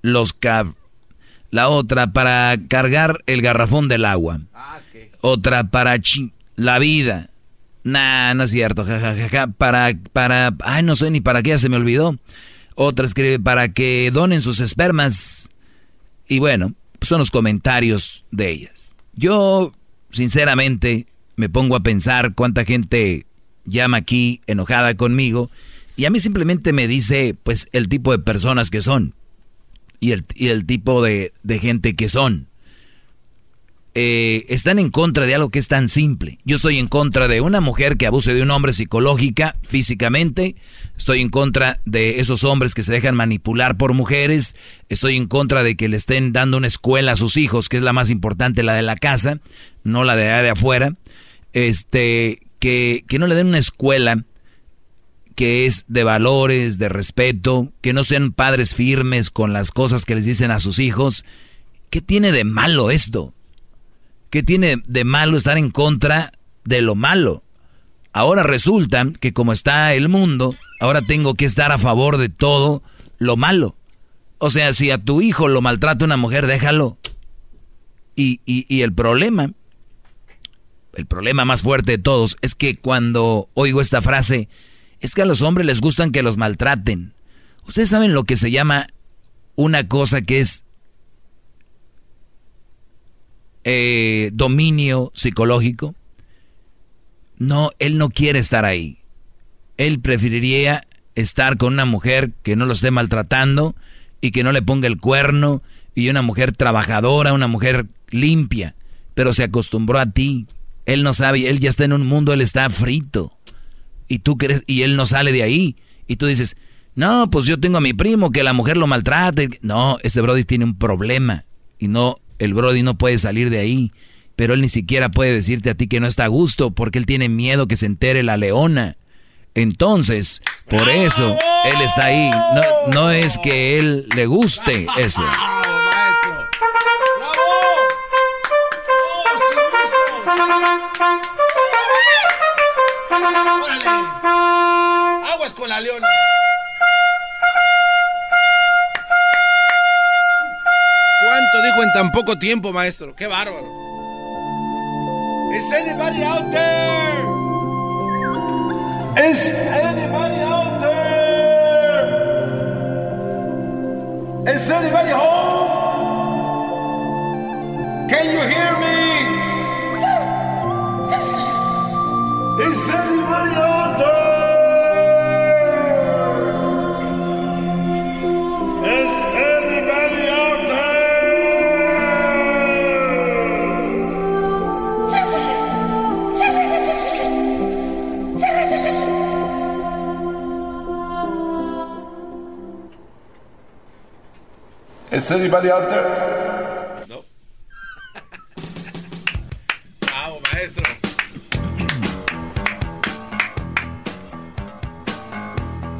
los cab... La otra, para cargar el garrafón del agua. Otra, para la vida. Nah, no es cierto, jajajaja. Para, para, ay, no sé ni para qué, ya se me olvidó. Otra escribe para que donen sus espermas. Y bueno, son los comentarios de ellas. Yo, sinceramente, me pongo a pensar cuánta gente llama aquí enojada conmigo y a mí simplemente me dice, pues, el tipo de personas que son y el, y el tipo de, de, gente que son. Eh, están en contra de algo que es tan simple. Yo estoy en contra de una mujer que abuse de un hombre psicológica, físicamente. Estoy en contra de esos hombres que se dejan manipular por mujeres. Estoy en contra de que le estén dando una escuela a sus hijos, que es la más importante, la de la casa, no la de, de afuera. Este, que, que no le den una escuela que es de valores, de respeto, que no sean padres firmes con las cosas que les dicen a sus hijos. ¿Qué tiene de malo esto? ¿Qué tiene de malo estar en contra de lo malo? Ahora resulta que como está el mundo, ahora tengo que estar a favor de todo lo malo. O sea, si a tu hijo lo maltrata una mujer, déjalo. Y, y, y el problema, el problema más fuerte de todos, es que cuando oigo esta frase, es que a los hombres les gustan que los maltraten. Ustedes saben lo que se llama una cosa que es eh, dominio psicológico. No, él no quiere estar ahí. Él preferiría estar con una mujer que no lo esté maltratando y que no le ponga el cuerno y una mujer trabajadora, una mujer limpia, pero se acostumbró a ti. Él no sabe, él ya está en un mundo, él está frito y tú crees, y él no sale de ahí. Y tú dices, no, pues yo tengo a mi primo que la mujer lo maltrata. No, ese Brody tiene un problema. Y no, el Brody no puede salir de ahí. Pero él ni siquiera puede decirte a ti que no está a gusto porque él tiene miedo que se entere la leona. Entonces, por eso él está ahí. No, no es que él le guste eso. Tan poco tiempo, maestro? ¡Qué bárbaro! ¿Is anybody out there? ¿Is anybody out there? ¿Is anybody home? Can you hear me? ¿Is anybody out Is anybody out there? No. Bravo, maestro.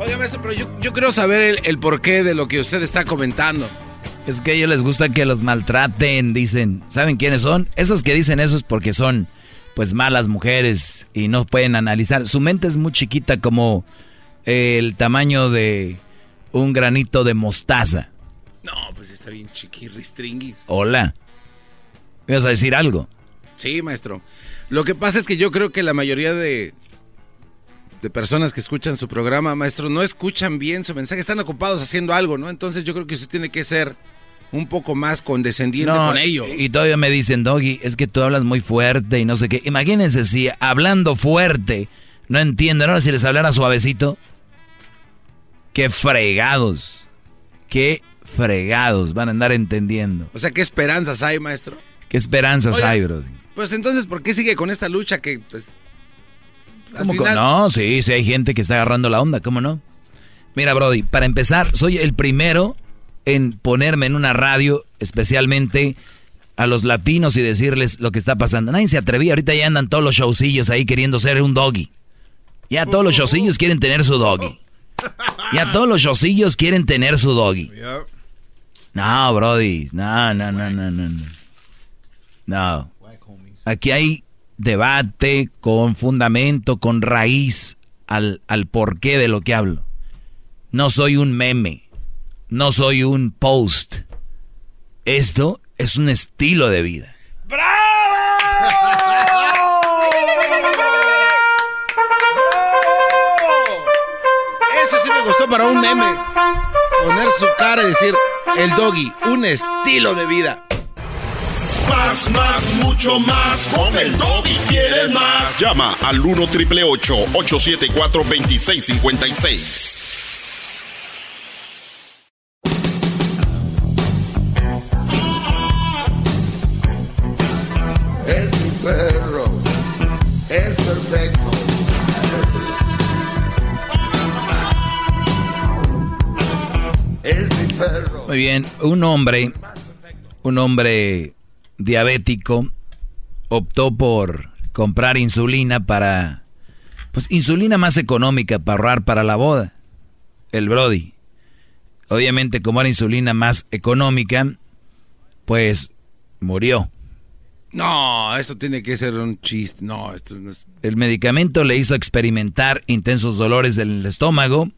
Oiga, maestro, pero yo, yo quiero saber el, el, porqué de lo que usted está comentando. Es que a ellos les gusta que los maltraten, dicen. ¿Saben quiénes son? Esos que dicen eso es porque son, pues, malas mujeres y no pueden analizar. Su mente es muy chiquita como el tamaño de un granito de mostaza. No, pues está bien chiquirristringuis. Hola. ¿Me vas a decir algo? Sí, maestro. Lo que pasa es que yo creo que la mayoría de de personas que escuchan su programa, maestro, no escuchan bien su mensaje, están ocupados haciendo algo, ¿no? Entonces yo creo que usted tiene que ser un poco más condescendiente con ellos. Y todavía me dicen, Doggy, es que tú hablas muy fuerte y no sé qué. Imagínense si hablando fuerte no entienden, ahora si les hablara suavecito. Qué fregados. Qué fregados van a andar entendiendo. O sea, ¿qué esperanzas hay, maestro? ¿Qué esperanzas hay, bro? Pues entonces, ¿por qué sigue con esta lucha que, pues... No, sí, sí hay gente que está agarrando la onda, ¿cómo no? Mira, Brody, para empezar, soy el primero en ponerme en una radio, especialmente a los latinos y decirles lo que está pasando. Nadie se atrevía, ahorita ya andan todos los showcillos ahí queriendo ser un doggy. Ya todos los showcillos quieren tener su doggy. Ya todos los showcillos quieren tener su doggy. No, Brody, no, no, no, no, no. No. Aquí hay debate con fundamento, con raíz al, al porqué de lo que hablo. No soy un meme, no soy un post. Esto es un estilo de vida. ¡Bravo! Eso sí me gustó para un meme. Poner su cara y decir, el doggy, un estilo de vida. Más, más, mucho más. Con el doggy quieres más. Llama al 1 triple 874 2656. Muy bien, un hombre, un hombre diabético optó por comprar insulina para, pues insulina más económica para ahorrar para la boda. El Brody. Obviamente como era insulina más económica, pues murió. No, esto tiene que ser un chiste. No, esto no es... El medicamento le hizo experimentar intensos dolores del estómago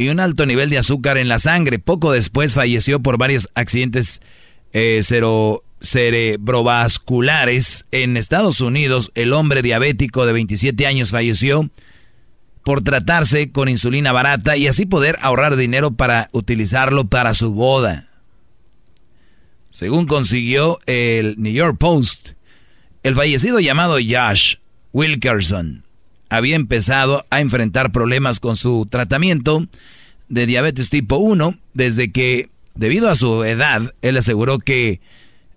y un alto nivel de azúcar en la sangre. Poco después falleció por varios accidentes eh, cerebrovasculares. En Estados Unidos, el hombre diabético de 27 años falleció por tratarse con insulina barata y así poder ahorrar dinero para utilizarlo para su boda. Según consiguió el New York Post, el fallecido llamado Josh Wilkerson había empezado a enfrentar problemas con su tratamiento de diabetes tipo 1 desde que, debido a su edad, él aseguró que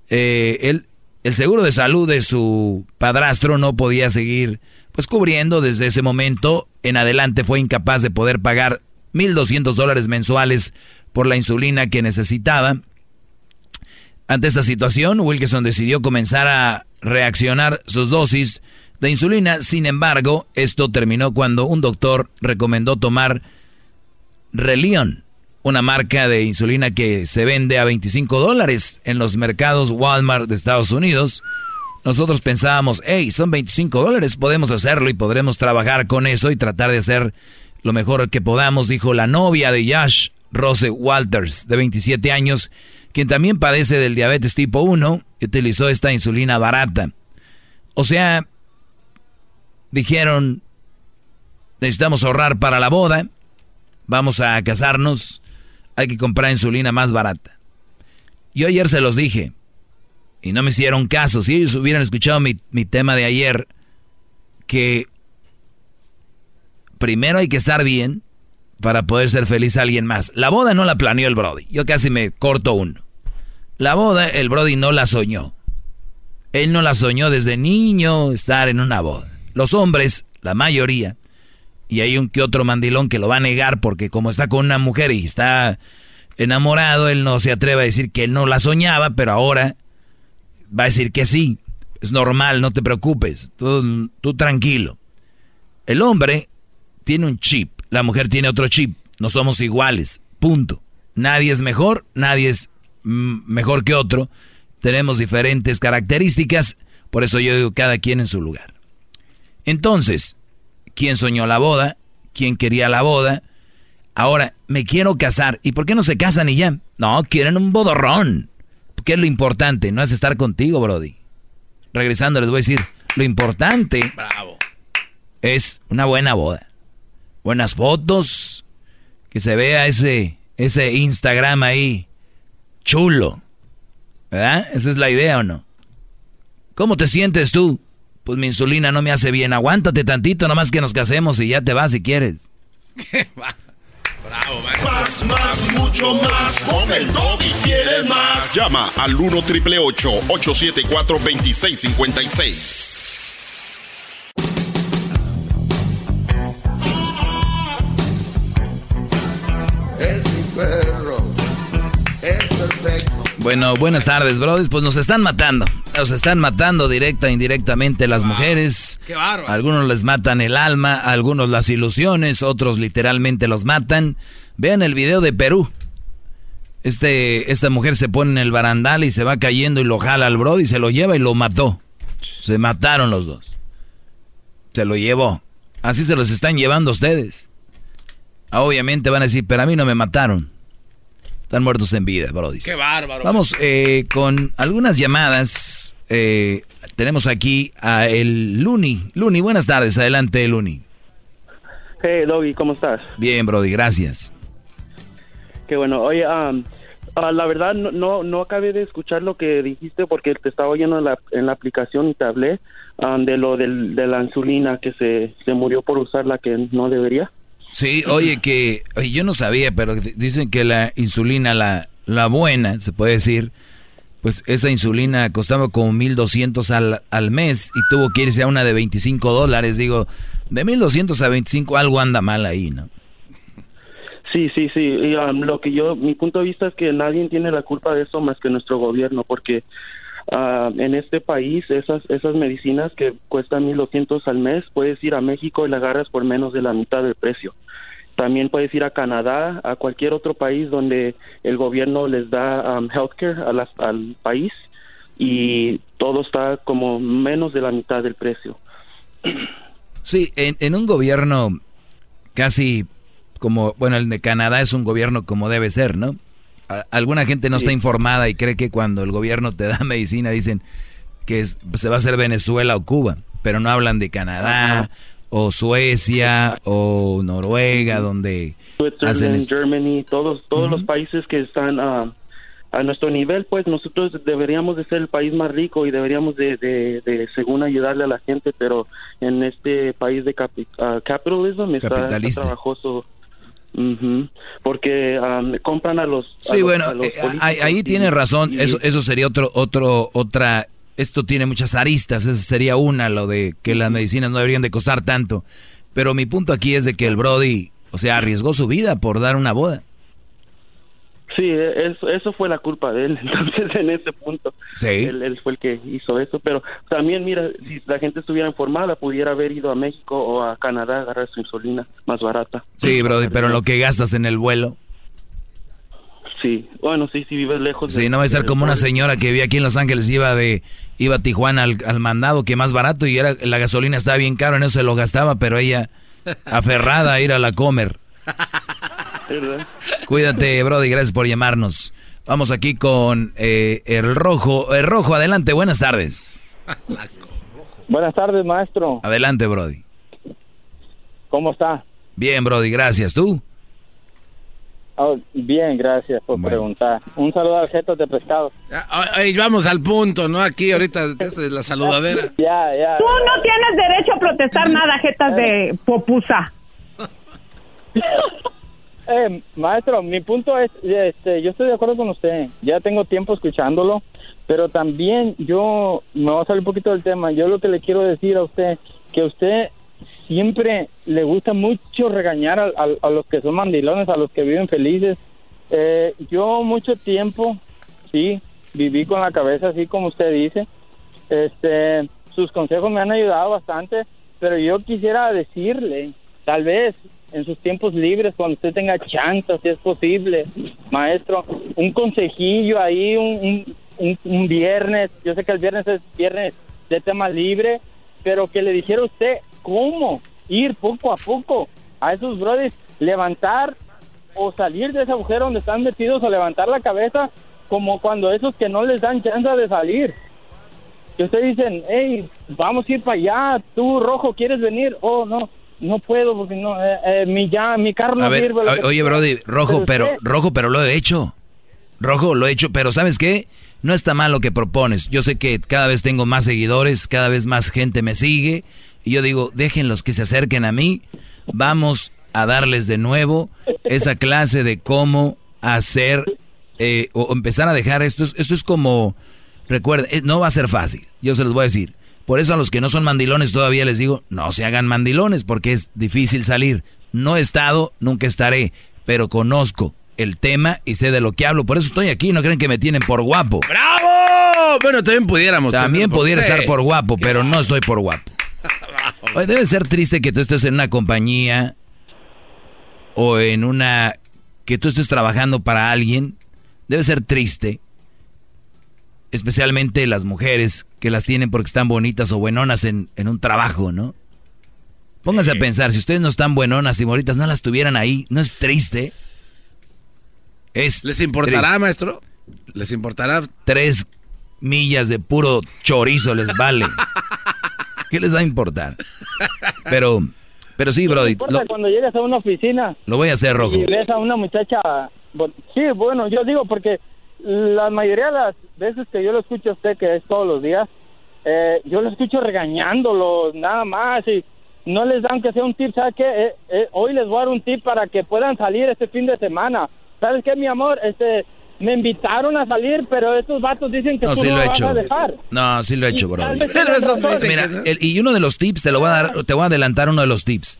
eh, el seguro de salud de su padrastro no podía seguir pues cubriendo desde ese momento en adelante fue incapaz de poder pagar 1.200 dólares mensuales por la insulina que necesitaba. Ante esta situación, Wilkerson decidió comenzar a reaccionar sus dosis de insulina. Sin embargo, esto terminó cuando un doctor recomendó tomar Relion, una marca de insulina que se vende a 25 dólares en los mercados Walmart de Estados Unidos. Nosotros pensábamos, hey, son 25 dólares, podemos hacerlo y podremos trabajar con eso y tratar de hacer lo mejor que podamos, dijo la novia de Yash, Rose Walters, de 27 años, quien también padece del diabetes tipo 1 y utilizó esta insulina barata. O sea, dijeron, necesitamos ahorrar para la boda, vamos a casarnos, hay que comprar insulina más barata. Yo ayer se los dije y no me hicieron caso. Si ellos hubieran escuchado mi, mi tema de ayer, que primero hay que estar bien para poder ser feliz a alguien más. La boda no la planeó el Brody. Yo casi me corto uno. La boda, el Brody no la soñó. Él no la soñó desde niño estar en una boda. Los hombres, la mayoría, y hay un que otro mandilón que lo va a negar porque como está con una mujer y está enamorado, él no se atreve a decir que él no la soñaba, pero ahora va a decir que sí. Es normal, no te preocupes, tú, tú tranquilo. El hombre tiene un chip, la mujer tiene otro chip, no somos iguales, punto. Nadie es mejor, nadie es mejor que otro, tenemos diferentes características, por eso yo digo cada quien en su lugar. Entonces, ¿quién soñó la boda? ¿Quién quería la boda? Ahora, me quiero casar. ¿Y por qué no se casan y ya? No, quieren un bodorrón. ¿Qué es lo importante? No es estar contigo, Brody. Regresando, les voy a decir, lo importante Bravo. es una buena boda. buenas fotos, que se vea ese, ese Instagram ahí chulo. ¿Verdad? ¿Esa es la idea o no? ¿Cómo te sientes tú? Pues mi insulina no me hace bien. Aguántate tantito, nomás que nos casemos y ya te vas si quieres. ¿Qué va? Bravo, Más, más, mucho más. Con el y quieres más. Llama al 1 triple 874 2656. Es mi perro. Bueno, buenas tardes, brothers. Pues nos están matando. Nos están matando directa e indirectamente las mujeres. Qué bárbaro. Algunos les matan el alma, algunos las ilusiones, otros literalmente los matan. Vean el video de Perú. Este, esta mujer se pone en el barandal y se va cayendo y lo jala al brody y se lo lleva y lo mató. Se mataron los dos. Se lo llevó. Así se los están llevando ustedes. Obviamente van a decir, pero a mí no me mataron. Están muertos en vida, Brody. Qué bárbaro. Vamos eh, con algunas llamadas. Eh, tenemos aquí a el Luni. Luni, buenas tardes. Adelante, Luni. Hey, Doggy, ¿cómo estás? Bien, Brody, gracias. Qué bueno. Oye, um, ah, la verdad no, no no acabé de escuchar lo que dijiste porque te estaba oyendo en la, en la aplicación y te hablé um, de lo del, de la insulina que se, se murió por usar la que no debería. Sí, oye, que oye, yo no sabía, pero dicen que la insulina, la, la buena, se puede decir, pues esa insulina costaba como 1200 al, al mes y tuvo que irse a una de 25 dólares. Digo, de 1200 a 25 algo anda mal ahí, ¿no? Sí, sí, sí. Y, um, lo que yo, mi punto de vista es que nadie tiene la culpa de eso más que nuestro gobierno, porque ah, en este país esas esas medicinas que cuestan 1.200 al mes, puedes ir a México y la agarras por menos de la mitad del precio. También puedes ir a Canadá, a cualquier otro país donde el gobierno les da um, healthcare a las- al país y todo está como menos de la mitad del precio. Sí, en, en un gobierno casi como, bueno, el de Canadá es un gobierno como debe ser, ¿no? A- alguna gente no está informada y cree que cuando el gobierno te da medicina dicen que es- se va a hacer Venezuela o Cuba, pero no hablan de Canadá o Suecia o Noruega, donde hacen esto. Germany, todos todos los países que están ah, a nuestro nivel, pues nosotros deberíamos de ser el país más rico y deberíamos de, de, de según ayudarle a la gente, pero en este país de capi, ah, capitalism está, está trabajoso. Ujú. Porque ah, compran a los a Sí, los- bueno, a los eh, ahí, ahí tiene razón. Eso, eso sería otro, otro, otra. Esto tiene muchas aristas. Esa sería una, lo de que las medicinas no deberían de costar tanto. Pero mi punto aquí es de que el Brody, o sea, arriesgó su vida por dar una boda. Sí, eso, eso fue la culpa de él, entonces en ese punto. Sí. Él, él fue el que hizo eso, pero también, mira, si la gente estuviera informada, pudiera haber ido a México o a Canadá a agarrar su insulina más barata. Sí, Brody, pero lo que gastas en el vuelo. Sí, bueno, sí, si vives lejos. Sí, no va a estar como una señora que vivía aquí en Los Ángeles, iba de iba a Tijuana al, al mandado, que más barato, y era la gasolina estaba bien caro, en eso se lo gastaba, pero ella aferrada a ir a la comer. ¿Verdad? Cuídate, Brody, gracias por llamarnos. Vamos aquí con eh, el rojo. El rojo, adelante, buenas tardes. Buenas tardes, maestro. Adelante, Brody. ¿Cómo está? Bien, Brody, gracias. ¿Tú? Oh, bien, gracias por preguntar. Un saludo al Jeto de Pescado. Ay, vamos al punto, ¿no? Aquí ahorita es la saludadera. Ya, ya. Tú no tienes derecho a protestar nada, jetas de popusa. Eh, maestro, mi punto es, este, yo estoy de acuerdo con usted. Ya tengo tiempo escuchándolo, pero también yo me voy a salir un poquito del tema. Yo lo que le quiero decir a usted que usted siempre le gusta mucho regañar a, los que son mandilones, a los que viven felices. Eh, yo mucho tiempo, sí, viví con la cabeza así como usted dice. Este, sus consejos me han ayudado bastante, pero yo quisiera decirle, tal vez en sus tiempos libres, cuando usted tenga chance, si es posible, maestro, un consejillo ahí, un, un, un- viernes, yo sé que el viernes es viernes de tema libre, pero que le dijera usted cómo ir poco a poco a esos brothers, levantar o salir de ese agujero donde están metidos o levantar la cabeza como cuando esos que no les dan chance de salir. Que ustedes dicen, hey, vamos a ir para allá, tú rojo, ¿quieres venir? Oh, no, no puedo porque no, eh, eh, mi ya, mi carro no ver, sirve. que oye, sea. Brody, rojo, pero, usted- rojo, pero lo he hecho. Rojo, lo he hecho, pero ¿sabes qué? No está mal lo que propones. Yo sé que cada vez tengo más seguidores, cada vez más gente me sigue. Y yo digo, déjenlos que se acerquen a mí. Vamos a darles de nuevo esa clase de cómo hacer eh, o empezar a dejar esto. es- Esto es como, recuerden, eh, no va a ser fácil. Yo se los voy a decir. Por eso a los que no son mandilones todavía les digo, no se hagan mandilones porque es difícil salir. No he estado, nunca estaré, pero conozco el tema y sé de lo que hablo. Por eso estoy aquí, no creen que me tienen por guapo. ¡Bravo! Bueno, también pudiéramos. También por pudiera estar por guapo, pero no estoy por guapo. Oye, debe ser triste que tú estés en una compañía o en una... que tú estés trabajando para alguien. Debe ser triste. Especialmente las mujeres que las tienen porque están bonitas o buenonas en, en un trabajo, ¿no? Pónganse a pensar, si ustedes no están buenonas y bonitas, no las tuvieran ahí, ¿no es triste? Es ¿Les importará, triste. maestro? ¿Les importará? Tres millas de puro chorizo les vale. ¿Qué les va a importar? Pero, pero sí, Brody, importa lo, cuando llegas a una oficina lo voy a hacer rojo. y ves a una muchacha. Sí, bueno, yo digo porque la mayoría de las veces que yo lo escucho a usted, que es todos los días, eh, yo lo escucho regañándolos, nada más, y no les dan que sea un tip, ¿sabes qué? Eh, eh, hoy les voy a dar un tip para que puedan salir este fin de semana. ¿Sabes qué, mi amor? Este, me invitaron a salir, pero estos vatos dicen que No, tú sí no lo he vas hecho. a dejar. No, sí lo he hecho, tengas razón. Mira, el- y uno de los tips, te lo voy a dar, te voy a adelantar uno de los tips.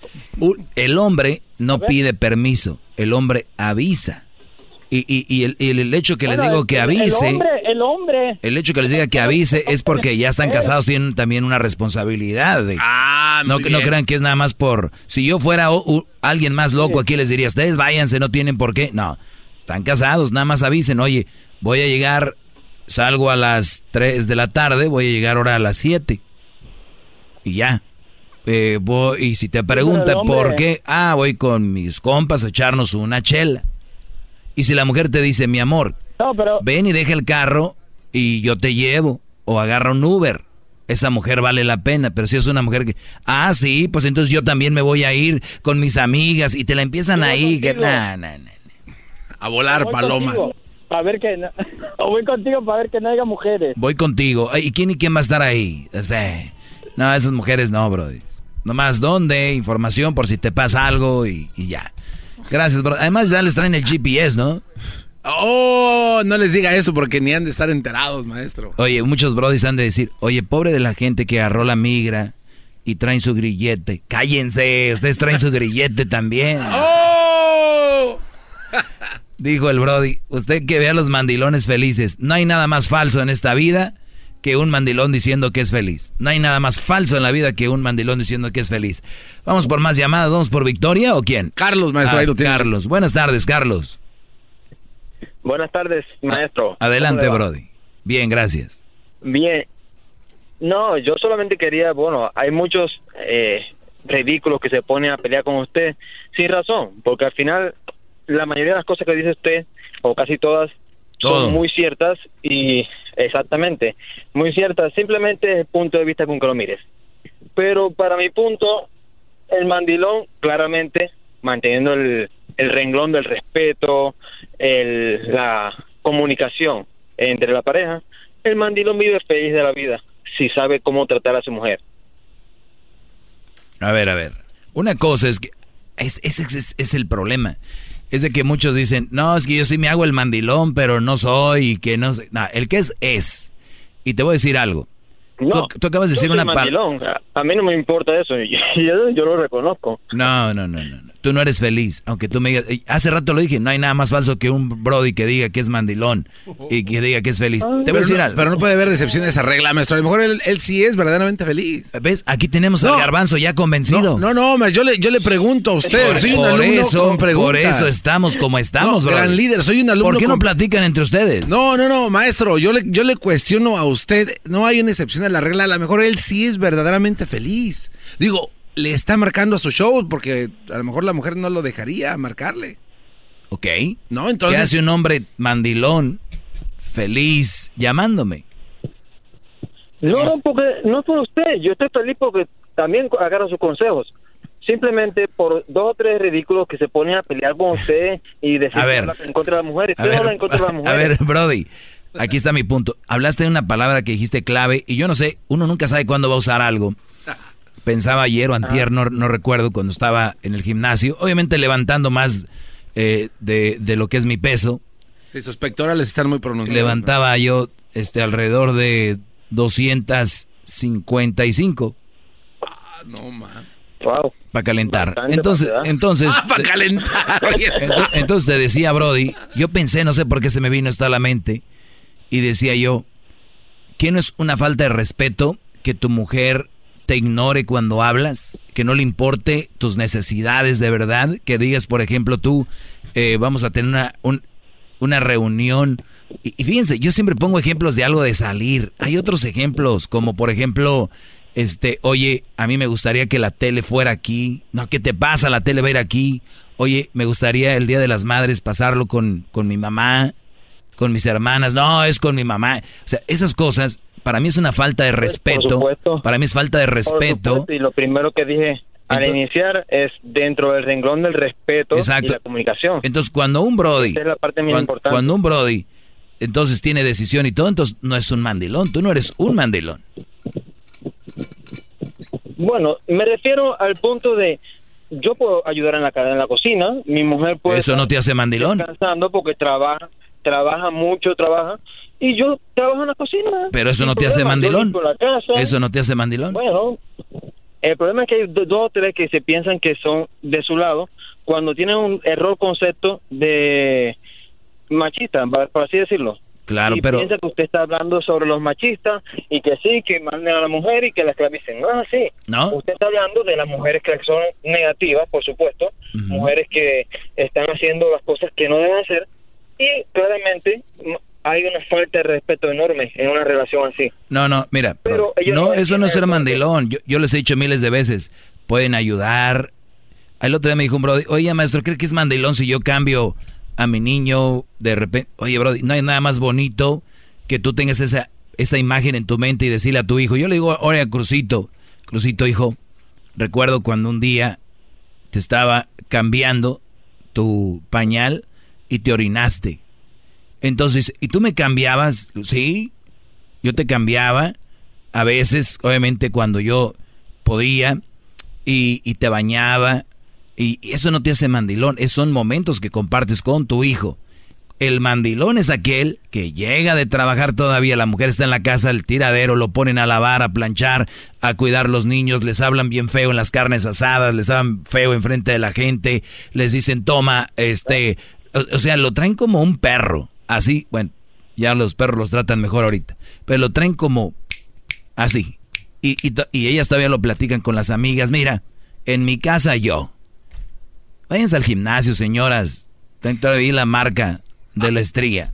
El hombre no pide permiso, el hombre avisa. Y, y, y el, y el hecho que les digo que avise, El hombre, el hombre. el hecho que les diga que avise es porque ya están casados, tienen también una responsabilidad. de- no, que no bien. crean que es nada más por... Si yo fuera o- u- alguien más loco aquí les diría, ustedes váyanse, no tienen por qué. No, están casados, nada más avisen, oye, voy a llegar, salgo a las 3 de la tarde, voy a llegar ahora a las 7. Y ya. Eh, voy- y si te preguntan hombre- por qué, ah, voy con mis compas a echarnos una chela. Y si la mujer te dice, mi amor, No, pero ven y deja el carro y yo te llevo, o agarra un Uber. Esa mujer vale la pena, pero si es una mujer que, ah, sí, pues entonces yo también me voy a ir con mis amigas y te la empiezan ahí, que, nah. A volar, voy paloma. contigo Para ver que no- o voy contigo para ver que no haya mujeres. Voy contigo. ¿Y quién y quién va a estar ahí? O sea, no, esas mujeres no, brody. Nomás dónde, información por si te pasa algo y, y ya. Gracias, bro. Además ya les traen el GPS, ¿no? Oh, no les diga eso porque ni han de estar enterados, maestro. Oye, muchos brodis han de decir, oye, pobre de la gente que agarró la migra y traen su grillete. Cállense, ustedes traen su grillete también. ¡Oh! Dijo el brody, usted que vea a los mandilones felices. No hay nada más falso en esta vida que un mandilón diciendo que es feliz. No hay nada más falso en la vida que un mandilón diciendo que es feliz. Vamos por más llamadas, vamos por Victoria o quién? Carlos, maestro, Ah, ahí lo tiene. Carlos, buenas tardes, Carlos. Buenas tardes, maestro. Adelante, brody. Bien, gracias. Bien. No, yo solamente quería, bueno, hay muchos eh, ridículos que se ponen a pelear con usted sin razón, porque al final la mayoría de las cosas que dice usted, o casi todas, Todo. son muy ciertas y exactamente, muy ciertas, simplemente es el punto de vista con que lo mires. Pero para mi punto, el mandilón claramente manteniendo el, el renglón del respeto, el, la comunicación entre la pareja, el mandilón vive feliz de la vida si sabe cómo tratar a su mujer. A ver, a ver. Una cosa es que es, ese es, es el problema. Es de que muchos dicen, no, es que yo sí me hago el mandilón, pero no soy, y que no sé. No, el que es, es. Y te voy a decir algo. No, tú, tú acabas de decir una palabra. A, mí no me importa eso, yo, yo lo reconozco. No, no, no, no, no. Tú no eres feliz, aunque tú me digas. Hace rato lo dije, no hay nada más falso que un Brody que diga que es mandilón y que diga que es feliz. Te voy a Pero decir no, algo. pero no puede haber decepción de esa regla, maestro. A lo mejor él, él sí es verdaderamente feliz. ¿Ves? Aquí tenemos No. al garbanzo ya convencido. No, no, maestro, yo le, yo le pregunto a usted. Por, soy un por alumno eso, con preguntas. por eso estamos como estamos, No, gran líder, soy un alumno ¿Por qué no platican entre ustedes? No, no, no, maestro, yo le, yo le cuestiono a usted, no hay una excepción a la regla, a lo mejor él sí es verdaderamente feliz. Digo, le está marcando a su show porque a lo mejor la mujer no lo dejaría marcarle. Ok. No, entonces- ¿Qué hace un hombre mandilón feliz llamándome? No, no, porque no es por usted. Yo estoy feliz porque también agarro sus consejos. simplemente por dos o tres ridículos que se ponen a pelear con usted y decir A ver. en contra de las mujeres. A ver, habla en contra de las a mujeres. ver, Brody, aquí está mi punto. Hablaste de una palabra que dijiste clave y yo no sé, uno nunca sabe cuándo va a usar algo. Pensaba ayer o antier, no, no recuerdo, cuando estaba en el gimnasio, obviamente levantando más eh, de, de lo que es mi peso. Sí, sus pectorales están muy pronunciados. Levantaba yo este alrededor de 255 No, man. Wow. para calentar. Bastante Entonces, para entonces, Ah, para calentar. Ento- Entonces te decía, Brody, yo pensé, no sé por qué se me vino esto a la mente, y decía yo, ¿qué no es una falta de respeto que tu mujer te ignore cuando hablas? Que no le importe tus necesidades de verdad, que digas, por ejemplo, tú, eh, vamos a tener una, un- una reunión. Y, fíjense, yo siempre pongo ejemplos de algo de salir. Hay otros ejemplos, como por ejemplo, este, oye, a mí me gustaría que la tele fuera aquí. No, ¿qué te pasa? La tele va a ir aquí. Oye, me gustaría el Día de las Madres pasarlo con, con mi mamá, con mis hermanas. No, es con mi mamá. O sea, esas cosas, para mí es una falta de respeto. supuesto. Para mí es falta de Por respeto. y lo primero que dije al iniciar es dentro del renglón del respeto y Exacto. la comunicación. Entonces, cuando un Brody, es la parte más cuan- importante. cuando un Brody, entonces tiene decisión y todo, entonces no es un mandilón. Tú no eres un mandilón. Bueno, me refiero al punto de yo puedo ayudar en la en la cocina, mi mujer puede Eso no te hace mandilón. descansando porque trabaja, trabaja mucho, trabaja y yo trabajo en la cocina. Pero eso no te hace problema. Mandilón. limpio la casa. Eso no te hace mandilón. Bueno, el problema es que hay do- dos o tres que se piensan que son de su lado cuando tienen un error concepto de machista, por así decirlo. Claro, y pero piensa que usted está hablando sobre los machistas y que sí, que manden a la mujer y que la esclavicen. No es así. ¿No? Usted está hablando de las mujeres que son negativas, por supuesto, mujeres que están haciendo las cosas que no deben hacer y claramente hay una falta de respeto enorme en una relación así. No, no, mira, Pero no, no eso no es ser mandilón. Yo, yo les he dicho miles de veces, pueden ayudar. El otro día me dijo un brody, oye maestro, ¿cree que es mandilón si yo cambio a mi niño de repente? Oye, brody, no hay nada más bonito que tú tengas esa, esa imagen en tu mente y decirle a tu hijo. Yo le digo, oye, Crucito, Crucito, hijo, recuerdo cuando un día te estaba cambiando tu pañal y te orinaste. Entonces, ¿y tú me cambiabas? Sí, yo te cambiaba, a veces, obviamente, cuando yo podía, y, y te bañaba, y, eso no te hace mandilón, esos son momentos que compartes con tu hijo. El mandilón es aquel que llega de trabajar todavía, la mujer está en la casa, el tiradero, lo ponen a lavar, a planchar, a cuidar los niños, les hablan bien feo en las carnes asadas, les hablan feo enfrente de la gente, les dicen toma, este, o, o sea, lo traen como un perro, así, bueno, ya los perros los tratan mejor ahorita, pero lo traen como así. Y, y, y ellas todavía lo platican con las amigas, mira, en mi casa yo. Váyanse al gimnasio, señoras. Tengo todavía la marca de la estría.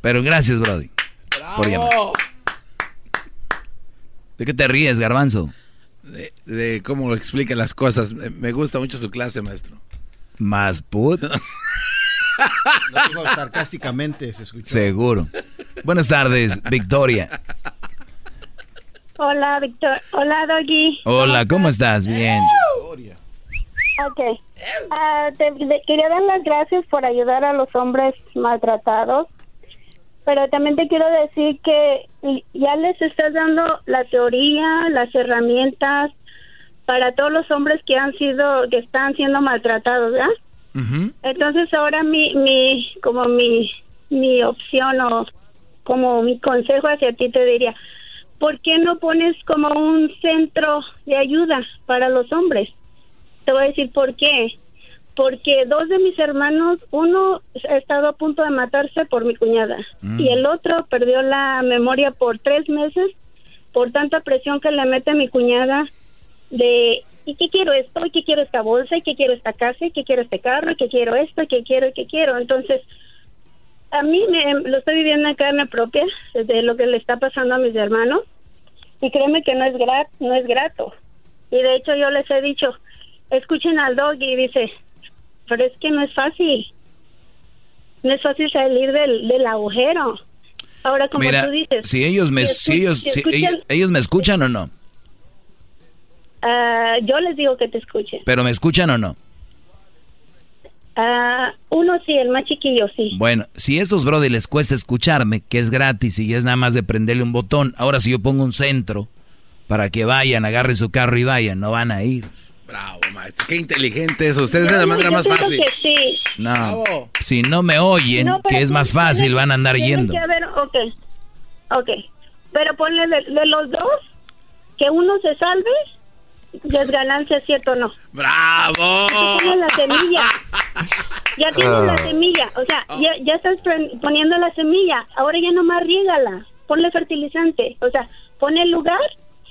Pero gracias, Brody. Por llamar. ¿De qué te ríes, garbanzo? De, de cómo lo explica las cosas. Me me gusta mucho su clase, maestro. Más put. Lo dijo sarcásticamente, se escuchó. Seguro. Buenas tardes, Victoria. Hola, Víctor. Hola, Doggy. Hola, ¿cómo estás? Bien. Ok. Ah, te, te quería dar las gracias por ayudar a los hombres maltratados, pero también te quiero decir que ya les estás dando la teoría, las herramientas para todos los hombres que han sido, que están siendo maltratados, ¿verdad? Entonces ahora mi, mi, como mi, mi opción o como mi consejo hacia ti te diría, ¿por qué no pones como un centro de ayuda para los hombres? Te voy a decir por qué. Porque dos de mis hermanos, uno ha estado a punto de matarse por mi cuñada Mm. y el otro perdió la memoria por tres meses por tanta presión que le mete mi cuñada de ¿y qué quiero esto? ¿y qué quiero esta bolsa? ¿y qué quiero esta casa? ¿y qué quiero este carro? ¿y qué quiero esto? ¿y qué quiero? ¿y qué quiero? Entonces, a mí me, lo estoy viviendo en carne propia de lo que le está pasando a mis hermanos y créeme que no es gra- no es grato y de hecho yo les he dicho escuchen al dog y dice pero es que no es fácil no es fácil salir del, del agujero ahora como Mira, tú dices si ellos me, si si escu- ellos, si si escuchan- ellos, ellos me escuchan o no. Ah, yo les digo que te escuchen. ¿Pero me escuchan o no? Ah, uno sí, el más chiquillo sí. Bueno, si a estos brody les cuesta escucharme, que es gratis y es nada más de prenderle un botón, ahora si yo pongo un centro para que vayan, agarren su carro y vayan, no van a ir. Bravo, maestro. Qué inteligente eso. Ustedes es la manera más fácil. Que sí. No, si no me oyen, que es más fácil, van a andar yendo. Que haber, ok, ok. Pero ponle de, de los dos, que uno se salve ya es ganancia, ¿cierto o no? ¡Bravo! Ya tienes la semilla. Ya tienes la Ah. semilla. O sea, ya, ya estás pon- poniendo la semilla. Ahora ya nomás riégala. Ponle fertilizante. O sea, pon el lugar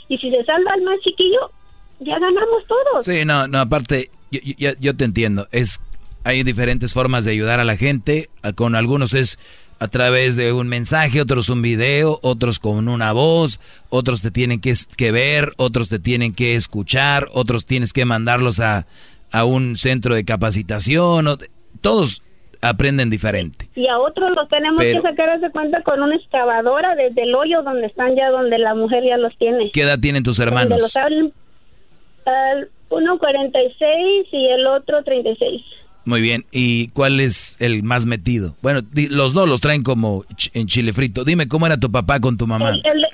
y si se salva el más chiquillo, ya ganamos todos. Sí, no, no, aparte, yo, yo, yo te entiendo. Es, hay diferentes formas de ayudar a la gente. Con algunos es a través de un mensaje, otros un video, otros con una voz, otros te tienen que, que ver, otros te tienen que escuchar, otros tienes que mandarlos a, a un centro de capacitación. todos aprenden diferente. Y a otros los tenemos Pero- que sacar de cuenta con una excavadora desde el hoyo donde están ya, donde la mujer ya los tiene. ¿Qué edad tienen tus hermanos? los abren, al- uno 46 y el otro 36. Muy bien. ¿Y cuál es el más metido? Bueno, los dos los traen como ch- en chile frito. Dime cómo era tu papá con tu mamá. El- el de-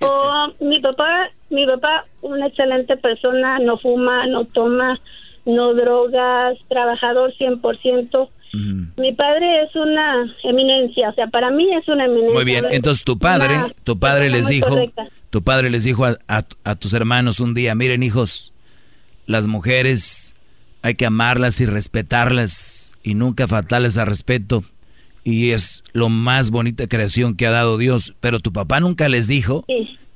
Oh, mi papá, mi papá, una excelente persona, no fuma, no toma, no drogas, trabajador 100%. Mi padre es una eminencia, o sea, para mí es una eminencia. Muy bien. Entonces tu padre, tu padre les dijo, correcta. tu padre les dijo a, a- a tus hermanos un día, miren hijos, las mujeres hay que amarlas y respetarlas y nunca faltarles al respeto. Y es lo más bonita creación que ha dado Dios. Pero tu papá nunca les dijo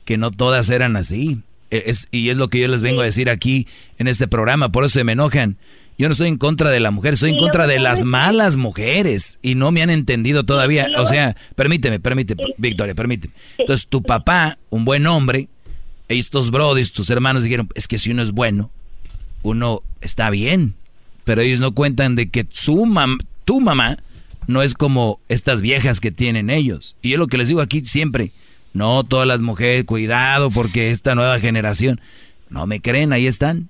que no todas eran así. E- Es, y es lo que yo les vengo a decir aquí en este programa. Por eso se me enojan. Yo no estoy en contra de la mujer, estoy en contra de las malas mujeres. Y no me han entendido todavía. O sea, permíteme, permíteme, Victoria, permíteme. Entonces tu papá, un buen hombre, estos brodis, tus hermanos dijeron, es que si uno es bueno, uno está bien. Pero ellos no cuentan de que su mam tu mamá no es como estas viejas que tienen ellos. Y yo lo que les digo aquí siempre, no todas las mujeres, cuidado porque esta nueva generación, no me creen, ahí están.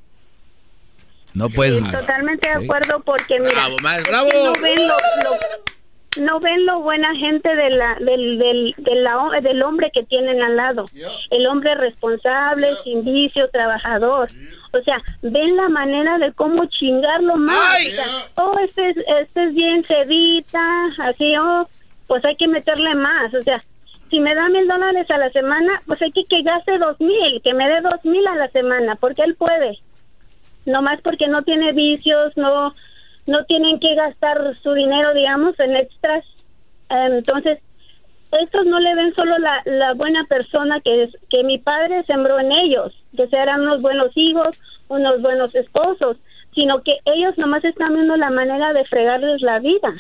No puedes... Totalmente de Sí. acuerdo porque mira, Bravo, es que no ven lo, lo- no ven lo buena gente de la, del, del, de la- del hombre que tienen al lado. El hombre responsable, sin vicio, trabajador. O sea, ven la manera de cómo chingarlo más. O sea, oh, este es, este es bien cedita, así, oh, pues hay que meterle más. O sea, si me da mil dólares a la semana, pues hay que que gaste dos mil, que me dé dos mil a la semana, porque él puede nomás porque no tiene vicios, no no tienen que gastar su dinero, digamos, en extras. Entonces, estos no le ven solo la, la buena persona que es que mi padre sembró en ellos, que serán unos buenos hijos, unos buenos esposos, sino que ellos nomás están viendo la manera de fregarles la vida.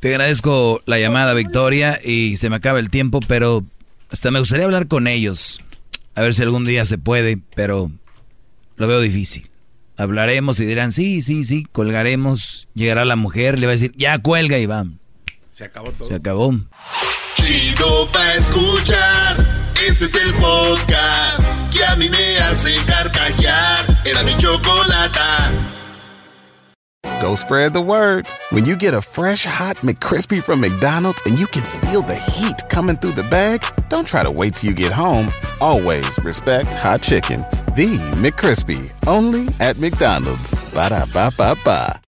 Te agradezco la llamada, Victoria, y se me acaba el tiempo, pero hasta me gustaría hablar con ellos. A ver si algún día se puede, pero lo veo difícil. Hablaremos y dirán, sí, sí, sí, colgaremos. Llegará la mujer, le va a decir, ya cuelga y va. Se acabó todo. Se acabó. Chido pa' escuchar. Este es el podcast que a mí me hace carcajear. Era mi chocolata. Go spread the word. When you get a fresh hot McCrispy from McDonald's and you can feel the heat coming through the bag, don't try to wait till you get home. Always respect hot chicken. The McCrispy, only at McDonald's. Ba da ba ba ba.